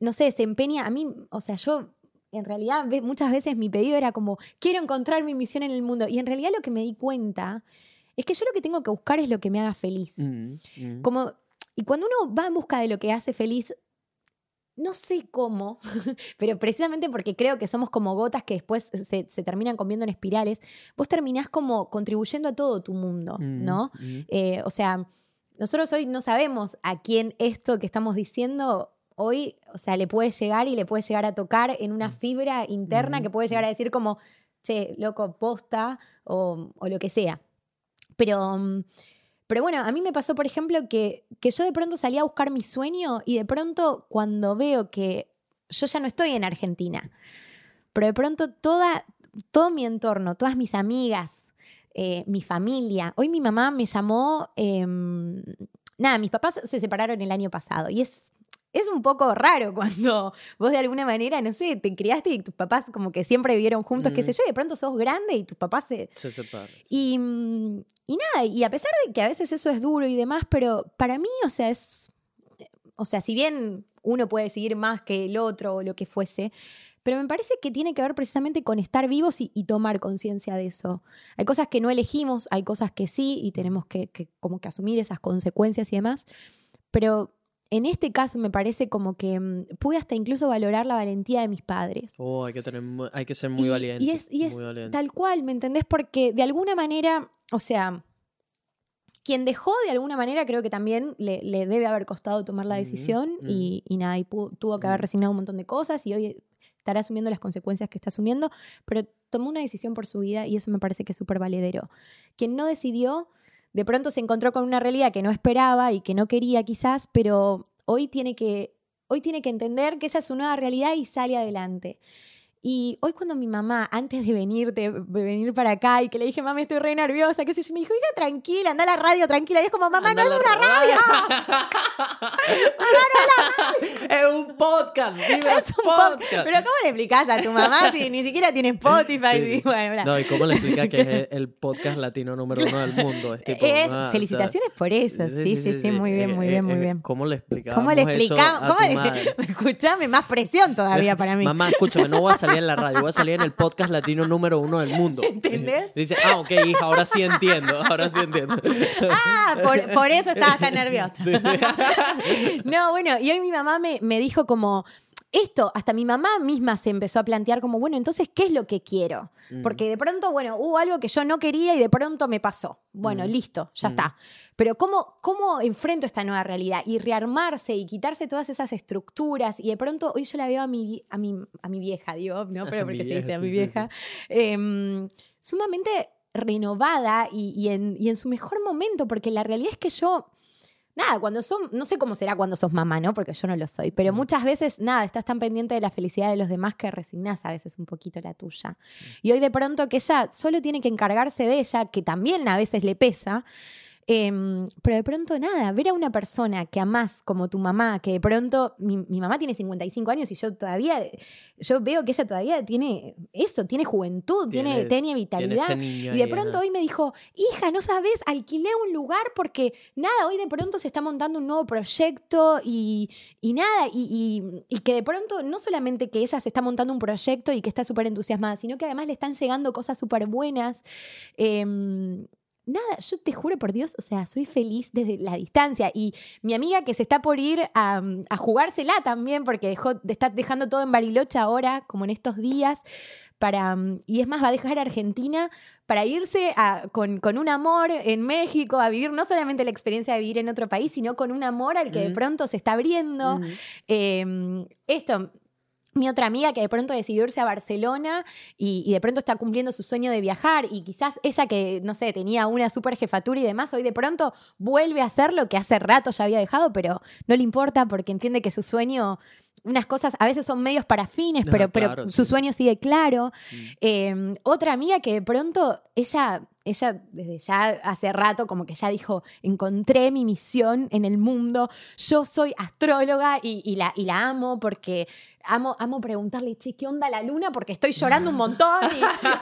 no sé, se empeña, a mí, o sea, yo en realidad muchas veces mi pedido era como, quiero encontrar mi misión en el mundo. Y en realidad lo que me di cuenta es que yo lo que tengo que buscar es lo que me haga feliz. Mm, mm. Como, y cuando uno va en busca de lo que hace feliz, no sé cómo, pero precisamente porque creo que somos como gotas que después se, se terminan conviendo en espirales, vos terminás como contribuyendo a todo tu mundo, Mm, ¿no? Eh, o sea, nosotros hoy no sabemos a quién esto que estamos diciendo hoy, o sea, le puede llegar y le puede llegar a tocar en una fibra interna Mm, que puede llegar a decir como, che, loco, posta o, o lo que sea. Pero, mm, pero bueno, a mí me pasó, por ejemplo, que, que yo de pronto salí a buscar mi sueño y de pronto cuando veo que yo ya no estoy en Argentina, pero de pronto toda, todo mi entorno, todas mis amigas, eh, mi familia, hoy mi mamá me llamó, em, nada, mis papás se separaron el año pasado y es... Es un poco raro cuando vos de alguna manera, no sé, te criaste y tus papás como que siempre vivieron juntos, qué sé Mm. yo, y de pronto sos grande y tus papás se, Se separan. y, mm, y nada, y a pesar de que a veces eso es duro y demás, pero para mí, o sea, es. O sea, si bien uno puede seguir más que el otro o lo que fuese, pero me parece que tiene que ver precisamente con estar vivos y, y tomar conciencia de eso. Hay cosas que no elegimos, hay cosas que sí, y tenemos que, que como que asumir esas consecuencias y demás. Pero en este caso me parece como que mm, pude hasta incluso valorar la valentía de mis padres. Oh, hay que, tener, hay que ser muy Y- valiente. Y es, y es muy valiente. tal cual, ¿me entendés? Porque de alguna manera, o sea, quien dejó de alguna manera creo que también le, le debe haber costado tomar la Ujú, decisión y, y nada, y tuvo que haber resignado un montón de cosas y hoy estará asumiendo las consecuencias que está asumiendo, pero tomó una decisión por su vida y eso me parece que es súper valedero. Quien no decidió, de pronto se encontró con una realidad que no esperaba y que no quería quizás, pero hoy tiene que, hoy tiene que entender que esa es su nueva realidad y sale adelante. Y hoy cuando mi mamá, antes de venir, de, de venir para acá y que le dije, mami, estoy re nerviosa, qué sé yo, me dijo, hija, tranquila, anda a la radio, tranquila. Y es como, mamá, no Anda es a la una radio. es un podcast, Vibra Es un podcast. podcast. Pero ¿cómo le explicás a tu mamá si ni siquiera tiene Spotify? Sí. Y bueno, bla. No, ¿y cómo le explica que es el- podcast latino número uno del mundo? Es, tipo, Es- ah, o sea, felicitaciones por eso. Sí, sí, sí, muy bien, muy bien, muy bien. ¿Cómo le explicamos ¿Cómo le eso explicamos? a ¿Cómo tu le madre? Escuchame, más presión todavía para mí. Mamá, escúchame, no voy a salir en la radio, voy a salir en el podcast latino número uno del mundo. ¿Entendés? Dice, ah, ok, hija, ahora sí entiendo, ahora sí entiendo. Ah, por, por eso estabas tan nerviosa. Sí, sí. No, bueno, y hoy mi mamá me, me dijo como, esto, hasta mi mamá misma se empezó a plantear como, bueno, entonces, ¿qué es lo que quiero? Mm. Porque de pronto, bueno, hubo algo que yo no quería y de pronto me pasó. Bueno, Mm. listo, ya Mm. está. Pero ¿cómo, ¿cómo enfrento esta nueva realidad? Y rearmarse y quitarse todas esas estructuras. Y de pronto, hoy yo la veo a mi, a mi, a mi vieja, digo, ¿no? Pero porque se vieja, dice a sí, mi sí, vieja. em, sumamente renovada y, y en, y en su mejor momento, porque la realidad es que yo nada, cuando son, no sé cómo será cuando sos mamá, ¿no? Porque yo no lo soy, pero Mm. muchas veces, nada, estás tan pendiente de la felicidad de los demás que resignás a veces un poquito la tuya. Y hoy de pronto que ella solo tiene que encargarse de ella, que también a veces le pesa. Em, pero de pronto nada, ver a una persona que amás como tu mamá, que de pronto mi, mi mamá tiene 55 años y yo todavía, yo veo que ella todavía tiene eso, tiene juventud, tiene, Tiene- vitalidad. Y de pronto hoy me dijo, hija, no sabes, alquilé un lugar porque nada, hoy de pronto se está montando un nuevo proyecto y, y nada, y, y- y que de pronto no solamente que ella se está montando un proyecto y que está súper entusiasmada, sino que además le están llegando cosas súper buenas. Em, Nada, yo te juro por Dios, o sea, soy feliz desde la distancia. Y mi amiga que se está por ir a, a jugársela también, porque dejó, está dejando todo en Bariloche ahora, como en estos días, para, y es más, va a dejar Argentina para irse a- con, con un amor en México, a vivir no solamente la experiencia de vivir en otro país, sino con un amor al que de pronto se está abriendo. Eh, esto, mi otra amiga que de pronto decidió irse a Barcelona y, y de pronto está cumpliendo su sueño de viajar y quizás ella que, no sé, tenía una super jefatura y demás, hoy de pronto vuelve a hacer lo que hace rato ya había dejado, pero no le importa porque entiende que su sueño, unas cosas a veces son medios para fines, pero, pero claro, su sí, sueño sigue claro. Mm. Eh, otra amiga que de pronto ella, ella desde ya hace rato como que ya dijo, encontré mi misión en el mundo, yo soy astróloga y, y la, y la amo porque amo, amo preguntarle, che, ¿qué onda la luna? Porque estoy llorando un montón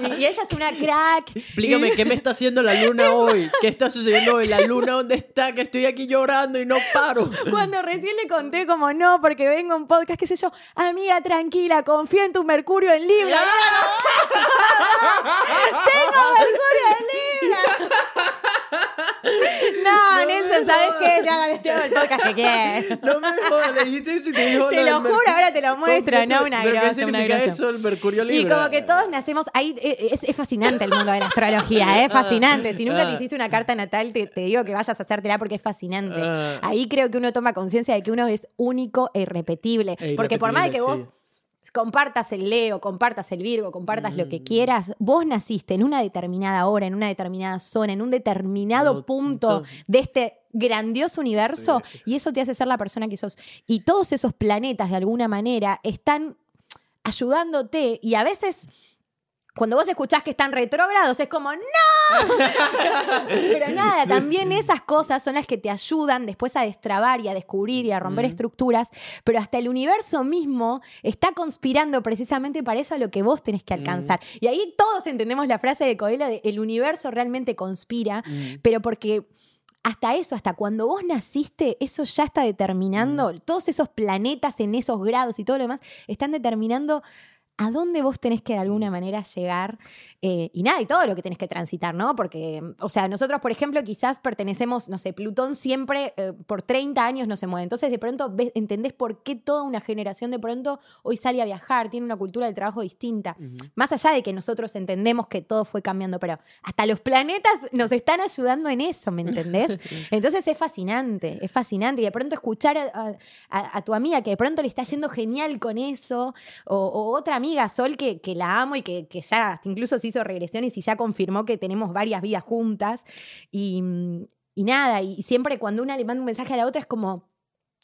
y, y- y ella es una crack. Explícame qué me está haciendo la luna hoy. ¿Qué está sucediendo hoy? ¿La luna dónde está? Que estoy aquí llorando y no paro. Cuando recién le conté como no, porque vengo a un podcast, qué sé yo, amiga, tranquila, confía en tu Mercurio en Libra. ¡Tengo Mercurio en Libra! No, Nelson, ¿sabes qué? Te hago, te hago el podcast que quieres. No me jodas, le dijiste eso y te dijo Te lo juro, ahora te lo muestro, no una ¿Pero grosa, una grosa. eso el Mercurio Y como que todos nacemos ahí, eh, es, es fascinante el mundo de la astrología, ¿eh? es fascinante. Si nunca Ah. te hiciste una carta natal, te, te digo que vayas a hacértela porque es fascinante. Ah. Ahí creo que uno toma conciencia de que uno es único e irrepetible. E porque por más de que vos compartas el Leo, compartas el Virgo, compartas lo que Mm. quieras, vos naciste en una determinada hora, en una determinada zona, en un determinado No, punto de este grandioso universo Sí. y eso te hace ser la persona que sos. Y todos esos planetas de alguna manera están ayudándote y a veces cuando vos escuchás que están retrógrados es como ¡No! Pero nada, también esas cosas son las que te ayudan después a destrabar y a descubrir y a romper Mm. estructuras, pero hasta el universo mismo está conspirando precisamente para eso a lo que vos tenés que alcanzar. Y ahí todos entendemos la frase de Coelho de el universo realmente conspira, Mm. pero porque hasta eso, hasta cuando vos naciste, eso ya está determinando, todos esos planetas en esos grados y todo lo demás, están determinando a dónde vos tenés que de Mm. alguna manera llegar eh, y nada, y todo lo que tenés que transitar, ¿no? Porque, o sea, nosotros, por ejemplo, quizás pertenecemos, no sé, Plutón siempre eh, por 30 años no se mueve. Entonces, de pronto ves, entendés por qué toda una generación de pronto hoy sale a viajar, tiene una cultura del trabajo distinta. Más allá de que nosotros entendemos que todo fue cambiando, pero hasta los planetas nos están ayudando en eso, ¿me entendés? Entonces es fascinante, es fascinante. Y de pronto escuchar a, a- a- a tu amiga que de pronto le está yendo genial con eso, o, o otra amiga, Sol, que, que la amo y que, que ya incluso se hizo regresiones y ya confirmó que tenemos varias vidas juntas. Y, y nada, y siempre cuando una le manda un mensaje a la otra es como...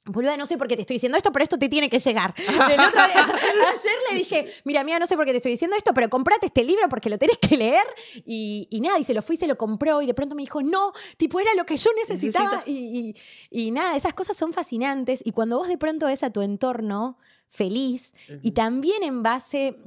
Boluda, no sé por qué te estoy diciendo esto, pero esto te tiene que llegar. El otro día- ayer le dije, mira, amiga, no sé por qué te estoy diciendo esto, pero comprate este libro porque lo tenés que leer. Y, y nada, y se lo fui, se lo compró y de pronto me dijo, no, tipo, era lo que yo necesitaba. Y, y- y nada, esas cosas son fascinantes. Y cuando vos de pronto ves a tu entorno feliz y también en base...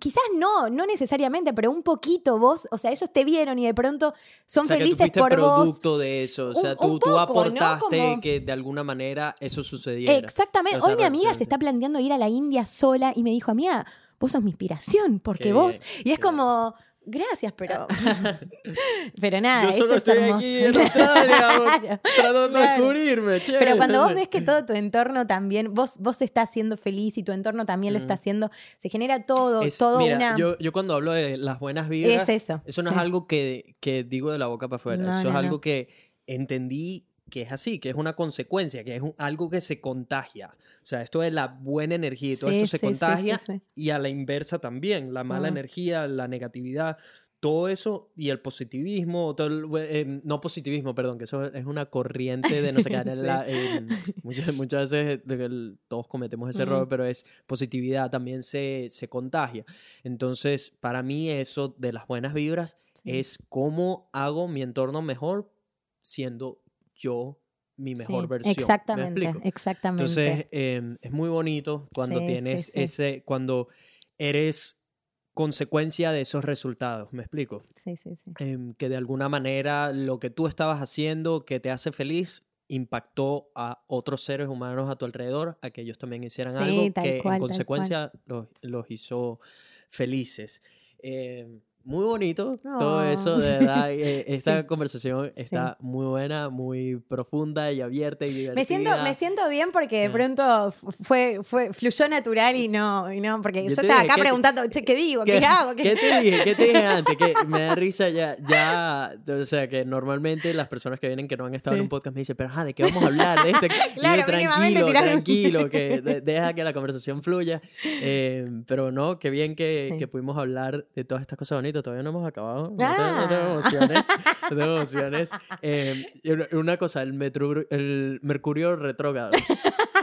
Quizás no, no necesariamente, pero un poquito vos, o sea, ellos te vieron y de pronto son O sea, que tú felices fuiste por vos. producto de eso. O sea, Un- tú, un tú poco, ¿no? aportaste Como- que de alguna manera eso sucediera. Exactamente. O sea, Hoy mi amiga se está planteando ir a la India sola y me dijo, amiga, vos sos mi inspiración, porque Qué vos. bien, Y es qué como, Gracias, pero. pero nada, Yo eso solo es estoy hermoso. aquí en Australia Claro, tratando de descubrirme. che. Pero cuando vos ves que todo tu entorno también, vos, vos estás siendo feliz y tu entorno también lo está haciendo, se genera todo, Es- todo mira, una. yo, yo cuando hablo de las buenas vibras, Es eso, no es algo que, que digo de la boca para afuera. No, eso no, es no. algo que entendí que es así, que es una consecuencia, que es un- algo que se contagia. O sea, esto de la buena energía y todo Sí, esto se sí, contagia sí, y a la inversa también, la mala energía, la negatividad, todo eso y el positivismo, todo el- eh, no positivismo, perdón, que eso es una corriente de no sé qué, la- en- muchas, muchas veces el- todos cometemos ese Ujú. error, pero es positividad, también se, se contagia. Entonces, para mí eso de las buenas vibras es cómo hago mi entorno mejor siendo yo mi mejor Sí, versión. ¿Me Exactamente, exactamente. Entonces, em, es muy bonito cuando Sí, tienes sí. ese, cuando eres consecuencia de esos resultados, ¿me explico? sí, sí, sí. Em, que de alguna manera lo que tú estabas haciendo que te hace feliz impactó a otros seres humanos a tu alrededor, a que ellos también hicieran algo que cual, en consecuencia los, los hizo felices. Em, muy bonito todo eso, de Oh. verdad. eh, esta Sí. conversación está muy buena, muy profunda y abierta y divertida. Me siento, me siento bien porque de Sí. pronto fu- fue, fue, fluyó natural y no, y no porque Yo yo, estaba dije, acá ¿qué te- preguntando, che, ¿qué digo? ¿Qué, hago? ¿Qué- ¿Qué te dije? ¿Qué te dije antes? Que me da risa ya, ya, o sea, que normalmente las personas que vienen que no han estado en Sí. un podcast me dicen, pero ajá, ¿de qué vamos a hablar? De este? Yo, Claro, mínimamente tranquilo, tranquilo, que de- deja que la conversación fluya. Eh, pero no, qué bien que, Sí. que pudimos hablar de todas estas cosas bonitas. Todavía no hemos acabado. No, tengo, no Ah. tengo emociones. No tengo emociones. Eh, una- cosa, el, mercurio retrógrado.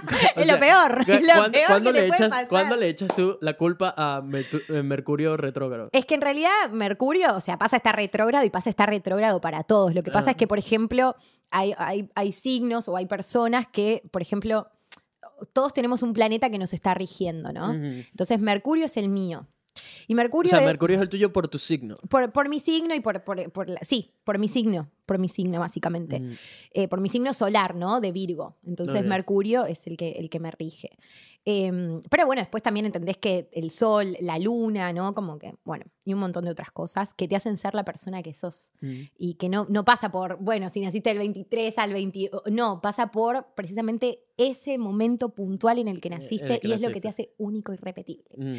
Es lo peor, ¿cu- es lo cuándo- peor cuándo que le echas, pasar. ¿Cuándo le echas tú la culpa a eh, Mercurio retrógrado? Es que en realidad Mercurio, o sea, pasa a estar retrógrado y pasa a estar retrógrado para todos. Lo que pasa Ah. es que, por ejemplo, hay, hay, hay signos o hay personas que, por ejemplo, todos tenemos un planeta que nos está rigiendo, ¿no? Entonces, Mercurio es el mío. Y O Mercurio sea, es Mercurio es el tuyo por tu signo. por, por mi signo y por, por, por la- sí, por mi signo, por mi signo básicamente. Mm. Eh, por mi signo solar, ¿no? De Virgo. Entonces. Mercurio es el que, el que me rige. Em, pero bueno, después también entendés que el sol, la luna, ¿no? Como que, bueno, y un montón de otras cosas que te hacen ser la persona que sos. Mm. Y que no, no pasa por, bueno, si naciste del 23 al 20, no, pasa por precisamente ese momento puntual en el que naciste el que y es lo que te hace único y repetible. Mm.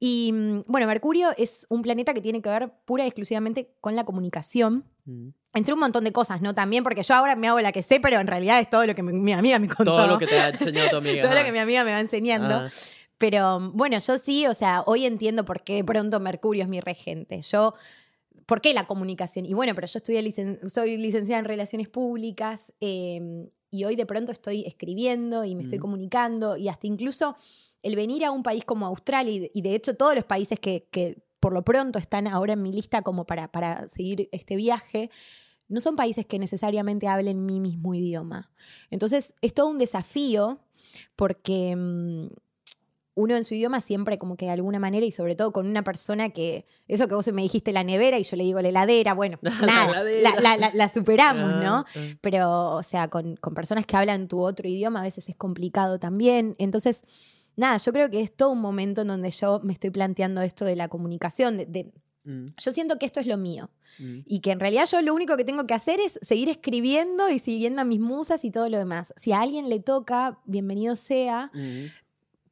Y mm, bueno, Mercurio es un planeta que tiene que ver pura y exclusivamente con la comunicación. Mm. Entre un montón de cosas, ¿no? También porque yo ahora me hago la que sé, pero en realidad es todo lo que mi, mi amiga me contó. Todo lo que te ha enseñado tu amiga. Todo lo que mi amiga me va enseñando. Ah. Pero bueno, yo sí, o sea, hoy entiendo por qué de pronto Mercurio es mi regente. Yo, ¿por qué la comunicación? Y bueno, pero yo estudié licen- soy licenciada en Relaciones Públicas eh, y hoy de pronto estoy escribiendo y me estoy Mm. comunicando y hasta incluso el venir a un país como Australia y de, y de hecho todos los países que, que por lo pronto están ahora en mi lista como para, para seguir este viaje, no son países que necesariamente hablen mi mismo idioma. Entonces es todo un desafío porque mm, uno en su idioma siempre como que de alguna manera y sobre todo con una persona que, eso que vos me dijiste la nevera y yo le digo la heladera, bueno, La nada, heladera. la, la- la- la superamos, ¿no? Ah, ah. Pero, o sea, con, con personas que hablan tu otro idioma a veces es complicado también. Entonces, nada, yo creo que es todo un momento en donde yo me estoy planteando esto de la comunicación, de- de, Mm, yo siento que esto es lo mío mm. y que en realidad yo lo único que tengo que hacer es seguir escribiendo y siguiendo a mis musas y todo lo demás. Si a alguien le toca, bienvenido sea. Mm.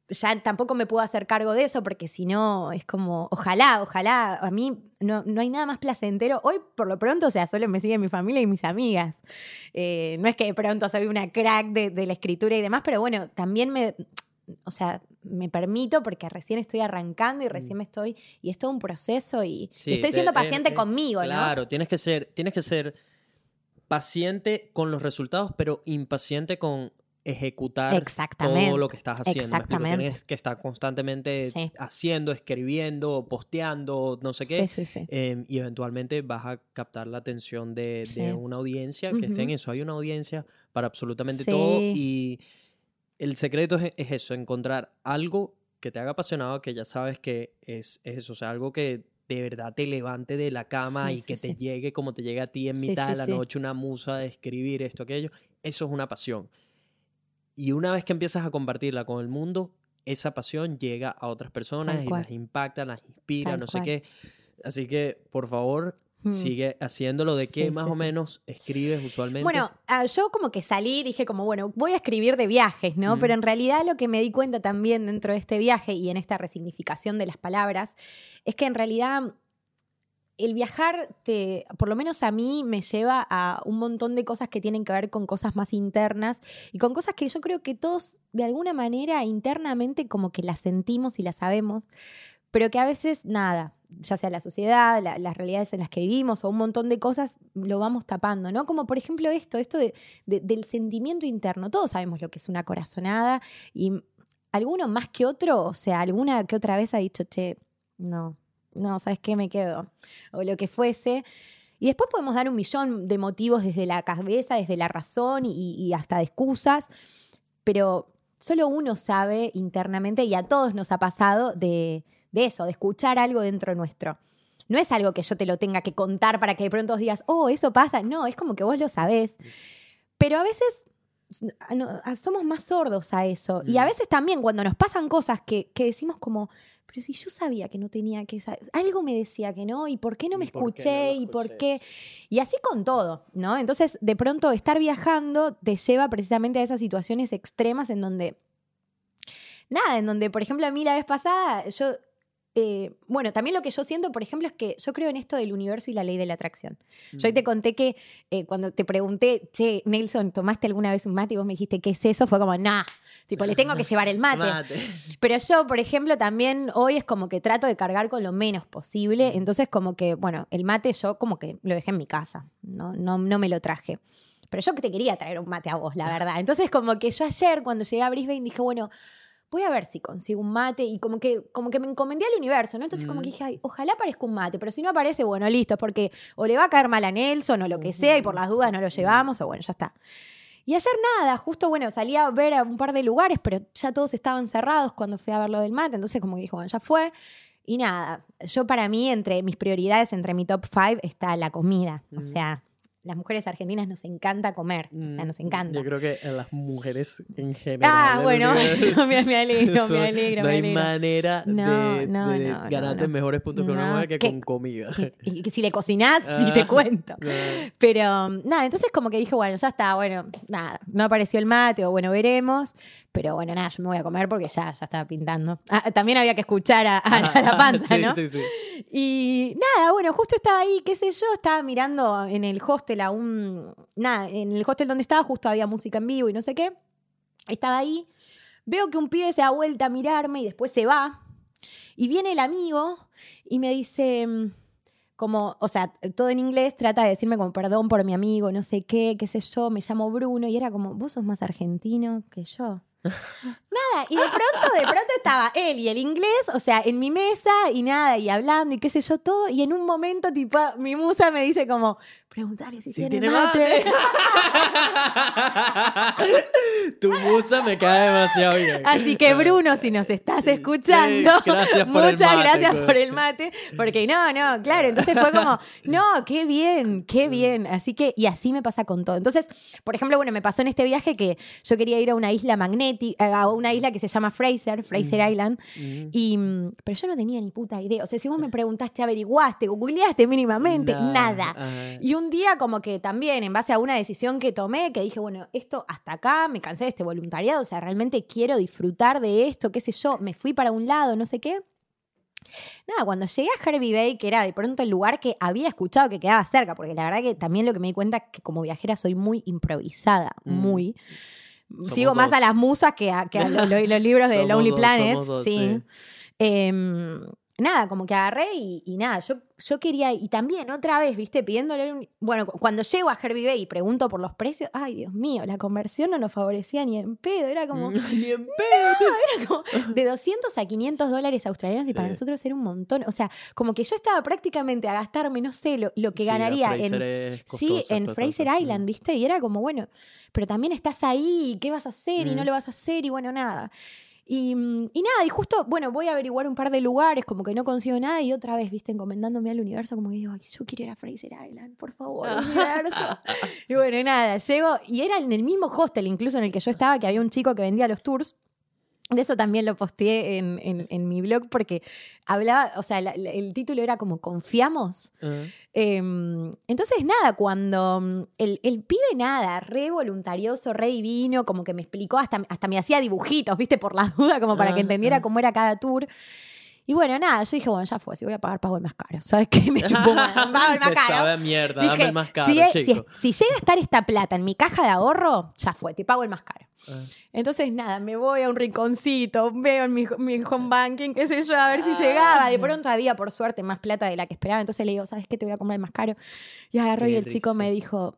Ya tampoco me puedo hacer cargo de eso porque si no es como, ojalá, ojalá, a mí no, no hay nada más placentero. Hoy por lo pronto, o sea, solo me sigue mi familia y mis amigas. Eh, no es que de pronto soy una crack de, de la escritura y demás, pero bueno, también me, o sea, me permito porque recién estoy arrancando y recién me estoy, y es todo un proceso y Mm. Estoy siendo paciente conmigo, ¿no? Claro, tienes que ser, tienes que ser paciente con los resultados, pero impaciente con ejecutar Exactamente. todo lo que estás haciendo. ¿me explico? Exactamente. Tienes que estar constantemente Sí. haciendo, escribiendo, posteando, no sé qué. Sí, sí, sí. eh, y eventualmente vas a captar la atención de, una audiencia que esté en eso. Hay una audiencia para absolutamente todo y el secreto es, es eso, encontrar algo que te haga apasionado, que ya sabes que es, es eso, o sea, algo que de verdad te levante de la cama Sí, y sí, que te sí. llegue como te llega a ti en mitad de la noche una musa de escribir esto, aquello. Eso es una pasión. Y una vez que empiezas a compartirla con el mundo, esa pasión llega a otras personas Tal y cual. las impacta, las inspira, Tal no cual. sé qué. Así que, por favor, Mm. sigue haciéndolo. ¿De qué Sí, más sí, o sí. menos escribes usualmente? Bueno, ah, yo como que salí, dije como, bueno, voy a escribir de viajes, ¿no? Mm. Pero en realidad lo que me di cuenta también dentro de este viaje y en esta resignificación de las palabras, es que en realidad el viajar, te, por lo menos a mí, me lleva a un montón de cosas que tienen que ver con cosas más internas y con cosas que yo creo que todos de alguna manera internamente como que las sentimos y las sabemos, pero que a veces nada, ya sea la sociedad, la- las realidades en las que vivimos o un montón de cosas, lo vamos tapando, ¿no? Como por ejemplo esto, esto de- de- del sentimiento interno. Todos sabemos lo que es una corazonada y alguno más que otro, o sea, alguna que otra vez ha dicho, che, no, no, ¿sabes qué? Me quedo. O lo que fuese. Y después podemos dar un millón de motivos desde la cabeza, desde la razón y, y hasta de excusas, pero solo uno sabe internamente y a todos nos ha pasado de, de eso, de escuchar algo dentro nuestro. No es algo que yo te lo tenga que contar para que de pronto digas, oh, eso pasa. No, es como que vos lo sabés. Pero a veces no, somos más sordos a eso. Y a Mm. veces también cuando nos pasan cosas que, que decimos como, pero si yo sabía que no tenía que saber, algo me decía que no, y por qué no me ¿Y por qué no escuché, lo y por qué. Y así con todo, ¿no? Entonces, de pronto, estar viajando te lleva precisamente a esas situaciones extremas en donde, nada, en donde, por ejemplo, a mí la vez pasada, yo, eh, bueno, también lo que yo siento, por ejemplo, es que yo creo en esto del universo y la ley de la atracción. Yo ahí te Mm. conté que eh, cuando te pregunté, che, Nelson, ¿tomaste alguna vez un mate? Y vos me dijiste, ¿qué es eso? Fue como, nah, tipo, le tengo que llevar el mate. Mate. Pero yo, por ejemplo, también hoy es como que trato de cargar con lo menos posible. Mm. Entonces, como que, bueno, el mate yo como que lo dejé en mi casa. No, no, no me lo traje. Pero yo que te quería traer un mate a vos, la verdad. Entonces, como que yo ayer, cuando llegué a Brisbane, dije, bueno, voy a ver si consigo un mate. Y como que, como que me encomendé al universo, ¿no? Entonces, como Mm. que dije, ay, ojalá aparezca un mate. Pero si no aparece, bueno, listo, porque o le va a caer mal a Nelson o lo que sea, y por las dudas no lo llevamos, o bueno, ya está. Y ayer nada, justo bueno, salí a ver a un par de lugares, pero ya todos estaban cerrados cuando fui a ver lo del mate, entonces como que dijo, bueno, ya fue. Y nada, yo para mí, entre mis prioridades, entre mi top five, está la comida. O Mm. sea, las mujeres argentinas nos encanta comer, o sea, nos Mm, encanta. Yo creo que a las mujeres en general. Ah, bueno, universo, me, me alegro, eso, me alegro, No me hay alegro. manera No, de, no, de no, no, ganarte no. mejores puntos con una No, mujer que con comida. Y, y que si le cocinás, ni te Ah, cuento. ah. Pero nada, entonces como que dije, bueno, ya está, bueno, nada, no apareció el mate, o bueno, veremos. Pero bueno, nada, yo me voy a comer porque ya, ya estaba pintando. Ah, también había que escuchar a, a- a la panza, Sí, ¿no? sí, sí. Y nada, bueno, justo estaba ahí, qué sé yo, estaba mirando en el hostel a un. Nada, en el hostel donde estaba, justo había música en vivo y no sé qué. Estaba ahí, veo que un pibe se da vuelta a mirarme y después se va. Y viene el amigo y me dice. mm, Como, o sea, todo en inglés trata de decirme como perdón por mi amigo, no sé qué, qué sé yo, me llamo Bruno, y era como, vos sos más argentino que yo. Nada, y de pronto, de pronto estaba él y el inglés, o sea, en mi mesa y nada, y hablando y qué sé yo, todo, y en un momento, tipo, mi musa me dice como, preguntarle si, Si tiene, tiene mate. mate. tu musa me cae demasiado bien. Así que Bruno, si nos estás escuchando, Sí, gracias por el muchas mate, gracias güey. por el mate, porque no, no, claro, entonces fue como, no, qué bien, qué bien, así que, y así me pasa con todo. Entonces, por ejemplo, bueno, me pasó en este viaje que yo quería ir a una isla magnética, a una isla que se llama Fraser, Fraser Island, Mm. y, mm, pero yo no tenía ni puta idea, o sea, si vos me preguntaste, averiguaste, googleaste mínimamente, nada. ajá. Y un día como que también, en base a una decisión que tomé, que dije, bueno, esto hasta acá, me cansé de este voluntariado, o sea, realmente quiero disfrutar de esto, qué sé yo, me fui para un lado, no sé qué. Nada, cuando llegué a Herbie Bay, que era de pronto el lugar que había escuchado que quedaba cerca, porque la verdad que también lo que me di cuenta es que como viajera soy muy improvisada, Mm. muy. Somos Sigo más a las musas que a, que los, libros de Somos Lonely dos, Planet. somos dos, sí. sí. Em, nada, como que agarré y, y nada, yo, yo quería, y también otra vez, viste, pidiéndole, un- bueno, cu- cuando llego a Herbie Bay y pregunto por los precios, ay Dios mío, la conversión no nos favorecía ni en pedo, era como, Ni en pedo. era como de 200 a 500 dólares australianos y para nosotros era un montón, o sea, como que yo estaba prácticamente a gastarme, no sé, lo, lo que Sí, ganaría en... Sí, en. Fraser. Island, ¿viste? Y era como, bueno, pero también estás ahí, ¿qué vas a hacer? Y no Mm. lo vas a hacer, y bueno, nada. Y, mm, y nada, y justo, bueno, voy a averiguar un par de lugares, como que no consigo nada, y otra vez, viste, encomendándome al universo, como que digo, "Ay, yo quiero ir a Fraser Island, por favor, universo. y bueno, nada, llego, y era en el mismo hostel, incluso en el que yo estaba, que había un chico que vendía los tours. De eso también lo posteé en, en- en mi blog porque hablaba, o sea, la- la- el título era como confiamos. Em, entonces, nada, cuando mm, el, el pibe, nada, re voluntarioso, re divino, como que me explicó, hasta, hasta me hacía dibujitos, viste, por las dudas, como para que entendiera cómo era cada tour. Y bueno, nada, yo dije, bueno, ya fue, si voy a pagar, pago el más caro. ¿Sabes qué? Me chupó, bueno, pago el más caro. sabe a mierda, dame el más caro, si, es- si chico. es- si llega a estar esta plata en mi caja de ahorro, ya fue, te pago el más caro. Ah. Entonces, nada, me voy a un rinconcito, veo en mi, mi home banking, qué sé yo, a ver si llegaba. De pronto había, por suerte, más plata de la que esperaba. Entonces le digo, ¿sabes qué? Te voy a comprar el más caro. Y agarró y el chico me dijo,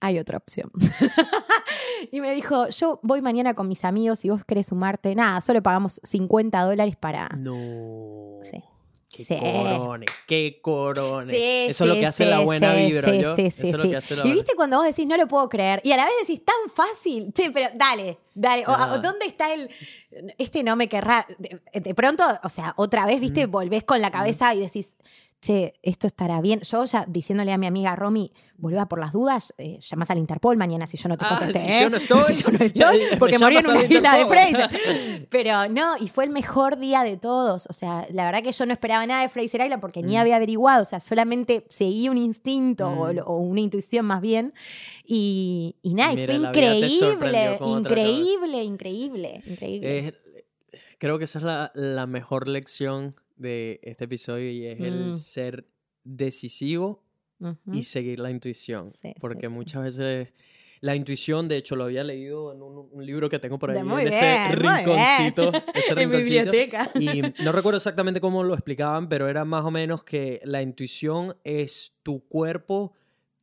hay otra opción. y me dijo, yo voy mañana con mis amigos, si vos querés sumarte, nada, solo pagamos 50 dólares para... No. Sí. Qué Sí. corones, qué corones. Sí, Eso es lo que hace la buena vibra, sí, ¿yo? sí, Eso sí, es lo sí. que hace la Y viste cuando vos decís, no lo puedo creer, y a la vez decís, tan fácil, che, pero dale, dale, Ah. o, ¿dónde está el, este no me querrá, de, de pronto, o sea, otra vez, viste, Mm. volvés con la cabeza y decís, che, esto estará bien. Yo ya diciéndole a mi amiga Romy, volvá por las dudas, eh, llamás al Interpol mañana si yo no te Ah, contesté. si ¿eh? yo no estoy, Si yo no estoy, porque morí en una isla de. Fraser. Pero no, y fue el mejor día de todos. O sea, la verdad que yo no esperaba nada de Fraser Island porque ni Mm. había averiguado. O sea, solamente seguí un instinto o, Mm. o una intuición más bien. Y, y nada, y fue increíble, increíble, increíble, increíble. Creo que esa es la, la mejor lección de este episodio y es el Mm. ser decisivo Ujú. y seguir la intuición. Sí, porque sí. muchas veces la intuición, de hecho, lo había leído en un, un libro que tengo por ahí, en ese bien, muy rinconcito. Ese en rinconcito. biblioteca. Y no recuerdo exactamente cómo lo explicaban, pero era más o menos que la intuición es tu cuerpo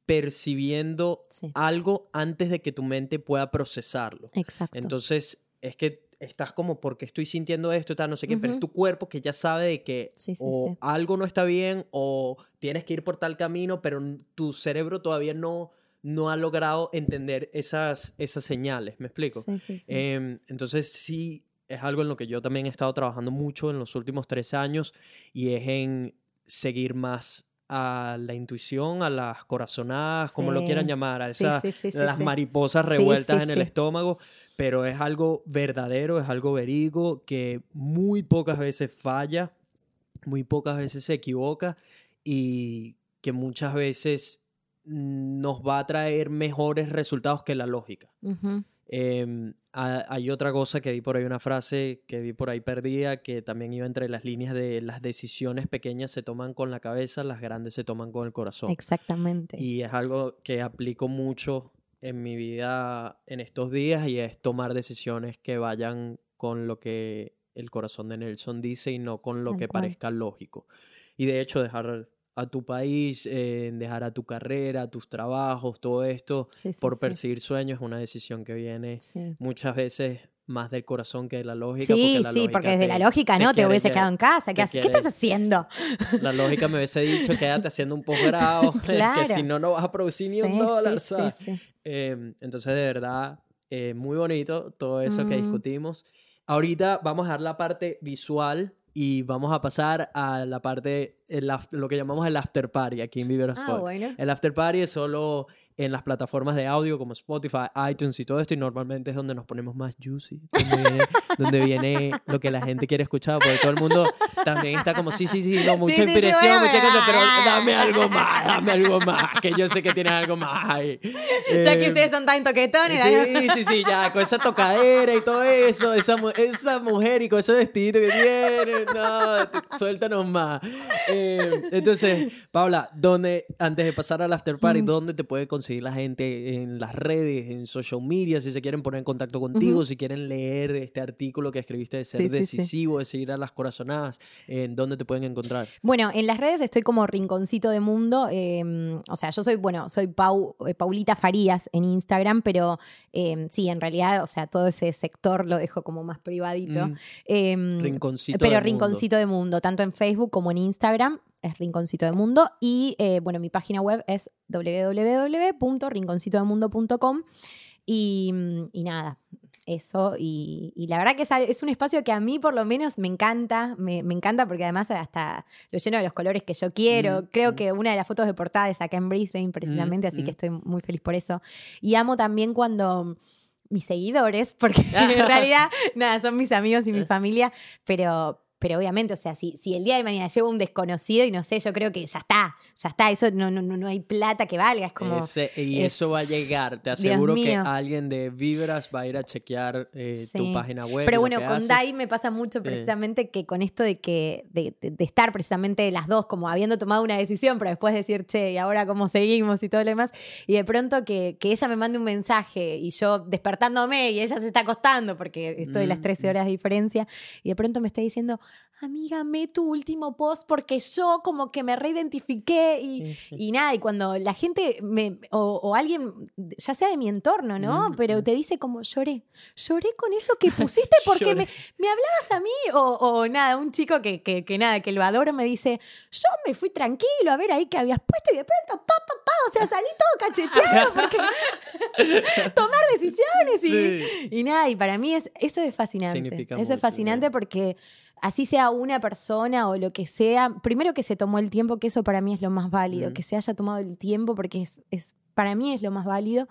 percibiendo Sí. algo antes de que tu mente pueda procesarlo. Exacto. Entonces, es que estás como, porque estoy sintiendo esto, tal, no sé qué, pero es tu cuerpo que ya sabe de que Sí, sí, o sí. algo no está bien o tienes que ir por tal camino, pero tu cerebro todavía no, no ha logrado entender esas, esas señales. ¿Me explico? Sí, sí, sí. Em, entonces sí, es algo en lo que yo también he estado trabajando mucho en los últimos tres años y es en seguir más a la intuición, a las corazonadas, como lo quieran llamar, a esas sí, sí, sí, las mariposas revueltas en el estómago, pero es algo verdadero, es algo verídico que muy pocas veces falla, muy pocas veces se equivoca y que muchas veces nos va a traer mejores resultados que la lógica. Ha- hay otra cosa que vi por ahí, una frase que vi por ahí perdida, que también iba entre las líneas de las decisiones pequeñas se toman con la cabeza, las grandes se toman con el corazón. Exactamente. Y es algo que aplico mucho en mi vida en estos días y es tomar decisiones que vayan con lo que el corazón de Nelson dice y no con lo Tal que cual. parezca lógico. Y de hecho dejar a tu país, eh, dejar a tu carrera, tus trabajos, todo esto Sí, sí, por sí. perseguir sueños es una decisión que viene Sí. muchas veces más del corazón que de la lógica. Sí, porque la sí, lógica porque desde te- la lógica, ¿no? Te quiere hubiese que- quedado en casa. ¿Qué, te? ¿Qué estás haciendo? La lógica me hubiese dicho, quédate haciendo un posgrado, Claro. que si no, no vas a producir ni un Sí, dólar, sí, ¿sabes? sí, sí. Eh, entonces, de verdad, eh, muy bonito todo eso que Mm. discutimos. Ahorita vamos a dar la parte visual y vamos a pasar a la parte, el lo que llamamos el after party aquí en Viveros Ah, bueno. El after party es solo en las plataformas de audio como Spotify, iTunes y todo esto y normalmente es donde nos ponemos más juicy, donde viene, donde viene lo que la gente quiere escuchar, porque todo el mundo también está como, sí, sí, sí, no, mucha Sí, sí, sí, bueno, muchas cosas, pero ah. dame algo más, dame algo más, que yo sé que tienes algo más ahí. Ya que Eh, ustedes son tan toquetones. Sí, sí, sí, ya, con esa tocadera y todo eso, esa, esa mujer y con ese vestido que tiene, no, te- suéltanos más. Eh, entonces, Paula, ¿dónde, antes de pasar al after party, Mm. ¿dónde te puede conseguir la gente en las redes, en social media, si se quieren poner en contacto contigo, si quieren leer este artículo que escribiste de ser Sí, sí, sí. decisivo, de seguir a las corazonadas, ¿en dónde te pueden encontrar? Bueno, en las redes estoy como Rinconcito de Mundo. eh, o sea, yo soy, bueno, soy Pau, eh, Paulita Farías en Instagram, pero eh, sí, en realidad, o sea, todo ese sector lo dejo como más privadito. Mm, Eh, Rinconcito pero Mundo. Rinconcito de Mundo, tanto en Facebook como en Instagram, es Rinconcito de Mundo. Y eh, bueno, mi página web es www.rinconcitodemundo.com. Y, mm, y nada, eso. Y, y la verdad que es, un espacio que a mí por lo menos me encanta, me, me encanta porque además hasta lo lleno de los colores que yo quiero. Mm, Creo mm. que una de las fotos de portada es acá en Brisbane precisamente, así mm. que estoy muy feliz por eso. Y amo también cuando mis seguidores, porque en realidad, nada, son mis amigos y mi familia, pero, pero obviamente, o sea, si, si el día de mañana llevo un desconocido y no sé, yo creo que ya está, ya está, eso no, no, no hay plata que valga, es como... Ese- y es- eso va a llegar. Te aseguro que alguien de Vibras va a ir a chequear eh, tu página web. Pero bueno, con haces. Dai me pasa mucho Sí. precisamente que con esto de que de, de- de estar precisamente las dos como habiendo tomado una decisión, pero después decir, che, ¿y ahora cómo seguimos? y todo lo demás. Y de pronto que, que ella me mande un mensaje y yo despertándome y ella se está acostando porque estoy de las Mm, 13 mm. horas de diferencia y de pronto me está diciendo, amiga, me tu último post porque yo como que me reidentifiqué y, Sí, sí. y nada, y cuando la gente me, o, o alguien, ya sea de mi entorno, ¿no? Mm, Pero mm. te dice como lloré, lloré con eso que pusiste porque me, me hablabas a mí o, o nada, un chico que, que, que nada, que lo adoro me dice, yo me fui tranquilo a ver ahí que habías puesto y de pronto, pa, pa, pa, o sea, salí todo cacheteado porque tomar decisiones y, Sí. y nada, y para mí es, eso es fascinante. Significa eso mucho, es fascinante sí. porque así sea una persona o lo que sea, primero que se tomó el tiempo, que eso para mí es lo más válido, que se haya tomado el tiempo porque es, es para mí es lo más válido.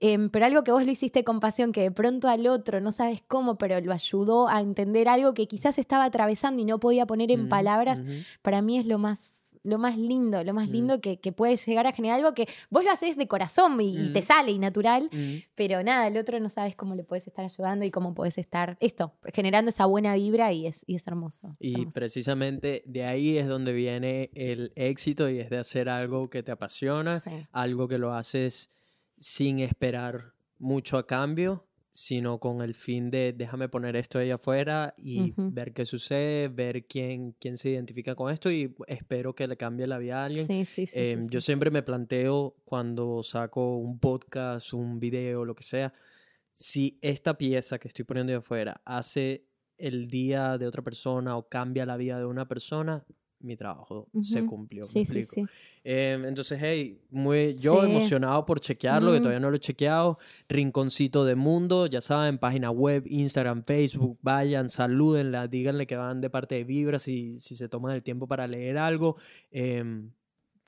Em, pero algo que vos lo hiciste con pasión, que de pronto al otro no sabes cómo, pero lo ayudó a entender algo que quizás estaba atravesando y no podía poner en palabras, para mí es lo más lo más lindo, lo más Mm. lindo que, que puede llegar a generar algo que vos lo haces de corazón y, y te Mm. sale y natural, Mm. pero nada, el otro no sabes cómo le puedes estar ayudando y cómo puedes estar, esto, generando esa buena vibra y es, y es hermoso. es Y hermoso. precisamente de ahí es donde viene el éxito y es de hacer algo que te apasiona, Sí. algo que lo haces sin esperar mucho a cambio, sino con el fin de déjame poner esto ahí afuera y ver qué sucede, ver quién, quién se identifica con esto y espero que le cambie la vida a alguien. Sí, sí, sí, Em, Yo siempre me planteo cuando saco un podcast, un video, lo que sea, si esta pieza que estoy poniendo de afuera hace el día de otra persona o cambia la vida de una persona, mi trabajo se cumplió. ¿me Sí, sí, sí. Em, entonces, hey, muy, yo emocionado por chequearlo, que todavía no lo he chequeado. Rinconcito de Mundo, ya saben, página web, Instagram, Facebook, vayan, salúdenla, díganle que van de parte de Vibra si, si se toman el tiempo para leer algo. Em,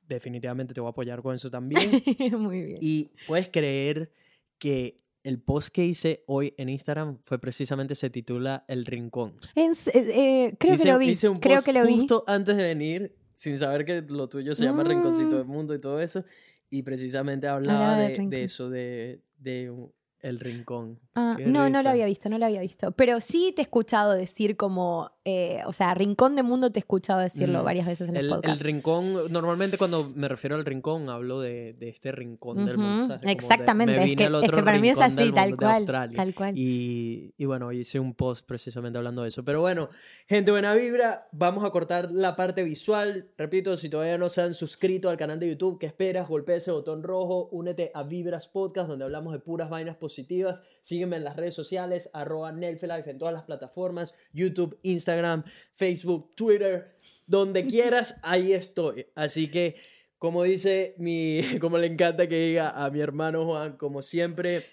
definitivamente te voy a apoyar con eso también. Muy bien. y puedes creer que el post que hice hoy en Instagram fue precisamente, se titula El Rincón. En eh, eh, creo hice, que lo vi. hice un creo post que lo vi. justo antes de venir, sin saber que lo tuyo se llama Rinconcito Mm. del Mundo y todo eso. Y precisamente hablaba de, eso, de, de el rincón. Ah, no, no lo había visto, no lo había visto. Pero sí te he escuchado decir como, eh, o sea, Rincón de Mundo te he escuchado decirlo Mm. varias veces en El, el podcasts. rincón, normalmente cuando me refiero al rincón, hablo de, de este rincón del mundo. ¿sabes? De, Exactamente, me es que, es que para mí es rincón así, tal de cual, Australia. tal cual. Y, y bueno, hice un post precisamente hablando de eso. Pero bueno, gente buena vibra, vamos a cortar la parte visual. Repito, si todavía no se han suscrito al canal de YouTube, ¿qué esperas? Golpea ese botón rojo, únete a Vibras Podcast, donde hablamos de puras vainas positivas. Sígueme en las redes sociales, arroba Nelfelife en todas las plataformas, YouTube, Instagram, Facebook, Twitter, donde quieras, ahí estoy. Así que, como dice mi, como le encanta que diga a mi hermano Juan, como siempre,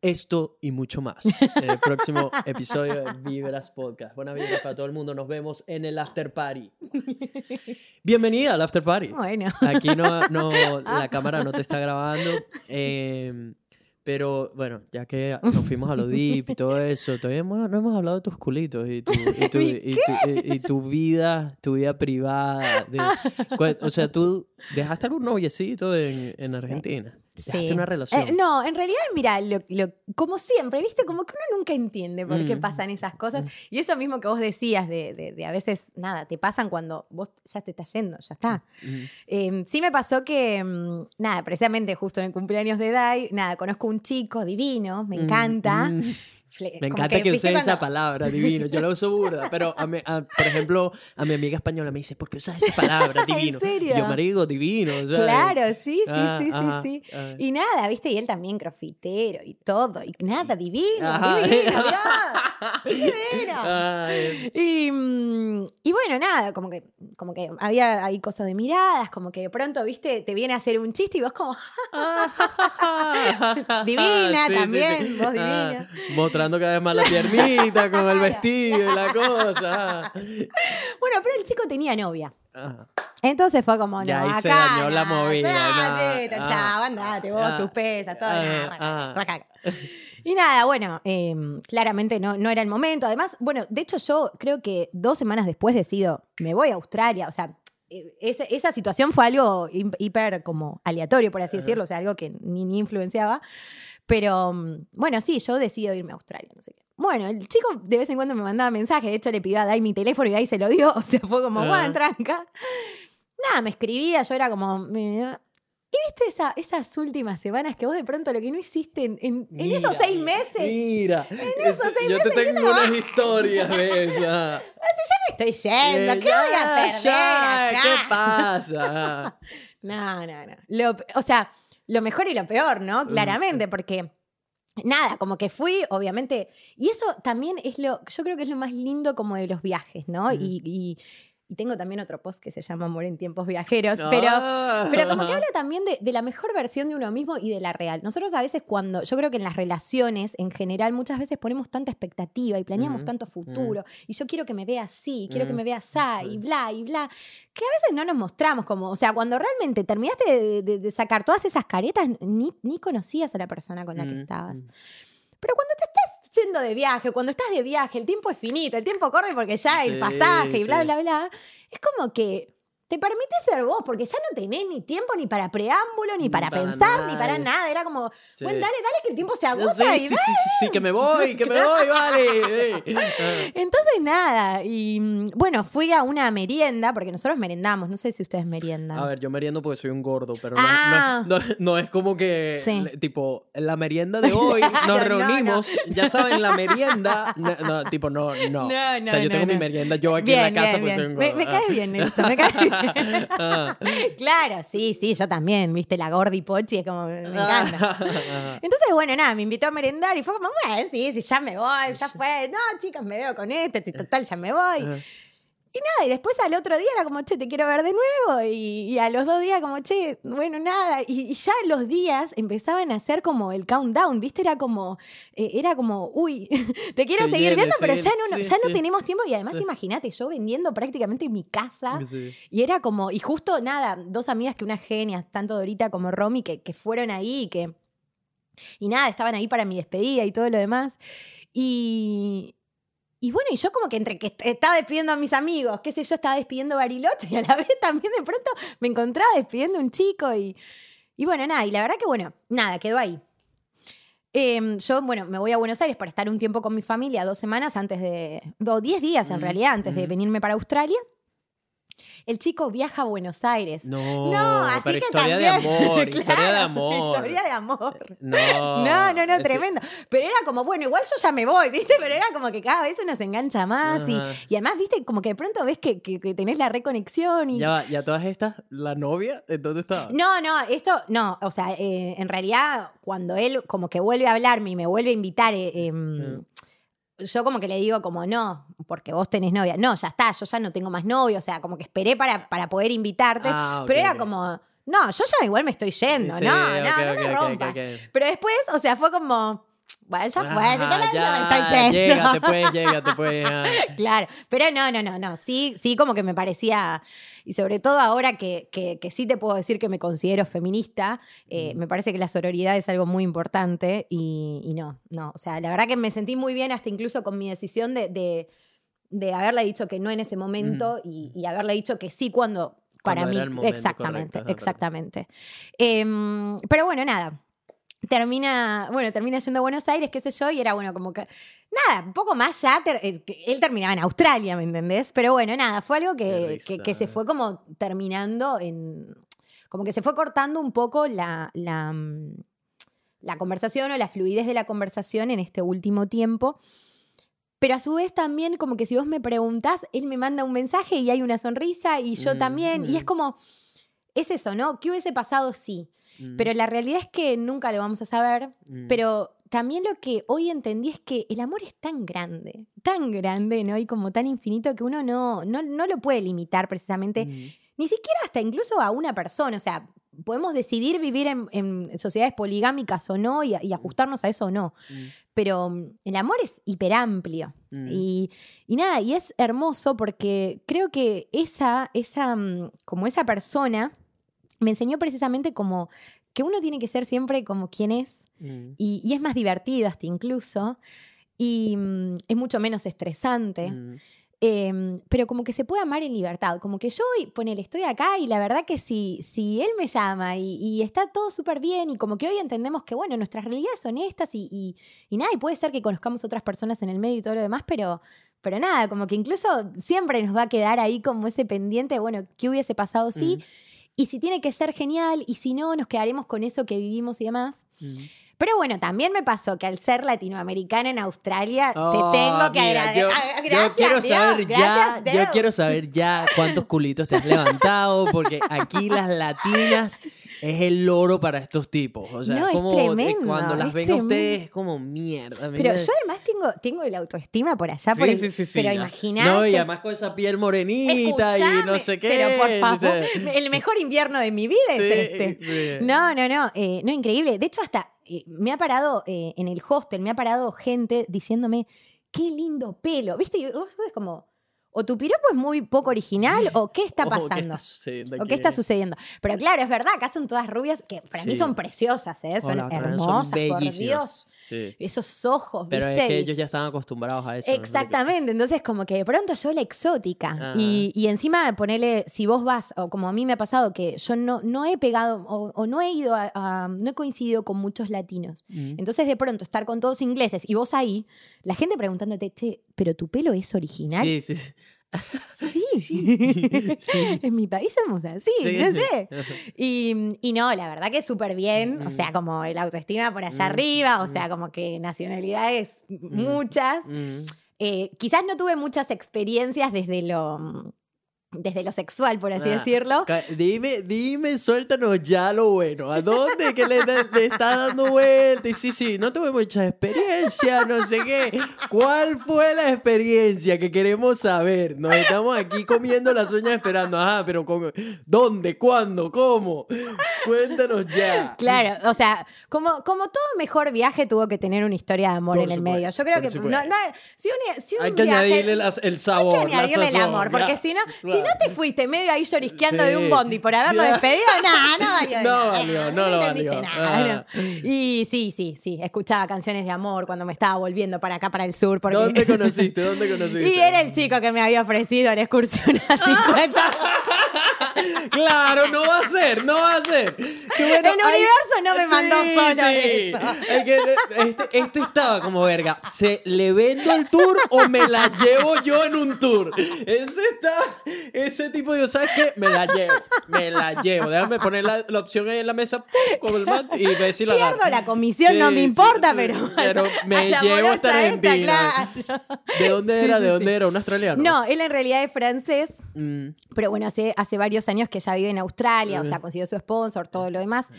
esto y mucho más. En el próximo episodio de Vibras Podcast. Buenas vibras para todo el mundo. Nos vemos en el After Party. Bienvenida al After Party. Bueno. Aquí no, no, la cámara no te está grabando. eh, pero bueno, ya que nos fuimos a lo deep y todo eso, todavía hemos- no hemos hablado de tus culitos y tu, y tu, y tu- y- y tu vida, tu vida privada. de- o sea, tú dejaste algún noviecito en, en. Argentina. Sí. Una relación. Eh, no, en realidad, mira, lo, lo- como siempre, ¿viste? Como que uno nunca entiende por qué Mm. pasan esas cosas. Y eso mismo que vos decías, de, de- de a veces, nada, te pasan cuando vos ya te estás yendo, ya está. Mm. Eh, sí me pasó que, mm, nada, precisamente justo en el cumpleaños de Dai, nada, conozco un chico divino, me encanta. Me encanta que, ¿viste uses esa palabra, divino. Yo la uso burda, pero a mi- a- por ejemplo, a mi amiga española me dice, ¿por qué usas esa palabra, ¿En divino? serio? Yo, marico, divino. ¿sabes? Claro, sí, sí, Ah, sí, ajá, sí, sí. ah. Y nada, viste, y él también grafitero y todo, y nada, divino, Ajá. divino, Dios, divino. Ay, Y, mm, y bueno, nada, como que, como que había ahí cosas de miradas, como que de pronto, viste, te viene a hacer un chiste y vos como, Divina también, vos divina. Ah, mostrando cada vez más la piernita con el vestido y la cosa. bueno, pero el chico tenía novia. Ah. Entonces fue como, no, Ya ahí se dañó la movida, teta, ah, chao, andate, vos, ah, tus pesas, todo, ah, nada, ah. Y nada, bueno, eh, claramente no, no era el momento. Además, bueno, de hecho yo creo que dos semanas después decido, me voy a Australia, o sea, eh, esa, esa situación fue algo hi- hiper como aleatorio, por así decirlo, o sea, algo que ni, ni influenciaba. Pero mm, bueno, sí, yo decido irme a Australia, no sé qué. Bueno, el chico de vez en cuando me mandaba mensajes, de hecho le pidió a Dai mi teléfono y Dai se lo dio, o sea, fue como, Ah. bueno, tranca. Nada, me escribía, yo era como... ¿Y viste esa- esas últimas semanas que vos de pronto lo que no hiciste en, en- en esos seis meses? Mira, esos es- seis yo te meses tengo unas historias de esas. Me estoy yendo, Eh, ¿qué voy a ya, perder ya, acá? ¿Qué pasa? No, no, no. Lo- o sea, lo mejor y lo peor, ¿no? Claramente, porque nada, como que fui, obviamente. Y eso también es lo, yo creo que es lo más lindo como de los viajes, ¿no? Y, y- y tengo también otro post que se llama Amor en tiempos viajeros, pero... Ah. Pero como que habla también de, de la mejor versión de uno mismo y de la real. Nosotros a veces cuando, yo creo que en las relaciones en general muchas veces ponemos tanta expectativa y planeamos tanto futuro y yo quiero que me vea así, quiero que Mm, me vea así y bla y bla, que a veces no nos mostramos como, o sea, cuando realmente terminaste de, de- de sacar todas esas caretas, ni, ni conocías a la persona con la que Mm, estabas. mm. Pero cuando te estás yendo de viaje, cuando estás de viaje, el tiempo es finito, el tiempo corre porque ya el Sí, pasaje y bla, sí. bla, bla, es como que te permite ser vos, porque ya no tenés ni tiempo ni para preámbulo, ni para para pensar, ni para nada. Era como, Sí. bueno, dale, dale, que el tiempo se agota Sí, y sí, sí, sí, sí, que me voy, que me voy, vale. Ah. Entonces, nada. Y mm, bueno, fui a una merienda, porque nosotros merendamos. No sé si ustedes meriendan. A ver, yo meriendo porque soy un gordo, pero no, Ah. no, no- no es como que, le- tipo, la merienda de hoy No, nos no, reunimos, ya saben, la merienda, no, no, tipo, no, no. No, o sea, yo tengo mi merienda, yo aquí Bien, en la casa bien, pues soy un Me, gordo. me caes bien, Nelson, me caes bien. Ah. claro, sí, sí, yo también, viste, la gordi pochi, es como, me encanta. Ah. Entonces, bueno, nada, me invitó a merendar y fue como, bueno, sí, sí, ya me voy, ya fue. No, chicas, me veo con este, t- total, ya me voy. Y nada, y después al otro día era como, che, te quiero ver de nuevo. Y, y a los dos días como, che, bueno, nada. Y, y ya los días empezaban a ser como el countdown, ¿viste? Era como, eh, era como, uy, te quiero Se seguir viene, viendo, se pero viene, ya no, no- sí, ya no tenemos tiempo. Y además, Sí. imagínate, yo vendiendo prácticamente mi casa. Y era como, y justo nada, dos amigas que unas genias, tanto Dorita como Romy, que, que fueron ahí y que. Y nada, estaban ahí para mi despedida y todo lo demás. Y. Y bueno, y yo como que entre que est- estaba despidiendo a mis amigos, qué sé yo, estaba despidiendo a Bariloche y a la vez también de pronto me encontraba despidiendo a un chico y. Y bueno, nada, y la verdad que bueno, nada, quedó ahí. Em, yo, bueno, me voy a Buenos Aires para estar un tiempo con mi familia, dos semanas antes de. o diez días en Mm, realidad, antes de venirme para Australia. El chico viaja a Buenos Aires. No, No, así pero que historia de también. amor, historia de Claro, amor. Historia de amor. No, No, no, no, tremendo. Pero era como, bueno, igual yo ya me voy, ¿viste? Pero era como que cada vez uno se engancha más. Y, y además, ¿viste? Como que de pronto ves que, que- que tenés la reconexión. Y... Ya va, ¿y a todas estas, la novia? ¿En dónde estaba? No, no, esto, no, o sea, eh, en realidad, cuando él como que vuelve a hablarme y me vuelve a invitar, eh, em, Mm. Yo como que le digo como, no, porque vos tenés novia. No, ya está, yo ya no tengo más novio, o sea, como que esperé para, para poder invitarte, Ah, pero era como, no, yo ya igual me estoy yendo, Sí, no, no, no me rompas. Pero después, o sea, fue como, bueno, ya fue, Ah, yo ya. Llégate, pues, llégate, pues. ah. Claro, pero no, no, no, no, sí, sí como que me parecía, y sobre todo ahora que, que, que sí te puedo decir que me considero feminista, eh, Mm. me parece que la sororidad es algo muy importante y, y no, no, o sea, la verdad que me sentí muy bien hasta incluso con mi decisión de, de, de haberle dicho que no en ese momento y, y haberle dicho que sí cuando... Para mí, momento, exactamente, correcto, exactamente. Em, pero bueno, nada, termina, bueno, termina yendo a Buenos Aires, qué sé yo, y era bueno, como que, nada, un poco más ya, ter- eh, él terminaba en Australia, ¿me entendés? Pero bueno, nada, fue algo que, que, que se fue como terminando en, como que se fue cortando un poco la, la, mm, la conversación o la fluidez de la conversación en este último tiempo. Pero a su vez también como que si vos me preguntás, él me manda un mensaje y hay una sonrisa y yo Mm, también, y es como, es eso, ¿no? ¿Qué hubiese pasado sí? Mm, Pero la realidad es que nunca lo vamos a saber. mm. Pero también lo que hoy entendí es que el amor es tan grande, tan grande, ¿no? Y como tan infinito que uno no, no, no lo puede limitar precisamente, Mm. ni siquiera hasta incluso a una persona. O sea, podemos decidir vivir en, en sociedades poligámicas o no y, y ajustarnos a eso o no. Mm. Pero el amor es hiperamplio. Mm. Y, y nada, y es hermoso porque creo que esa, esa, como esa persona me enseñó precisamente como que uno tiene que ser siempre como quien es Mm. y, y es más divertido hasta incluso y mm, es mucho menos estresante. Mm. Em, pero como que se puede amar en libertad. Como que yo, hoy, ponele, estoy acá y la verdad que si, si él me llama y, y está todo súper bien y como que hoy entendemos que, bueno, nuestras realidades son estas y, y, y nada, y puede ser que conozcamos otras personas en el medio y todo lo demás, pero, pero nada, como que incluso siempre nos va a quedar ahí como ese pendiente, bueno, ¿qué hubiese pasado si? Mm. Y si tiene que ser genial y si no, nos quedaremos con eso que vivimos y demás. Mm. Pero bueno, también me pasó que al ser latinoamericana en Australia, Oh, te tengo que agradecer. Yo, Ah, yo quiero Dios, saber ya, yo quiero saber ya cuántos culitos te has levantado, porque aquí las latinas es el loro para estos tipos. O sea, No, es como tremendo, cuando las ven a ustedes es como mierda. Pero yo además tengo, tengo el autoestima por allá, por Sí, el- sí, sí, sí, pero imagínate. No, y además con esa piel morenita y no sé qué. Pero por favor, dice- el mejor invierno de mi vida es este. No, no, no, eh, no, increíble. De hecho, hasta eh, me ha parado eh, en el hostel, me ha parado gente diciéndome, qué lindo pelo. ¿Viste? Y vos ves como, o tu piropo es muy poco original, o qué está pasando. ¿qué está sucediendo ¿O qué está sucediendo? Pero claro, es verdad, acá son todas rubias que para mí son preciosas, ¿eh? Son Hola, vez, son hermosas, por. Dios. Sí. Esos ojos, Pero ¿viste? es que ellos ya están acostumbrados a eso. ¿no? Exactamente, entonces como que de pronto yo la exótica Ah. y, y encima ponele, si vos vas, o como a mí me ha pasado, que yo no, no he pegado o, o no he ido a, a- no he coincidido con muchos latinos. Mm. Entonces de pronto estar con todos ingleses y vos ahí, la gente preguntándote, che, pero tu pelo es original. Sí, sí. sí. Sí. Sí. en mi país somos así, Sí, no sé. Y, y no, la verdad que súper bien, o Mm. sea, como el autoestima por allá Mm, arriba, o mm. sea, como que nacionalidades muchas. Mm. Eh, quizás no tuve muchas experiencias desde lo, desde lo sexual, por así Ah, decirlo. Dime, dime, suéltanos ya lo bueno. ¿A dónde que le, le está dando vuelta? Y sí, sí, no tuve mucha experiencia, no sé qué. ¿Cuál fue la experiencia que queremos saber? Nos estamos aquí comiendo las uñas esperando. Ajá, pero ¿cómo? ¿dónde? ¿Cuándo? ¿Cómo? Cuéntanos ya. Claro, o sea, como, como todo mejor viaje tuvo que tener una historia de amor en el medio. Yo creo que no, no hay- si un, si un Hay que viaje- añadirle el sabor. Hay que añadirle el amor, porque si no, si no te fuiste medio ahí llorisqueando de un bondi por haberlo despedido, no, no valió No nada, valió, no lo valió. nada, Ah. no. Y sí, sí, sí, escuchaba canciones de amor cuando me estaba volviendo para acá, para el sur. Porque... ¿Dónde conociste? ¿Dónde conociste? Y era el chico que me había ofrecido la excursión a 50. Claro, no va a ser, no va a ser. Bueno, El universo no me mandó solo eso. Es que este, este estaba como verga. ¿Se le vendo el tour o me la llevo yo en un tour? Ese está, ese tipo de, ¿sabes qué? Me la llevo, me la llevo. Déjame poner la, la opción ahí en la mesa como el man y ver si la Pierdo agarro. la comisión, no Sí, me sí, importa, sí, pero. pero me llevo morocha esta claro. ¿De dónde Sí, era? sí, ¿De dónde sí. era? ¿Un australiano? No, él en realidad es francés, Mm. pero bueno, hace, hace varios años que ya vive en Australia, o sea, consiguió su sponsor, todo lo demás.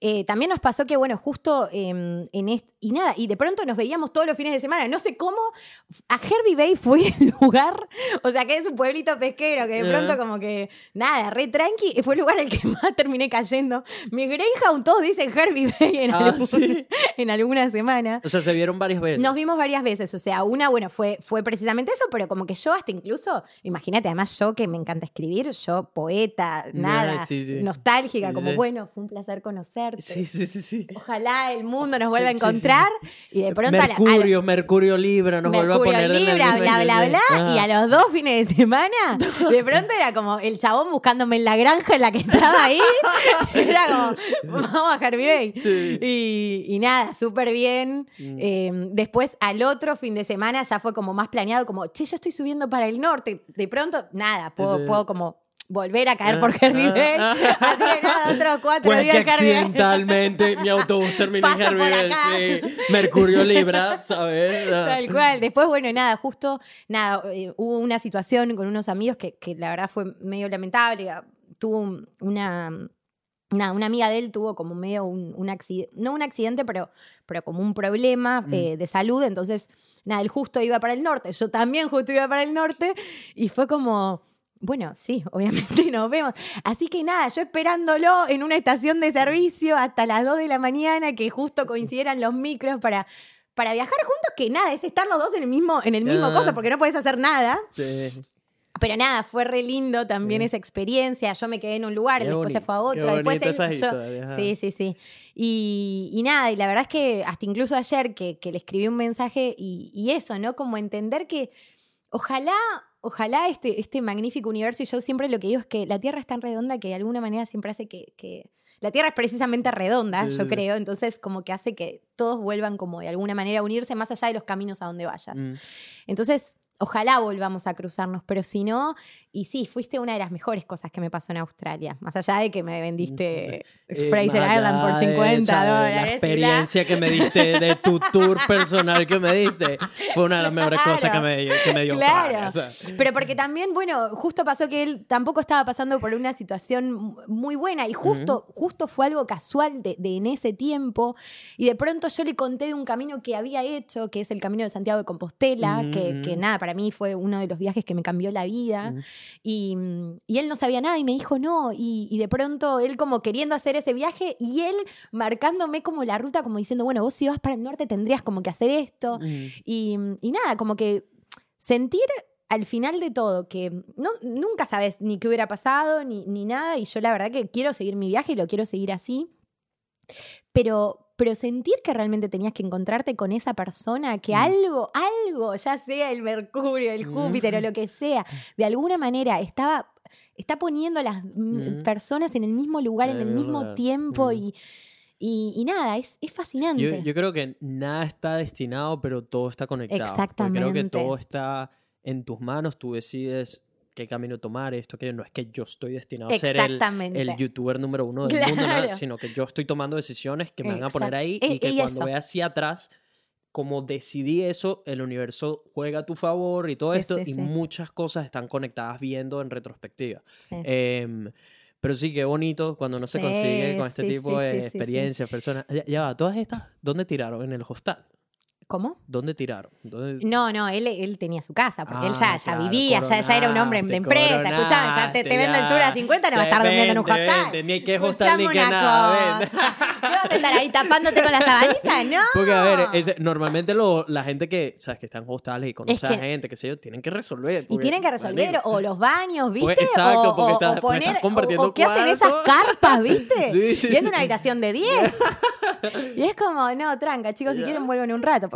Eh, también nos pasó que, bueno, justo eh, en este. Y nada, y de pronto nos veíamos todos los fines de semana. No sé cómo. A Herbie Bay fue el lugar, o sea, que es un pueblito pesquero, que de pronto, como que. Nada, re tranqui, fue el lugar al que más terminé cayendo. Mi Greyhound, todos dicen Herbie Bay en, Ah, algún- ¿sí? en alguna semana. O sea, se vieron varias veces. Nos vimos varias veces, o sea, una, bueno, fue, fue precisamente eso, pero como que yo hasta incluso, imagínate, además yo que me encanta escribir, yo poeta, nada, sí, sí. nostálgica, como bueno, fue un placer conocerte. Sí, sí, sí, sí. Ojalá el mundo nos vuelva a Sí, sí, encontrar y de pronto a la- a Mercurio, Mercurio Libra, nos vuelve a Mercurio poner el Libra, bla, bla, bla, y a los dos fines de semana, de pronto era como el chabón buscándome en la granja en la que estaba ahí, era como, vamos a Harvey. Sí. Y, y nada, súper bien. Mm. Eh, después, al otro fin de semana, ya fue como más planeado, como, che, yo estoy subiendo para el norte. De pronto, nada, puedo, puedo como volver a caer Ah, por Harvey ah, Bay. ah. Así que nada, otros cuatro Pues días que accidentalmente mi autobús terminó en por Bay, sí. Mercurio Libra, ¿sabes? Tal cual. Después, bueno, nada, justo, nada, eh, hubo una situación con unos amigos que, que la verdad fue medio lamentable. Tuvo un- una, nada, una amiga de él tuvo como medio un, un accidente, no un accidente, pero, pero como un problema Mm. eh, de salud. Entonces, nada, él justo iba para el norte, yo también justo iba para el norte, y fue como... Bueno, sí, obviamente nos vemos. Así que nada, yo esperándolo en una estación de servicio hasta las 2 de la mañana, que justo coincidieran los micros para, para viajar juntos, que nada, es estar los dos en el mismo, en el mismo Ah. cosa, porque no puedes hacer nada. Sí. Pero nada, fue re lindo también esa experiencia. Yo me quedé en un lugar, Qué después se fue a otro. Después él- yo- historia, sí, sí, sí. Y, y nada, y la verdad es que hasta incluso ayer que, que le escribí un mensaje y, y eso, ¿no? Como entender que ojalá, ojalá este, este magnífico universo, y yo siempre lo que digo es que la Tierra es tan redonda que de alguna manera siempre hace que... que- la Tierra es precisamente redonda, yo creo, entonces como que hace que todos vuelvan como de alguna manera a unirse más allá de los caminos a donde vayas. Mm. Entonces, ojalá volvamos a cruzarnos, pero si no, y sí, fuiste una de las mejores cosas que me pasó en Australia, más allá de que me vendiste Eh, Fraser Island por allá de 50 esa- de dólares. La experiencia que me diste de tu tour personal que me diste fue una de las mejores cosas que me, que me dio Claro. Australia, o sea. Pero porque también, bueno, justo pasó que él tampoco estaba pasando por una situación muy buena y justo, justo fue algo casual de, de en ese tiempo y de pronto yo le conté de un camino que había hecho, que es el Camino de Santiago de Compostela, que, que nada, para mí fue uno de los viajes que me cambió la vida. Y, mm, y él no sabía nada y me dijo no y, y de pronto él como queriendo hacer ese viaje y él marcándome como la ruta, como diciendo, bueno, vos si vas para el norte tendrías como que hacer esto. Mm. Y, y nada, como que sentir al final de todo que no, nunca sabes ni qué hubiera pasado ni, ni nada. Y yo la verdad que quiero seguir mi viaje y lo quiero seguir así. Pero, pero sentir que realmente tenías que encontrarte con esa persona, que Mm. algo, algo, ya sea el Mercurio, el Mm. Júpiter o lo que sea, de alguna manera estaba, está poniendo a las mm, personas en el mismo lugar, en En el mismo tiempo y, y, y nada, es, es fascinante. Yo, yo creo que nada está destinado, pero todo está conectado. Porque creo que Exactamente. todo está en tus manos, tú decides qué camino tomar, esto, que no es que yo estoy destinado a ser el, el youtuber número uno del mundo, nada, Claro. sino que yo estoy tomando decisiones que me van a poner Exacto. ahí E- y que y cuando eso. ve hacia atrás, como decidí eso, el universo juega a tu favor y todo Sí, esto, sí, y sí. muchas cosas están conectadas viendo en retrospectiva. Em, pero sí, qué bonito cuando uno se consigue con este tipo de experiencias, personas. Ya, ya va, todas estas, ¿dónde tiraron? En el hostal. ¿Cómo? ¿Dónde tiraron? ¿Dónde- No, no, él, él tenía su casa, porque él ya, Ah, ya vivía, ya, ya era un hombre de empresa. Escuchame, ya te, te vendo el tour a 50, no va a estar durmiendo en un hostal. Ni que hostal ni que nada. ¿Qué vas a estar ahí tapándote con la sabanita? No. Porque, a ver, normalmente lo- la gente que, sabes, que está en hostales y conoce que- a gente, que sé yo, tienen que resolver. Y porque, tienen que resolver o los baños, ¿viste? Pues, exacto, porque o- estás- o porque poner, estás o- compartiendo o, qué hacen esas carpas, ¿viste? Sí, sí. Y es una habitación de 10. y es como, no, tranca, chicos, si quieren vuelven un rato,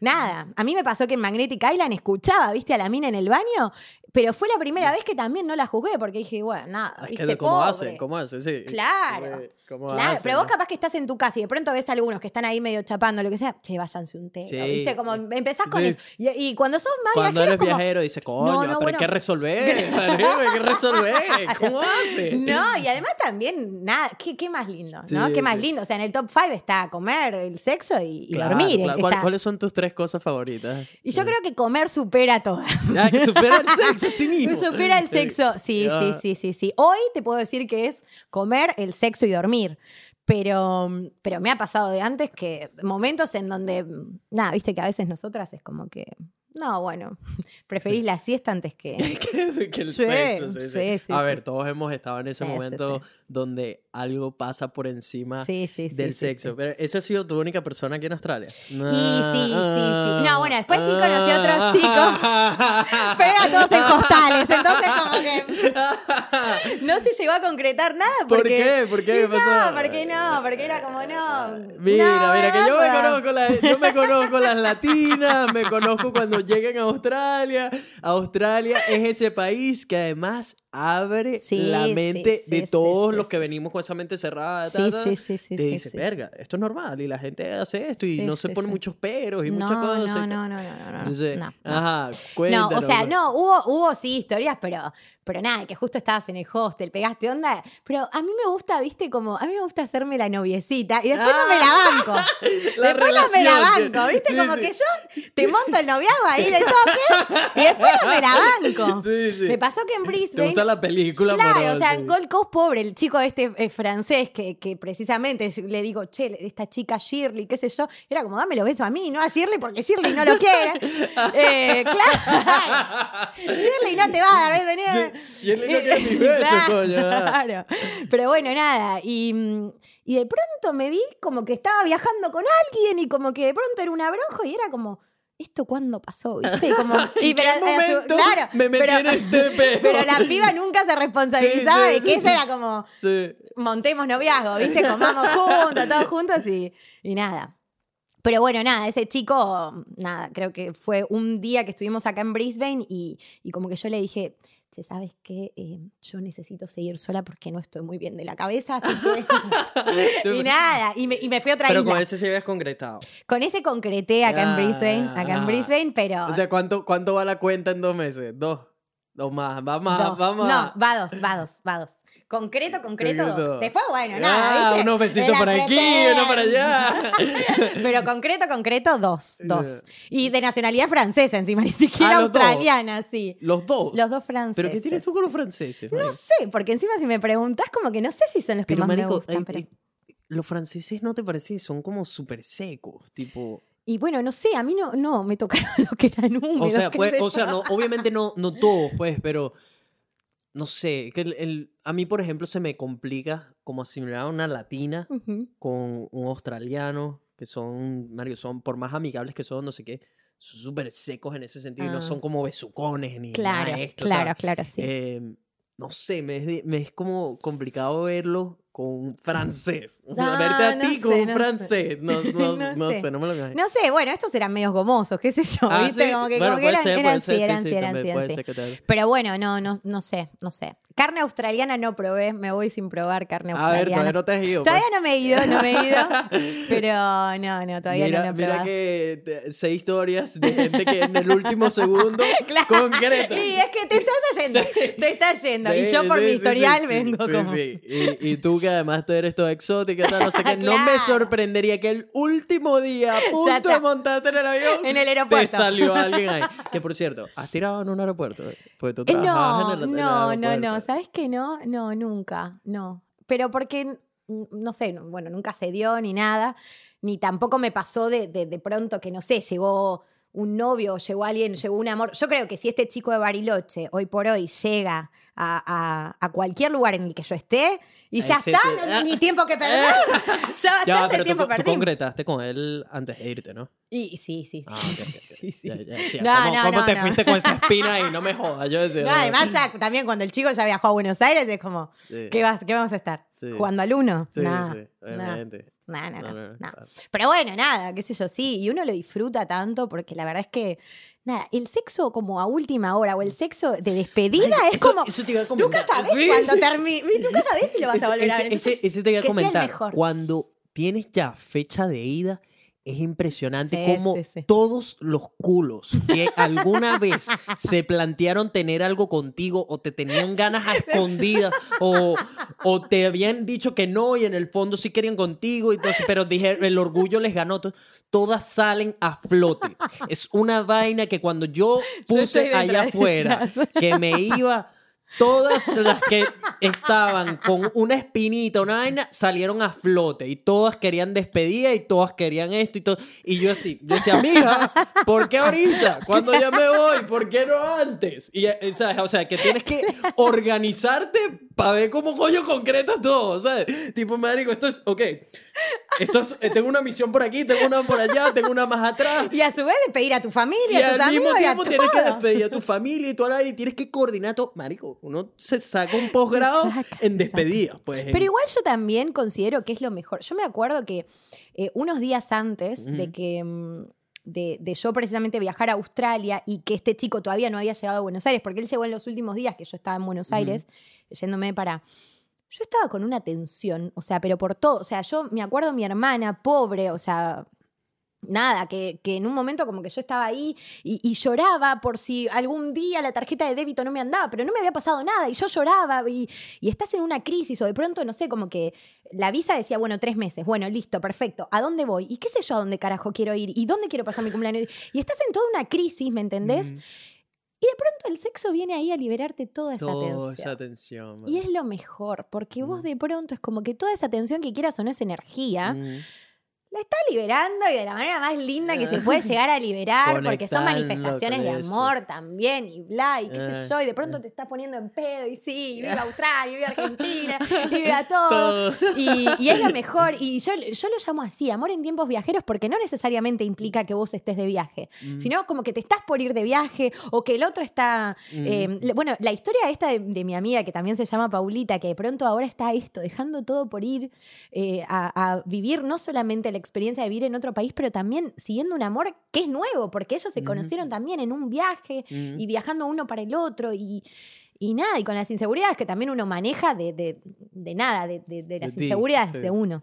nada. A mí me pasó que en Magnetic Island escuchaba, ¿viste? A la mina en el baño, pero fue la primera vez que también no la juzgué, porque dije, bueno, nada, Es ¿viste? ¿Cómo Pobre. hacen? ¿Cómo hacen? Sí. Claro. ¿Cómo Claro, pero vos capaz que estás en tu casa y de pronto ves a algunos que están ahí medio chapando, lo que sea, che, váyanse un té, Sí. ¿viste? Como empezás con Sí. eso. Y, y cuando sos más Cuando viajero, eres como, viajero, dice, coño, No, no, pero hay que resolver, hay que resolver. ¿Cómo hace? No, y además también, nada, ¿qué, qué más lindo, ¿no? qué más lindo. O sea, en el top 5 está comer, el sexo y, y Claro, dormir. claro. está- ¿Cuál- ¿Cuáles son tus tres cosas favoritas? Y yo creo que comer supera todas. Ah, que supera el sexo sí mismo. supera el sexo. Sí, sí, sí, sí, sí. Hoy te puedo decir que es comer, el sexo y dormir. Pero, pero me ha pasado de antes que momentos en donde, nada, viste que a veces nosotras es como que, no, bueno, preferís la siesta antes que... que, que el Sí, sexo. Sí, a ver, todos hemos estado en ese momento donde algo pasa por encima del sexo. Pero esa ha sido tu única persona aquí en Australia. Y sí, sí, sí. No, bueno, después sí conocí a otros chicos. Pero eran todos en hostales, entonces como que no se llegó a concretar nada. ¿Por Porque, qué? ¿Por qué? ¿Qué No, pasó? porque no, porque era como no. Mira, no, mira, que yo me conozco, las, yo me conozco las latinas, me conozco cuando llegan a Australia. Australia es ese país que además abre Sí, la mente sí, de todos los que venimos con esa mente cerrada. Ta, ta, sí, sí, sí, Te dice, verga, esto es normal y la gente hace esto y no se pone muchos peros y No, muchas cosas. no, no, no, no, no, no. Entonces, no, no. ajá, No, cuéntanos. o sea, pues. no, hubo, hubo sí historias, pero, pero nada, que justo estabas en el hostel, pegaste onda. Pero a mí me gusta, viste, como, a mí me gusta hacerme la noviecita y después no me la banco. La después no me la relación, banco, viste, como que yo te monto el noviazgo ahí de toque y después no me la banco. Sí, sí. Me pasó que en ¿Te Brisbane. La película? Claro, o sea, Gold Coast, pobre, el chico este eh, francés que, que precisamente le digo, che, esta chica Shirley, qué sé yo, era como, dame los besos a mí, no a Shirley, porque Shirley no lo quiere. Eh, claro. Shirley no te va a dar besos. Shirley no quiere mis besos, coño. Claro. Pero bueno, nada. Y, y de pronto me vi como que estaba viajando con alguien y como que de pronto era un abrojo y era como, ¿esto cuándo pasó? ¿Viste? Como, ¿En y qué pero, eh, momento claro, me metí pero, en este pedo? pero la piba nunca se responsabilizaba Sí, sí, de que sí, ella era como, montemos noviazgo, ¿viste? Comamos juntos, todos juntos y, y nada. Pero bueno, nada, ese chico, nada, creo que fue un día que estuvimos acá en Brisbane y, y como que yo le dije, che, ¿sabes qué? Eh, yo necesito seguir sola porque no estoy muy bien de la cabeza, así que... y nada, y me, y me fui a otra Pero isla. con ese sí habías concretado. Con ese concreté acá en Brisbane, acá en Ah. Brisbane, pero... O sea, ¿cuánto, ¿cuánto va la cuenta en dos meses? Dos. Dos más. Va más. dos. Va más. No, va dos, va dos, va dos. Concreto, concreto, Concreto. dos. Después, bueno, nada, Ah, ¿viste? unos besitos la aquí, uno para allá. Pero concreto, concreto, dos, dos. Yeah. Y de nacionalidad francesa encima, ni siquiera Ah, dos. australiana, sí. Los dos. Los dos franceses. ¿Pero qué tienes tú con los franceses? No marico? sé, porque encima si me preguntas, como que no sé si son los que Pero, más me gustan. eh, pero- eh, los franceses no te parece, son como súper secos, tipo... Y bueno, no sé, a mí no, no me tocaron los que eran húmedos. O sea, pues, o sea, no, obviamente no, no todos, pues, pero no sé, que el, el- a mí, por ejemplo, se me complica como asimilar a una latina con un australiano, que son, Mario, son, por más amigables que son, no sé qué, son súper secos en ese sentido y no Ah. son como besucones ni Claro, nada de esto. o sea, claro, claro, sí. eh, no sé, me me es como complicado verlo con un francés. O sea, Ah, verte a no ti con sé, un no sé. francés. No, no, No no sé. sé. no me lo imagino. No sé, bueno, estos eran medios gomosos, qué sé yo, Ah, ¿viste? ¿sí? Como que, Bueno, como que eran, ser, eran sí, sí, eran sí, sí, eran sí, sí. Pero bueno, no, no, no sé, no sé. Carne australiana no probé, me voy sin probar carne A ver, australiana. todavía no te has ido. pues. Todavía no me he ido, no me he ido. Pero no, no, todavía mira, no lo he mira que seis historias de gente que en el último segundo Claro. concreta. Y es que te estás yendo, te estás yendo. y Sí, yo por sí, mi sí, historial sí, vengo sí, como... sí. Y, y tú que además tú eres todo exótica, tal, no sé qué, no me sorprendería que el último día, a punto de montarte en el avión, En el te aeropuerto. salió alguien ahí. Que por cierto, ¿has tirado en un aeropuerto? Porque tú Eh, trabajabas No, en el, en el no, no, no. ¿Sabes que no? No, nunca, no. Pero porque, mm, no sé, no- bueno, nunca se dio ni nada, ni tampoco me pasó de, de, de pronto que, no sé, llegó un novio, llegó alguien, llegó un amor. Yo creo que si este chico de Bariloche hoy por hoy llega a, a- a cualquier lugar en el que yo esté y Ahí ya está, te- no hay ni tiempo que perder. ya bastante Ya, pero tú, tiempo tú perdí. concretaste con él antes de irte, ¿no? Y sí, sí, sí. Ah. Sí, sí, Ya, sí. No, ¿Cómo, no, cómo no, te fuiste con esa espina ahí? No me jodas, yo decía. Además ya también cuando el chico ya viajó a Buenos Aires es como, ¿qué, vas, qué vamos a estar? ¿Jugando al uno? Sí, Nah, sí, obviamente. Pero bueno, nada, qué sé yo, sí. Y uno lo disfruta tanto porque la verdad es que, nada, el sexo como a última hora o el sexo de despedida es eso- como. eso te iba a Nunca comentar. sabes Sí, cuándo sí. termina. Nunca sabes si lo vas a volver a ver. Ese, ese- te iba a comentar. Cuando tienes ya fecha de ida, es impresionante Sí, cómo sí, sí. todos los culos que alguna vez se plantearon tener algo contigo o te tenían ganas a escondidas o, o te habían dicho que no y en el fondo sí querían contigo, y entonces, pero dije, el orgullo les ganó. to- Todas salen a flote. Es una vaina que cuando yo puse allá afuera que me iba Todas las que estaban con una espinita, una vaina, salieron a flote y todas querían despedida y todas querían esto y todo. Y yo así, yo decía, mija, ¿por qué ahorita? Cuando ya me voy, ¿por qué no antes? Y, eh, ¿sabes? O sea, que tienes que organizarte para ver cómo coño concretas todo, ¿sabes? Tipo, marico, esto es, ok, esto es, eh, tengo una misión por aquí, tengo una por allá, tengo una más atrás. Y a su vez despedir a tu Y familia, a tus al mismo y a tiempo tienes que despedir a tu familia y todo el aire y tienes que coordinar todo. Marico, uno se saca un posgrado en despedida. Pues, en- Pero igual yo también considero que es lo mejor. Yo me acuerdo que eh, unos días antes de que mm, de, de yo precisamente viajar a Australia y que este chico todavía no había llegado a Buenos Aires, porque él llegó en los últimos días que yo estaba en Buenos. Aires, yéndome para... Yo estaba con una tensión, o sea, pero por todo. O sea, yo me acuerdo mi hermana, pobre, o sea, nada, que, que en un momento como que yo estaba ahí y, y lloraba por si algún día la tarjeta de débito no me andaba, pero no me había pasado nada y yo lloraba y, y estás en una crisis o de pronto, no sé, como que la visa decía, bueno, tres meses, bueno, listo, perfecto, ¿a dónde voy? ¿Y qué sé yo a dónde carajo quiero ir? ¿Y dónde quiero pasar mi cumpleaños? Y estás en toda una crisis, ¿me entendés? Mm, Y de pronto el sexo viene ahí a liberarte toda esa toda tensión. esa tensión. Y es lo mejor, porque vos Mm. de pronto es como que toda esa tensión que quieras o no es energía, Mm. La está liberando y de la manera más linda que se puede llegar a liberar, porque son manifestaciones de eso. amor también, y bla, y qué sé Ah, yo, y de pronto te estás poniendo en pedo, y sí, y viva Australia, y viva Argentina, y viva todo. Todo. Y, y es lo mejor. Y yo, yo lo llamo así, amor en tiempos viajeros, porque no necesariamente implica que vos estés de viaje, Mm. sino como que te estás por ir de viaje o que el otro está... Mm. eh, bueno, la historia esta de, de mi amiga, que también se llama Paulita, que de pronto ahora está esto, dejando todo por ir eh, a, a vivir no solamente la experiencia de vivir en otro país, pero también siguiendo un amor que es nuevo, porque ellos se Mm. conocieron también en un viaje Mm. y viajando uno para el otro y, y nada, y con las inseguridades que también uno maneja de, de- de nada, de, de- de las ti, inseguridades sí. de uno.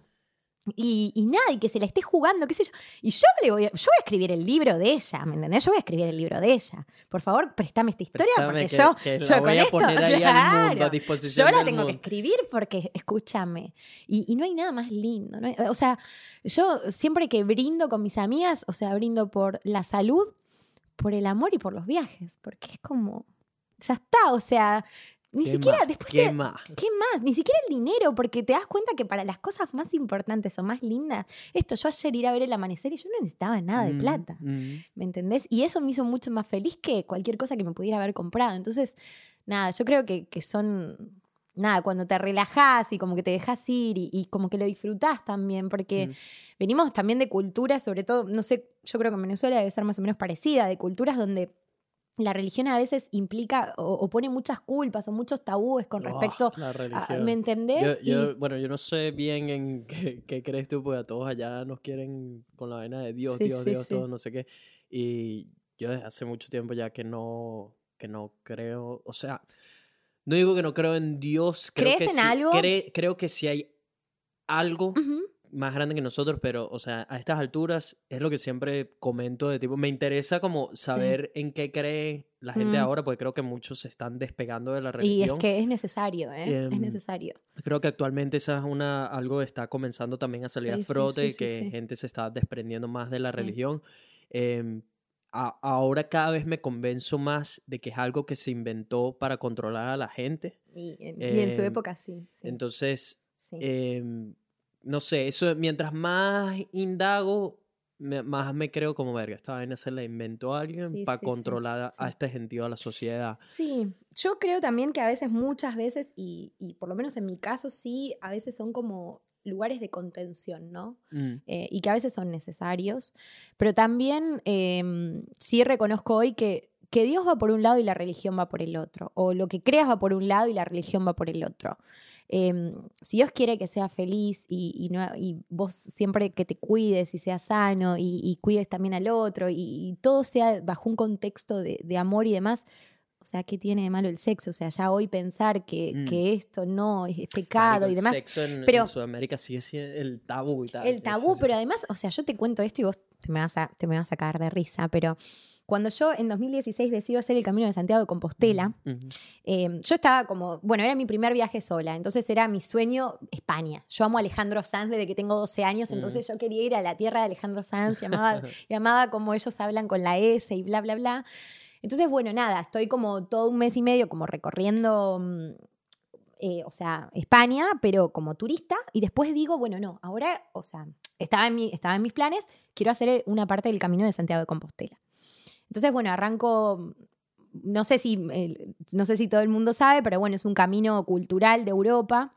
Y, y nada, y que se la esté jugando, qué sé yo. Y yo le voy a, yo voy a escribir el libro de ella, ¿me entendés? Yo voy a escribir el libro de ella. Por favor, préstame esta historia porque que- yo, que la yo voy con a esto, poner ahí al mundo, a disposición Yo la del tengo que escribir porque, escúchame, y, y no hay nada más lindo. ¿no? O sea, yo siempre que brindo con mis amigas, o sea, brindo por la salud, por el amor y por los viajes, porque es como, ya está, o sea, ni ¿Qué siquiera más? después ¿Qué te- más? ¿Qué más? Ni siquiera el dinero, porque te das cuenta que para las cosas más importantes o más lindas, esto, yo ayer ir a ver el amanecer y yo no necesitaba nada de Mm, plata, mm. ¿me entendés? Y eso me hizo mucho más feliz que cualquier cosa que me pudiera haber comprado. Entonces, nada, yo creo que, que son, nada, cuando te relajás y como que te dejas ir y, y como que lo disfrutás también, porque Mm. venimos también de culturas, sobre todo, no sé, yo creo que en Venezuela debe ser más o menos parecida, de culturas donde la religión a veces implica o, o pone muchas culpas o muchos tabúes con Oh, respecto la a-. ¿Me entendés? Yo, yo- Y- bueno, yo no sé bien en qué, qué crees tú, porque a todos allá nos quieren con la vaina de Dios, Sí, Dios, sí, Dios, sí. todo, no sé qué. Y yo desde hace mucho tiempo ya que no, que no creo, o sea, no digo que no creo en Dios. Creo ¿Crees que en algo? cre- creo que si hay algo Ujú. Más grande que nosotros, pero, o sea, a estas alturas es lo que siempre comento de tipo, me interesa como saber en qué cree la gente Mm. ahora, porque creo que muchos se están despegando de la Y religión. es que es necesario, ¿eh? es Em, necesario. Creo que actualmente esa es una, algo está comenzando también a salir Sí, a sí, frote, sí, sí, que sí. gente se está desprendiendo más de la Sí. religión. Em, a- ahora cada vez me convenzo más de que es algo que se inventó para controlar a la gente. Y en, y en su em, época sí. sí, Entonces, sí. No sé, eso mientras más indago, me- más me creo como verga. Esta vaina se la inventó alguien Sí, para sí, controlar a- este gentío, a la sociedad. Sí, yo creo también que a veces, muchas veces, y, y por lo menos en mi caso sí, a veces son como lugares de contención, ¿no? Mm, Eh, y que a veces son necesarios. Pero también em, sí reconozco hoy que, que Dios va por un lado y la religión va por el otro. O lo que creas va por un lado y la religión va por el otro. Em, si Dios quiere que seas feliz y, y no- y vos siempre que te cuides y seas sano y, y cuides también al otro y, todo sea bajo un contexto de, de amor y demás, o sea, ¿qué tiene de malo el sexo? O sea, ya hoy pensar que, Mm. que esto no es, pecado marico, y el demás. sexo en, pero- en Sudamérica sigue siendo el tabú y tal. El tabú, es- pero además, o sea, yo te cuento esto y vos te me vas a, te me vas a caer de risa, pero cuando yo en 2016 decido hacer el Camino de Santiago de Compostela, Ujú. eh, yo estaba como, bueno, era mi primer viaje sola, entonces era mi sueño España. Yo amo a Alejandro Sanz desde que tengo 12 años, entonces yo quería ir a la tierra de Alejandro Sanz, y amaba, y amaba como ellos hablan con la S y bla, bla, bla. Entonces, bueno, nada, estoy como todo un mes y medio como recorriendo, mm, eh, o sea, España, pero como turista, y después digo, bueno, no, ahora, o sea, estaba en, mi, estaba en mis planes, quiero hacer una parte del Camino de Santiago de Compostela. Entonces, bueno, arranco, no sé si, eh, no sé si todo el mundo sabe, pero bueno, es un camino cultural de Europa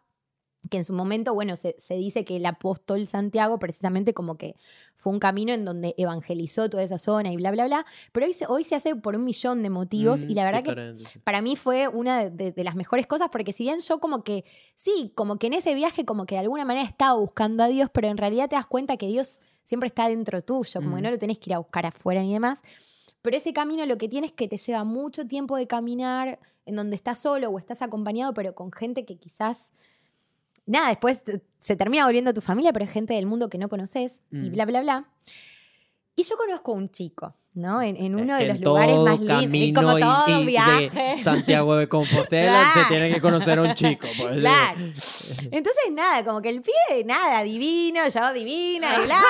que en su momento, bueno, se, se dice que el apóstol Santiago precisamente como que fue un camino en donde evangelizó toda esa zona y bla, bla, bla, pero hoy se, hoy se hace por un millón de motivos Mm, y la verdad que diferente, para mí fue una de, de- de las mejores cosas porque si bien yo como que, sí, como que en ese viaje como que de alguna manera estaba buscando a Dios, pero en realidad te das cuenta que Dios siempre está dentro tuyo, como que Mm. no lo tenés que ir a buscar afuera ni demás. Pero ese camino lo que tiene es que te lleva mucho tiempo de caminar en donde estás solo o estás acompañado, pero con gente que quizás, nada, después se termina volviendo tu familia, pero es gente del mundo que no conoces y Mm. bla, bla, bla. Y yo conozco a un chico ¿no? En, en uno de los lugares más lindos. como todo y de viaje. Santiago de Compostela se tiene que conocer a un chico. pues. Claro. Entonces, nada, como que el pibe, nada, divino, yo divina, y bla.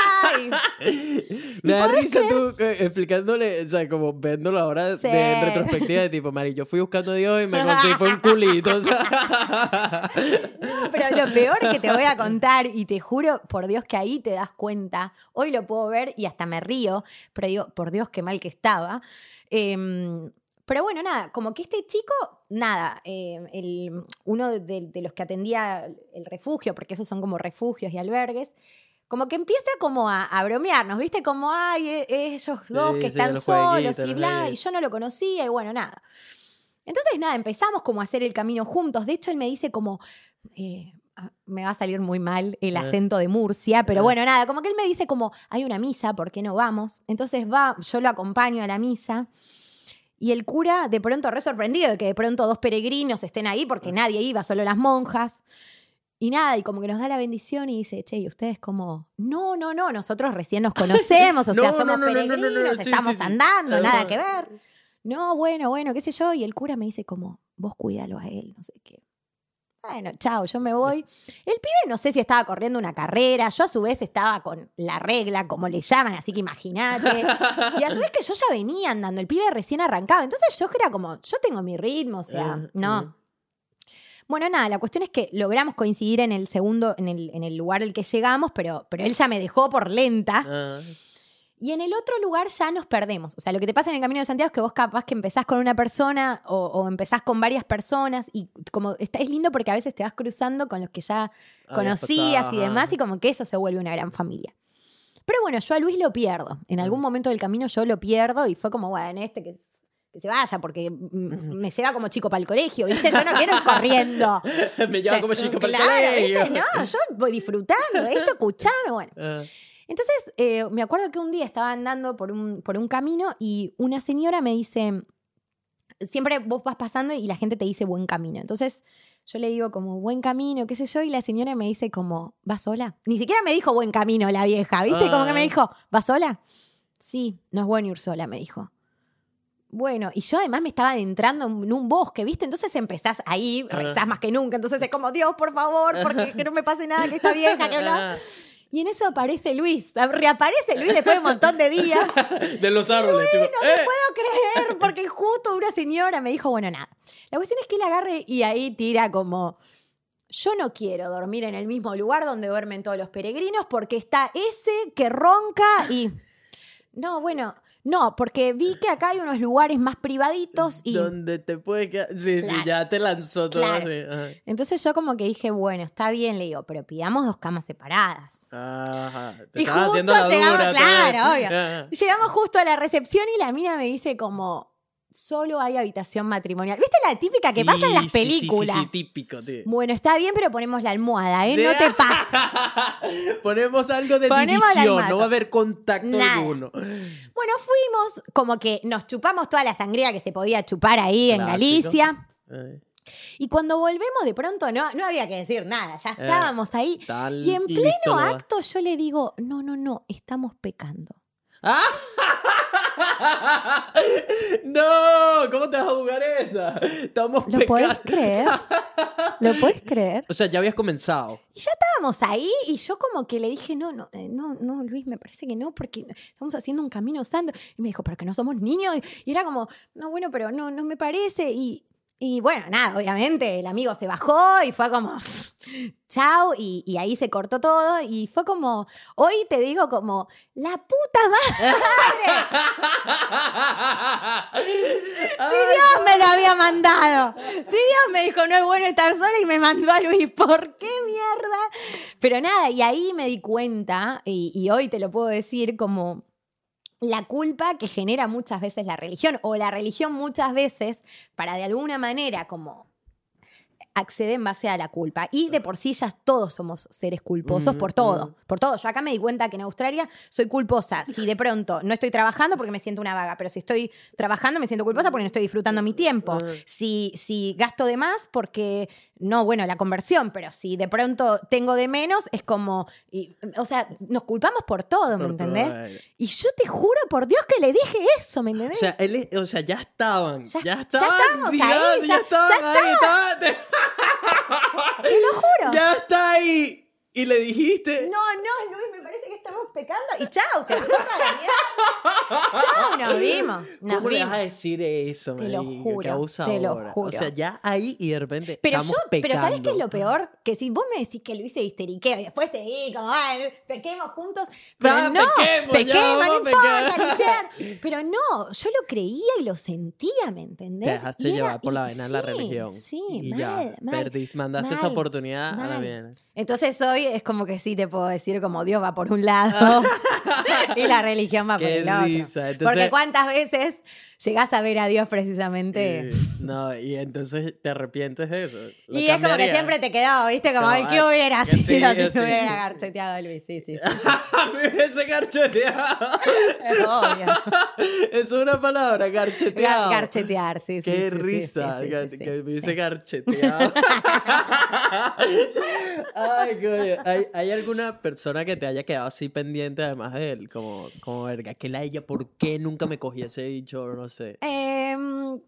y- Me da risa tú eh, explicándole, o sea, como viéndolo ahora Sí. de en retrospectiva de tipo, Mari, yo fui buscando a Dios y me conseguí fue un culito. o sea. Pero lo peor que te voy a contar, y te juro, por Dios que ahí te das cuenta, hoy lo puedo ver y hasta me río, pero digo, por Dios qué mal que estaba. Em, pero bueno, nada, como que este chico, nada, eh, el- uno de, los que atendía el refugio, porque esos son como refugios y albergues, como que empieza como a, a bromearnos, ¿viste? Como, ay, e- ellos dos Sí, que sí, están los solos y bla, y yo no lo conocía y bueno, nada. Entonces, nada, empezamos como a hacer el camino juntos. De hecho, él me dice como, eh, me va a salir muy mal el Eh. acento de Murcia, pero Eh. bueno, nada, como que él me dice como, hay una misa, ¿por qué no vamos? Entonces va, yo lo acompaño a la misa. Y el cura, de pronto, re sorprendido de que de pronto dos peregrinos estén ahí, porque nadie iba, solo las monjas. Y nada, y como que nos da la bendición y dice, che, y ustedes como, no, no, no, nosotros recién nos conocemos, o sea, No, somos no, no, no, no, no, no, peregrinos, estamos sí, sí. andando, Ah, nada que ver. No, bueno, bueno, qué sé yo. Y el cura me dice como, vos cuídalo a él, no sé qué. Bueno, chao, yo me voy. El pibe no sé si estaba corriendo una carrera, yo a su vez estaba con la regla, como le llaman, así que imagínate. Y a su vez que yo ya venía andando, el pibe recién arrancaba. Entonces yo era como, yo tengo mi ritmo, o sea, Eh, no. eh. Bueno, nada, la cuestión es que logramos coincidir en el segundo, en el, en el lugar al que llegamos, pero, pero él ya me dejó por lenta. Ah. Y en el otro lugar ya nos perdemos. O sea, lo que te pasa en el Camino de Santiago es que vos capaz que empezás con una persona o, o empezás con varias personas y como está, es lindo porque a veces te vas cruzando con los que ya conocías y demás y como que eso se vuelve una gran familia. Pero bueno, yo a Luis lo pierdo. En algún Mm. momento del camino yo lo pierdo y fue como, bueno, este que, se vaya porque me lleva como chico para el colegio, ¿viste? Yo no quiero ir corriendo. Me lleva O sea, como chico para el claro, colegio. ¿viste? No, yo voy disfrutando. Esto, escuchame, bueno. Ah. Entonces, eh, me acuerdo que un día estaba andando por un, por un camino y una señora me dice, siempre vos vas pasando y la gente te dice buen camino. Entonces, yo le digo como buen camino, qué sé yo, y la señora me dice como, ¿vas sola? Ni siquiera me dijo buen camino la vieja, ¿viste? Como que me Ah. dijo, ¿vas sola? Sí, no es bueno ir sola, me dijo. Bueno, y yo además me estaba adentrando en un bosque, ¿viste? Entonces empezás ahí, Ah. rezás más que nunca. Entonces es como, Dios, por favor, porque que no me pase nada, que esta vieja, que bla. Y en eso aparece Luis. Reaparece Luis después de un montón de días. De los árboles. tipo, No ¡eh! puedo creer, porque justo una señora me dijo, bueno, nada. La cuestión es que él agarre y ahí tira como, yo no quiero dormir en el mismo lugar donde duermen todos los peregrinos porque está ese que ronca y... No, bueno, no, porque vi que acá hay unos lugares más privaditos y... Donde te puede quedar. Sí, sí, ya te lanzó todo. Claro. así, ajá. Entonces yo como que dije, bueno, está bien, le digo, pero pidamos dos camas separadas. Ajá. Te Y justo haciendo la llegamos, dura. claro, obvio. Ajá. Llegamos justo a la recepción y la mina me dice como, solo hay habitación matrimonial. ¿Viste la típica que pasa en las sí, sí, sí, películas? Sí, típico, tío. Bueno, está bien, pero ponemos la almohada, ¿eh? No te pases. Ponemos algo de Ponemos división, no va a haber contacto Nada. alguno. Bueno, fuimos, como que nos chupamos toda la sangría que se podía chupar ahí en. Galicia. Ay, Y cuando volvemos, de pronto no, no había que decir nada, ya estábamos ahí. tal Y en pleno acto yo le digo, no, no, no, estamos pecando. ¡No! ¿Cómo te vas a jugar esa? Estamos ¿Lo puedes creer? ¿Lo puedes creer? O sea, ya habías comenzado. Y ya estábamos ahí y yo como que le dije, no, no, eh, no, no, Luis, me parece que no, porque estamos haciendo un camino santo. Y me dijo, pero que no somos niños. Y era como, no, bueno, pero no, no me parece. Y, y bueno, nada, obviamente el amigo se bajó y fue como, chao, y, y ahí se cortó todo. Y fue como, hoy te digo como, la puta madre, si Dios me lo había mandado. Si Dios me dijo, no es bueno estar sola y me mandó a Luis, ¿por qué mierda? Pero nada, y ahí me di cuenta, y, y hoy te lo puedo decir como la culpa que genera muchas veces la religión, o la religión muchas veces, para de alguna manera como accede en base a la culpa. Y de por sí ya todos somos seres culposos Mm, por todo, mm. por todo. Yo acá me di cuenta que en Australia soy culposa. Si de pronto no estoy trabajando porque me siento una vaga, pero si estoy trabajando me siento culposa porque no estoy disfrutando mi tiempo. Ah. Si, si gasto de más porque, no, bueno, la conversión, pero si de pronto tengo de menos, es como, y- o sea, nos culpamos por todo, ¿me Por entendés? todo. Y yo te juro por Dios que le dije eso, ¿me O entendés? sea, él, o sea, ya estaban. Ya- Ya, ya estaban. estábamos ahí, ya- ya, estaban ya ahí. estaban- te lo juro. ya está ahí. Y le dijiste. No, no, Luis, me parece estamos pecando. Y chao, se fue la mierda. Chao, nos vimos. Nos ¿Cómo le vas vimos. a decir eso, Te lo marico? juro, te lo juro. O sea, ya ahí y de repente Pero estamos yo, pero ¿sabes qué es lo pecando. peor? Que si vos me decís que Luis se histeriquea y después seguí como, ay, pequemos juntos. Pero Ah, no, pequemos, ya, pequemos, vamos no a importa. Pero no, yo lo creía y lo sentía, ¿me entendés? Te dejaste Y era- llevar por la y vaina de la sí, religión. Sí, y mal, ya, mal. perdiste, mandaste esa mal, oportunidad a la mal. mierda. Entonces hoy es como que sí te puedo decir como Dios va por un lado y la religión va por Qué el otro. risa. Entonces, Porque cuántas veces llegás a ver a Dios precisamente. eh, no, y entonces te arrepientes de eso. ¿Lo y es como que siempre te quedó, ¿viste? Como, No, ay, ¿qué ah, hubiera sí, sido si sí. hubiera garcheteado Luis? Sí, sí, sí. Me hubiese garcheteado. Es obvio. Es una palabra, garcheteado. Gar- Garchetear, sí, sí. Qué risa, que me hubiese sí. garcheteado. Ay, coño. ¿Hay, hay alguna persona que te haya quedado así pendiente además de él? Como, como verga, que la ella, ¿por qué nunca me cogí ese bicho? No sé. Em,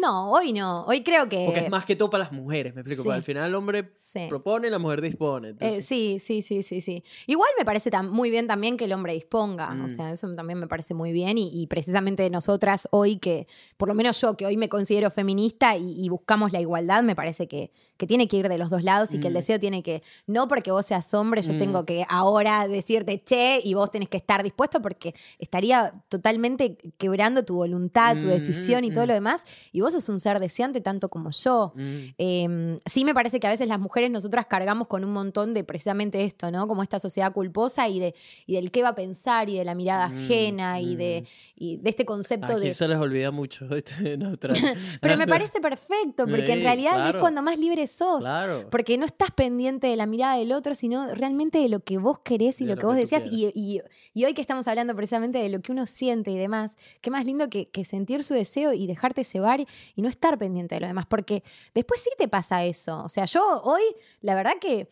no, hoy no. Hoy creo que. Porque es más que todo para las mujeres, me explico. sí. Porque al final el hombre Sí. propone y la mujer dispone. Eh, sí, sí, sí, sí, sí. Igual me parece muy bien también que el hombre disponga. Mm. O sea, eso también me parece muy bien. Y, y precisamente nosotras hoy que, por lo menos yo que hoy me considero feminista y, y buscamos la igualdad, me parece que, que tiene que ir de los dos lados y que el Mm. deseo tiene que, no porque vos seas hombre, yo Mm. tengo que ahora decirte che y vos tenés que estar dispuesto porque estaría totalmente quebrando tu voluntad, tu Mm, decisión y todo mm. lo demás. Y vos sos un ser deseante tanto como yo. Mm. Eh, sí me parece que a veces las mujeres nosotras cargamos con un montón de precisamente esto, ¿no? Como esta sociedad culposa y de y del qué va a pensar y de la mirada Mm, ajena y, de, mm. y de este concepto Aquí de... se les olvida mucho. Pero me parece perfecto, porque en realidad es cuando más libre sos. Claro. Porque no estás pendiente de la mirada del otro, sino realmente de lo que vos querés y De lo que lo vos que tú deseas. Y, y- y hoy que estamos hablando precisamente de lo que uno siente y demás, qué más lindo que, que sentir su deseo y dejarte llevar y no estar pendiente de lo demás. Porque después sí te pasa eso. O sea, yo hoy, la verdad que,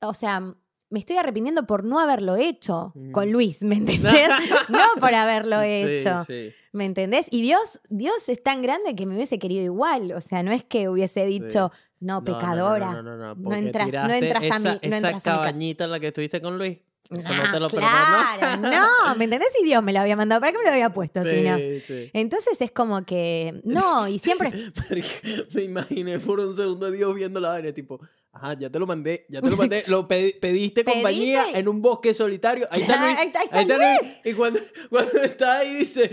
o sea, me estoy arrepintiendo por no haberlo hecho Mm. con Luis, ¿me entendés? no por haberlo hecho. sí. ¿Me entendés? Y Dios, Dios es tan grande que me hubiese querido igual. O sea, no es que hubiese dicho, No, no, no, pecadora. No, no, no, no, No porque entras, no entras a esa, mi, no esa entras a mi casa. cabañita en la que estuviste con Luis. Eso no Ah, te lo perdono. claro, no, ¿me entendés? Si Dios me lo había mandado, ¿para qué me lo había puesto? no? Sí, sí. Entonces es como que, no, y siempre, Me imaginé por un segundo Dios viendo la vaina, tipo, ajá, ya te lo mandé, ya te lo mandé, lo pedi- pediste compañía ¿Pediste? en un bosque solitario. Ahí está Luis. Ahí está ahí está Luis. Y cuando, cuando está ahí dice,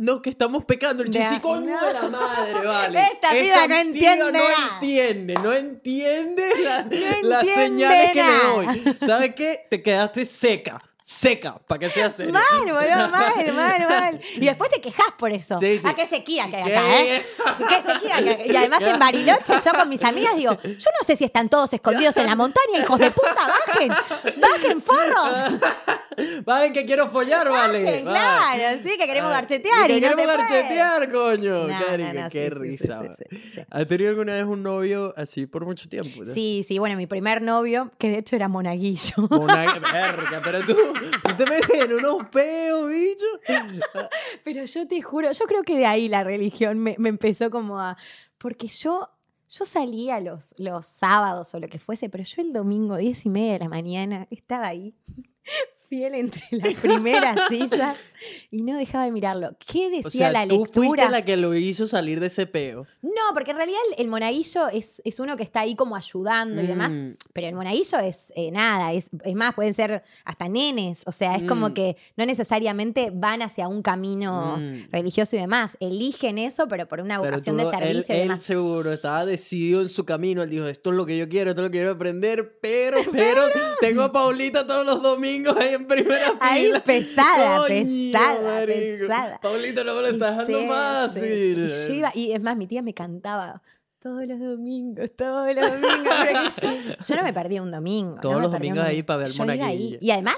no, que estamos pecando. El Ya, chisi, coño no. de la madre, vale. Esta piba no entiende no entiende, no entiende la- No las señales que le doy. ¿Sabes qué? Te quedaste seca, seca, para que sea serio. mal, boludo, mal, mal, mal. Y después te quejas por eso. Sí, sí. Ah, qué sequía que hay ¿Qué? acá, ¿eh? Qué sequía que hay. Y además en Bariloche, yo con mis amigas digo, yo no sé si están todos escondidos en la montaña, hijos de puta, bajen, bajen, forros. Vayan que quiero follar, vale. Bajen, Va. claro, sí, que queremos Ah, garchetear que y no queremos garchetear, coño. No, no, qué sí, risa. ¿Has tenido alguna vez un novio así por mucho tiempo? no? Sí, sí, bueno, mi primer novio, que de hecho era monaguillo. Verga, pero tú, tú te metes en unos peos, bicho. Pero yo te juro, yo creo que de ahí la religión me, me empezó como a... Porque yo, yo salía los, los sábados o lo que fuese, pero yo el domingo, diez y media de la mañana, estaba ahí, fiel entre las primeras sillas, y no dejaba de mirarlo. ¿Qué decía O sea, la tú lectura? fuiste la que lo hizo salir de ese peo. No, porque en realidad el, el monaguillo es, es uno que está ahí como ayudando y demás. Mm, Pero el monaguillo es eh, nada, es, es más, pueden ser hasta nenes, o sea, es como Mm. que no necesariamente van hacia un camino Mm. religioso y demás, eligen eso, pero por una Pero vocación tú- de servicio él, y él demás. seguro estaba decidido en su camino. Él dijo, esto es lo que yo quiero, esto es lo que quiero aprender, pero, pero, tengo a Paulita todos los domingos ahí en primera fila. pesada, Coño, pesada, marico. pesada. Paulita no me lo estás Sí, dejando sí, fácil. sí. Y, yo iba- y es más, mi tía me cantaba. todos los domingos, todos los domingos. yo, yo no me perdía un domingo. Todos los domingos ahí para ver. Monaguillo. Y además,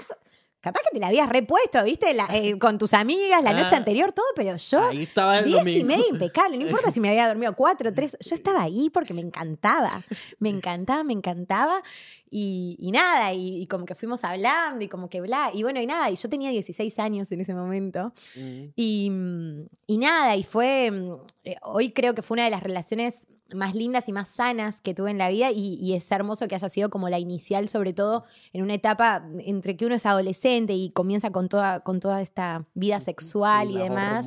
capaz que te la habías repuesto, ¿viste? La- eh, con tus amigas la noche anterior, todo, pero yo. Ahí estaba el Diez y media impecable, no importa si me había dormido cuatro, tres, yo estaba ahí porque me encantaba, me encantaba, me encantaba y, y nada, y, y como que fuimos hablando y como que bla, y bueno, y nada, y yo tenía 16 años en ese momento Mm. y, mm, y nada, y fue, mm, eh, hoy creo que fue una de las relaciones más lindas y más sanas que tuve en la vida y, y es hermoso que haya sido como la inicial, sobre todo en una etapa entre que uno es adolescente y comienza con toda, con toda esta vida sexual y, demás.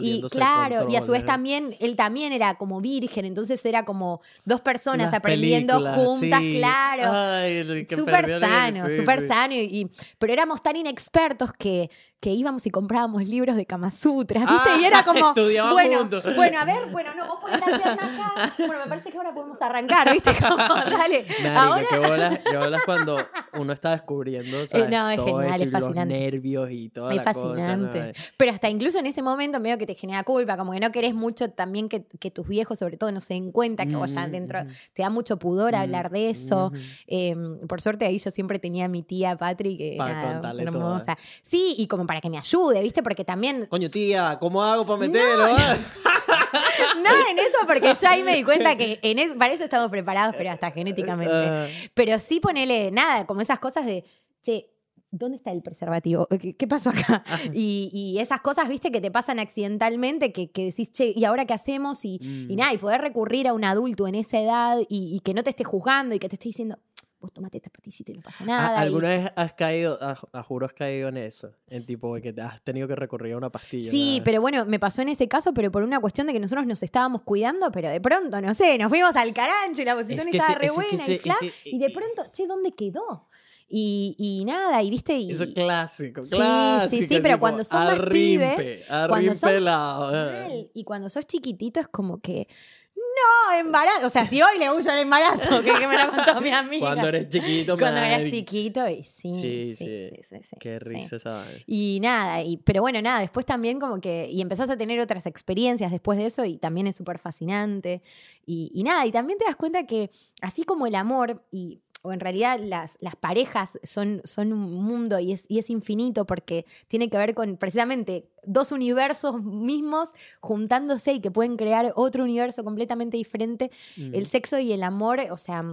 Y claro, y a su vez ¿eh? también, él también era como virgen, entonces era como dos personas Las aprendiendo juntas, sí. claro. Súper sano, súper sí. sano. Y, y- pero éramos tan inexpertos que, que íbamos y comprábamos libros de Kama Sutra, ¿viste? Ah, y era como, bueno, juntos. bueno, a ver, bueno, no, vos pones la pierna acá. Bueno, me parece que ahora podemos arrancar, ¿viste? Como, dale. Ahora qué bolas, cuando uno está descubriendo, ¿sabes? Eh, no, es Todo genial, eso es y los fascinante. nervios y toda Es la cosa, ¿no? fascinante. Pero hasta incluso en ese momento medio que te genera culpa, como que no querés mucho también que, que tus viejos sobre todo no se den cuenta que vos ya Mm, dentro mm. te da mucho pudor Mm, hablar de eso. mm. Eh, por suerte ahí yo siempre tenía a mi tía Patri que Para contarle hermosa. Sí, y como para que me ayude, ¿viste? Porque también Coño, tía, ¿cómo hago para meterlo? ah? nada en eso porque ya ahí me di cuenta que en eso, para eso estamos preparados, pero hasta genéticamente. Ah, Pero sí ponele nada, como esas cosas de, che, ¿dónde está el preservativo? ¿Qué, qué pasó acá? Y, y esas cosas, viste, que te pasan accidentalmente, que, que decís, che, ¿y ahora qué hacemos? Y, y Mm. nada, y poder recurrir a un adulto en esa edad y, y que no te esté juzgando y que te esté diciendo, vos tomate esta pastillita y no pasa nada. ¿A- y- ¿Alguna vez has caído, a, a juro has caído en eso? En tipo de que has tenido que recurrir a una pastilla. Sí, pero bueno, me pasó en ese caso, pero por una cuestión de que nosotros nos estábamos cuidando, pero de pronto, no sé, nos fuimos al carancho y la posición que estaba re es buena y es fla, que- y de pronto, che, ¿dónde quedó? Y, y nada, y viste, y, Eso es clásico, Sí, sí, clásico. sí, pero tipo, cuando sos más arrimpe, pibe, cuando arrimpe sos ah. mal, y cuando sos chiquitito es como que, no, embarazo, o sea, si hoy le huyo el embarazo, que, que me lo contó mi amiga. Cuando eres chiquito, Cuando marica. eras chiquito, y sí, Sí, sí, sí. sí, sí, sí, Qué risa esa. Y nada, y, pero bueno, nada, después también como que, y empezás a tener otras experiencias después de eso y también es súper fascinante. Y, y nada, y también te das cuenta que así como el amor, y, o en realidad las, las parejas son, son un mundo y es, y es infinito porque tiene que ver con precisamente dos universos mismos juntándose y que pueden crear otro universo completamente diferente, el Mm. sexo y el amor, o sea,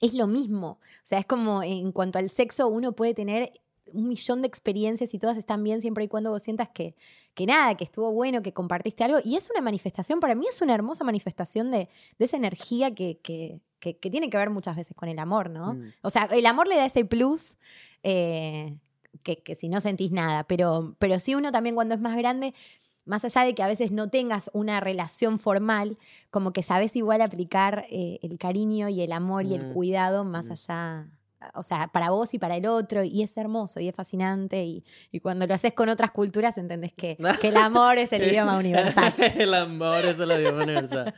es lo mismo. O sea, es como en cuanto al sexo, uno puede tener un millón de experiencias y todas están bien siempre y cuando vos sientas que, que nada, que estuvo bueno, que compartiste algo. Y es una manifestación, para mí es una hermosa manifestación de, de esa energía que, que, que- que tiene que ver muchas veces con el amor, ¿no? Mm. O sea, el amor le da ese plus eh, que, que si no sentís nada, pero, pero sí uno también cuando es más grande, más allá de que a veces no tengas una relación formal, como que sabes igual aplicar eh, el cariño y el amor y el Mm. cuidado más Mm. allá, o sea, para vos y para el otro, y es hermoso y es fascinante, y, y cuando lo haces con otras culturas entendés que, que el amor es el idioma universal. el amor es el idioma universal.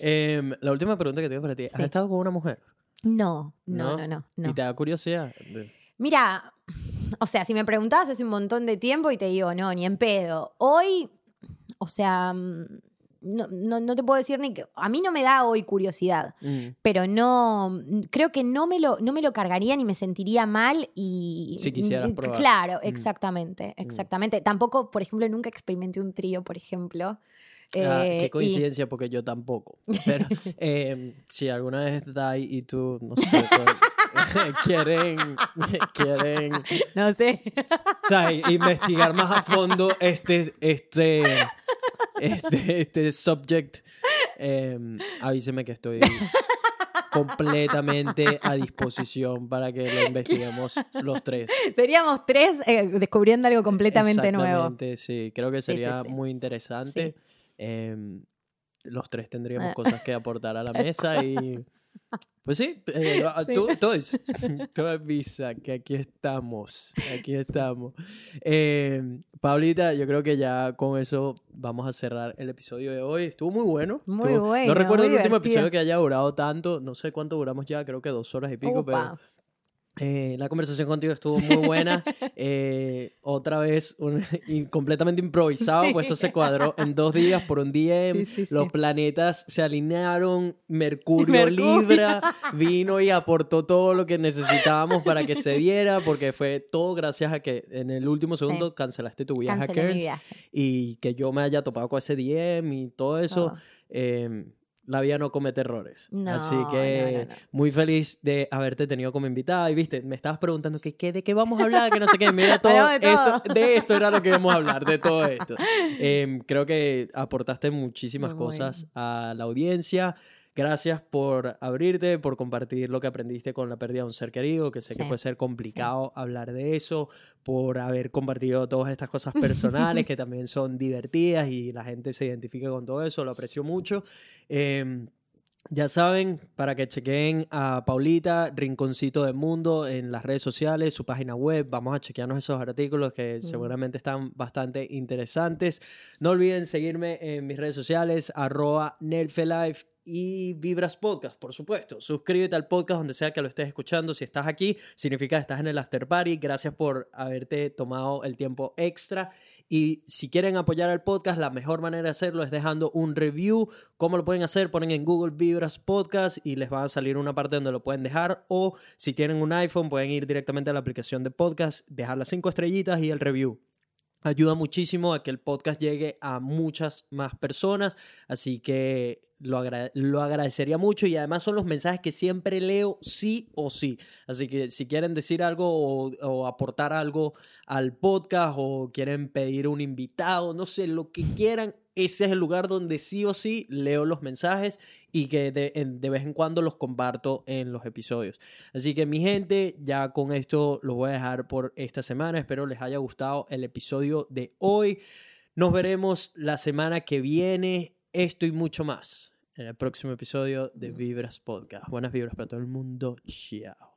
Em, la última pregunta que tengo para ti. ¿Has Sí. estado con una mujer? No, no, ¿No? no, no. ¿Y te da curiosidad? Mira, o sea, si me preguntabas hace un montón de tiempo y te digo, no, ni en pedo. Hoy, o sea, mm, no, no, no te puedo decir ni que. A mí no me da hoy curiosidad, Mm. pero no. Creo que no me lo, no me lo cargaría ni me sentiría mal y. Si quisieras mm, probar. Claro, Mm. exactamente, exactamente. Tampoco, por ejemplo, nunca experimenté un trío, por ejemplo. Ah, Eh, qué y- coincidencia, porque yo tampoco. Pero em, si alguna vez Dai y tú, no sé, quieren, quieren no sé. o sea, investigar más a fondo este, este, este, este subject, em, avíseme que estoy completamente a disposición para que lo investiguemos los tres. Seríamos tres eh, descubriendo algo completamente nuevo. Sí. Creo que Sí, sí, sería sí. muy interesante. Em, los tres tendríamos Ah. cosas que aportar a la mesa y... Pues sí, eh, Sí. tú, es- tú avisa que aquí estamos, aquí estamos. Pablita, yo creo que ya con eso vamos a cerrar el episodio de hoy. Estuvo muy bueno. Muy estuvo- bueno, No recuerdo el último divertido. episodio que haya durado tanto. No sé cuánto duramos ya, creo que dos horas y pico, pero. Eh, la conversación contigo estuvo muy buena. Eh, otra vez, un- completamente improvisado, Sí. pues esto se cuadró en dos días por un día. Sí, sí, Los planetas se alinearon. Mercurio, Mercurio. Libra vino y aportó todo lo que necesitábamos para que se diera, porque fue todo gracias a que en el último segundo cancelaste tu viaje a Cancelé mi Cairns viaje. y que yo me haya topado con ese DM y todo eso. Todo. eh, la vida no comete errores. No, Así que no, no. muy feliz de haberte tenido como invitada. Y viste, me estabas preguntando que, qué, de qué vamos a hablar, que no sé qué. Mira, todo, de esto, todo. de esto era lo que íbamos a hablar, de todo esto. Em, creo que aportaste muchísimas Muy cosas a la audiencia. Gracias por abrirte, por compartir lo que aprendiste con la pérdida de un ser querido, que sé que puede ser complicado hablar de eso, por haber compartido todas estas cosas personales que también son divertidas y la gente se identifica con todo eso, lo aprecio mucho. Em, ya saben, para que chequen a Paulita, Rinconcito del Mundo, en las redes sociales, su página web. Vamos a chequearnos esos artículos que seguramente están bastante interesantes. No olviden seguirme en mis redes sociales, arroba Nelfelife y Vibras Podcast, por supuesto. Suscríbete al podcast donde sea que lo estés escuchando. Si estás aquí, significa que estás en el after party. Gracias por haberte tomado el tiempo extra. Y si quieren apoyar al podcast, la mejor manera de hacerlo es dejando un review. ¿Cómo lo pueden hacer? Ponen en Google Vibras Podcast y les va a salir una parte donde lo pueden dejar. O si tienen un iPhone, pueden ir directamente a la aplicación de podcast, dejar las cinco estrellitas y el review. Ayuda muchísimo a que el podcast llegue a muchas más personas, así que lo, lo agradecería mucho y además son los mensajes que siempre leo sí o sí. Así que si quieren decir algo o aportar algo al podcast o quieren pedir un invitado, no sé, lo que quieran, ese es el lugar donde sí o sí leo los mensajes y que de, de vez en cuando los comparto en los episodios. Así que mi gente, ya con esto lo voy a dejar por esta semana. Espero les haya gustado el episodio de hoy. Nos veremos la semana que viene. Esto y mucho más en el próximo episodio de Vibras Podcast. Buenas vibras para todo el mundo. Chao.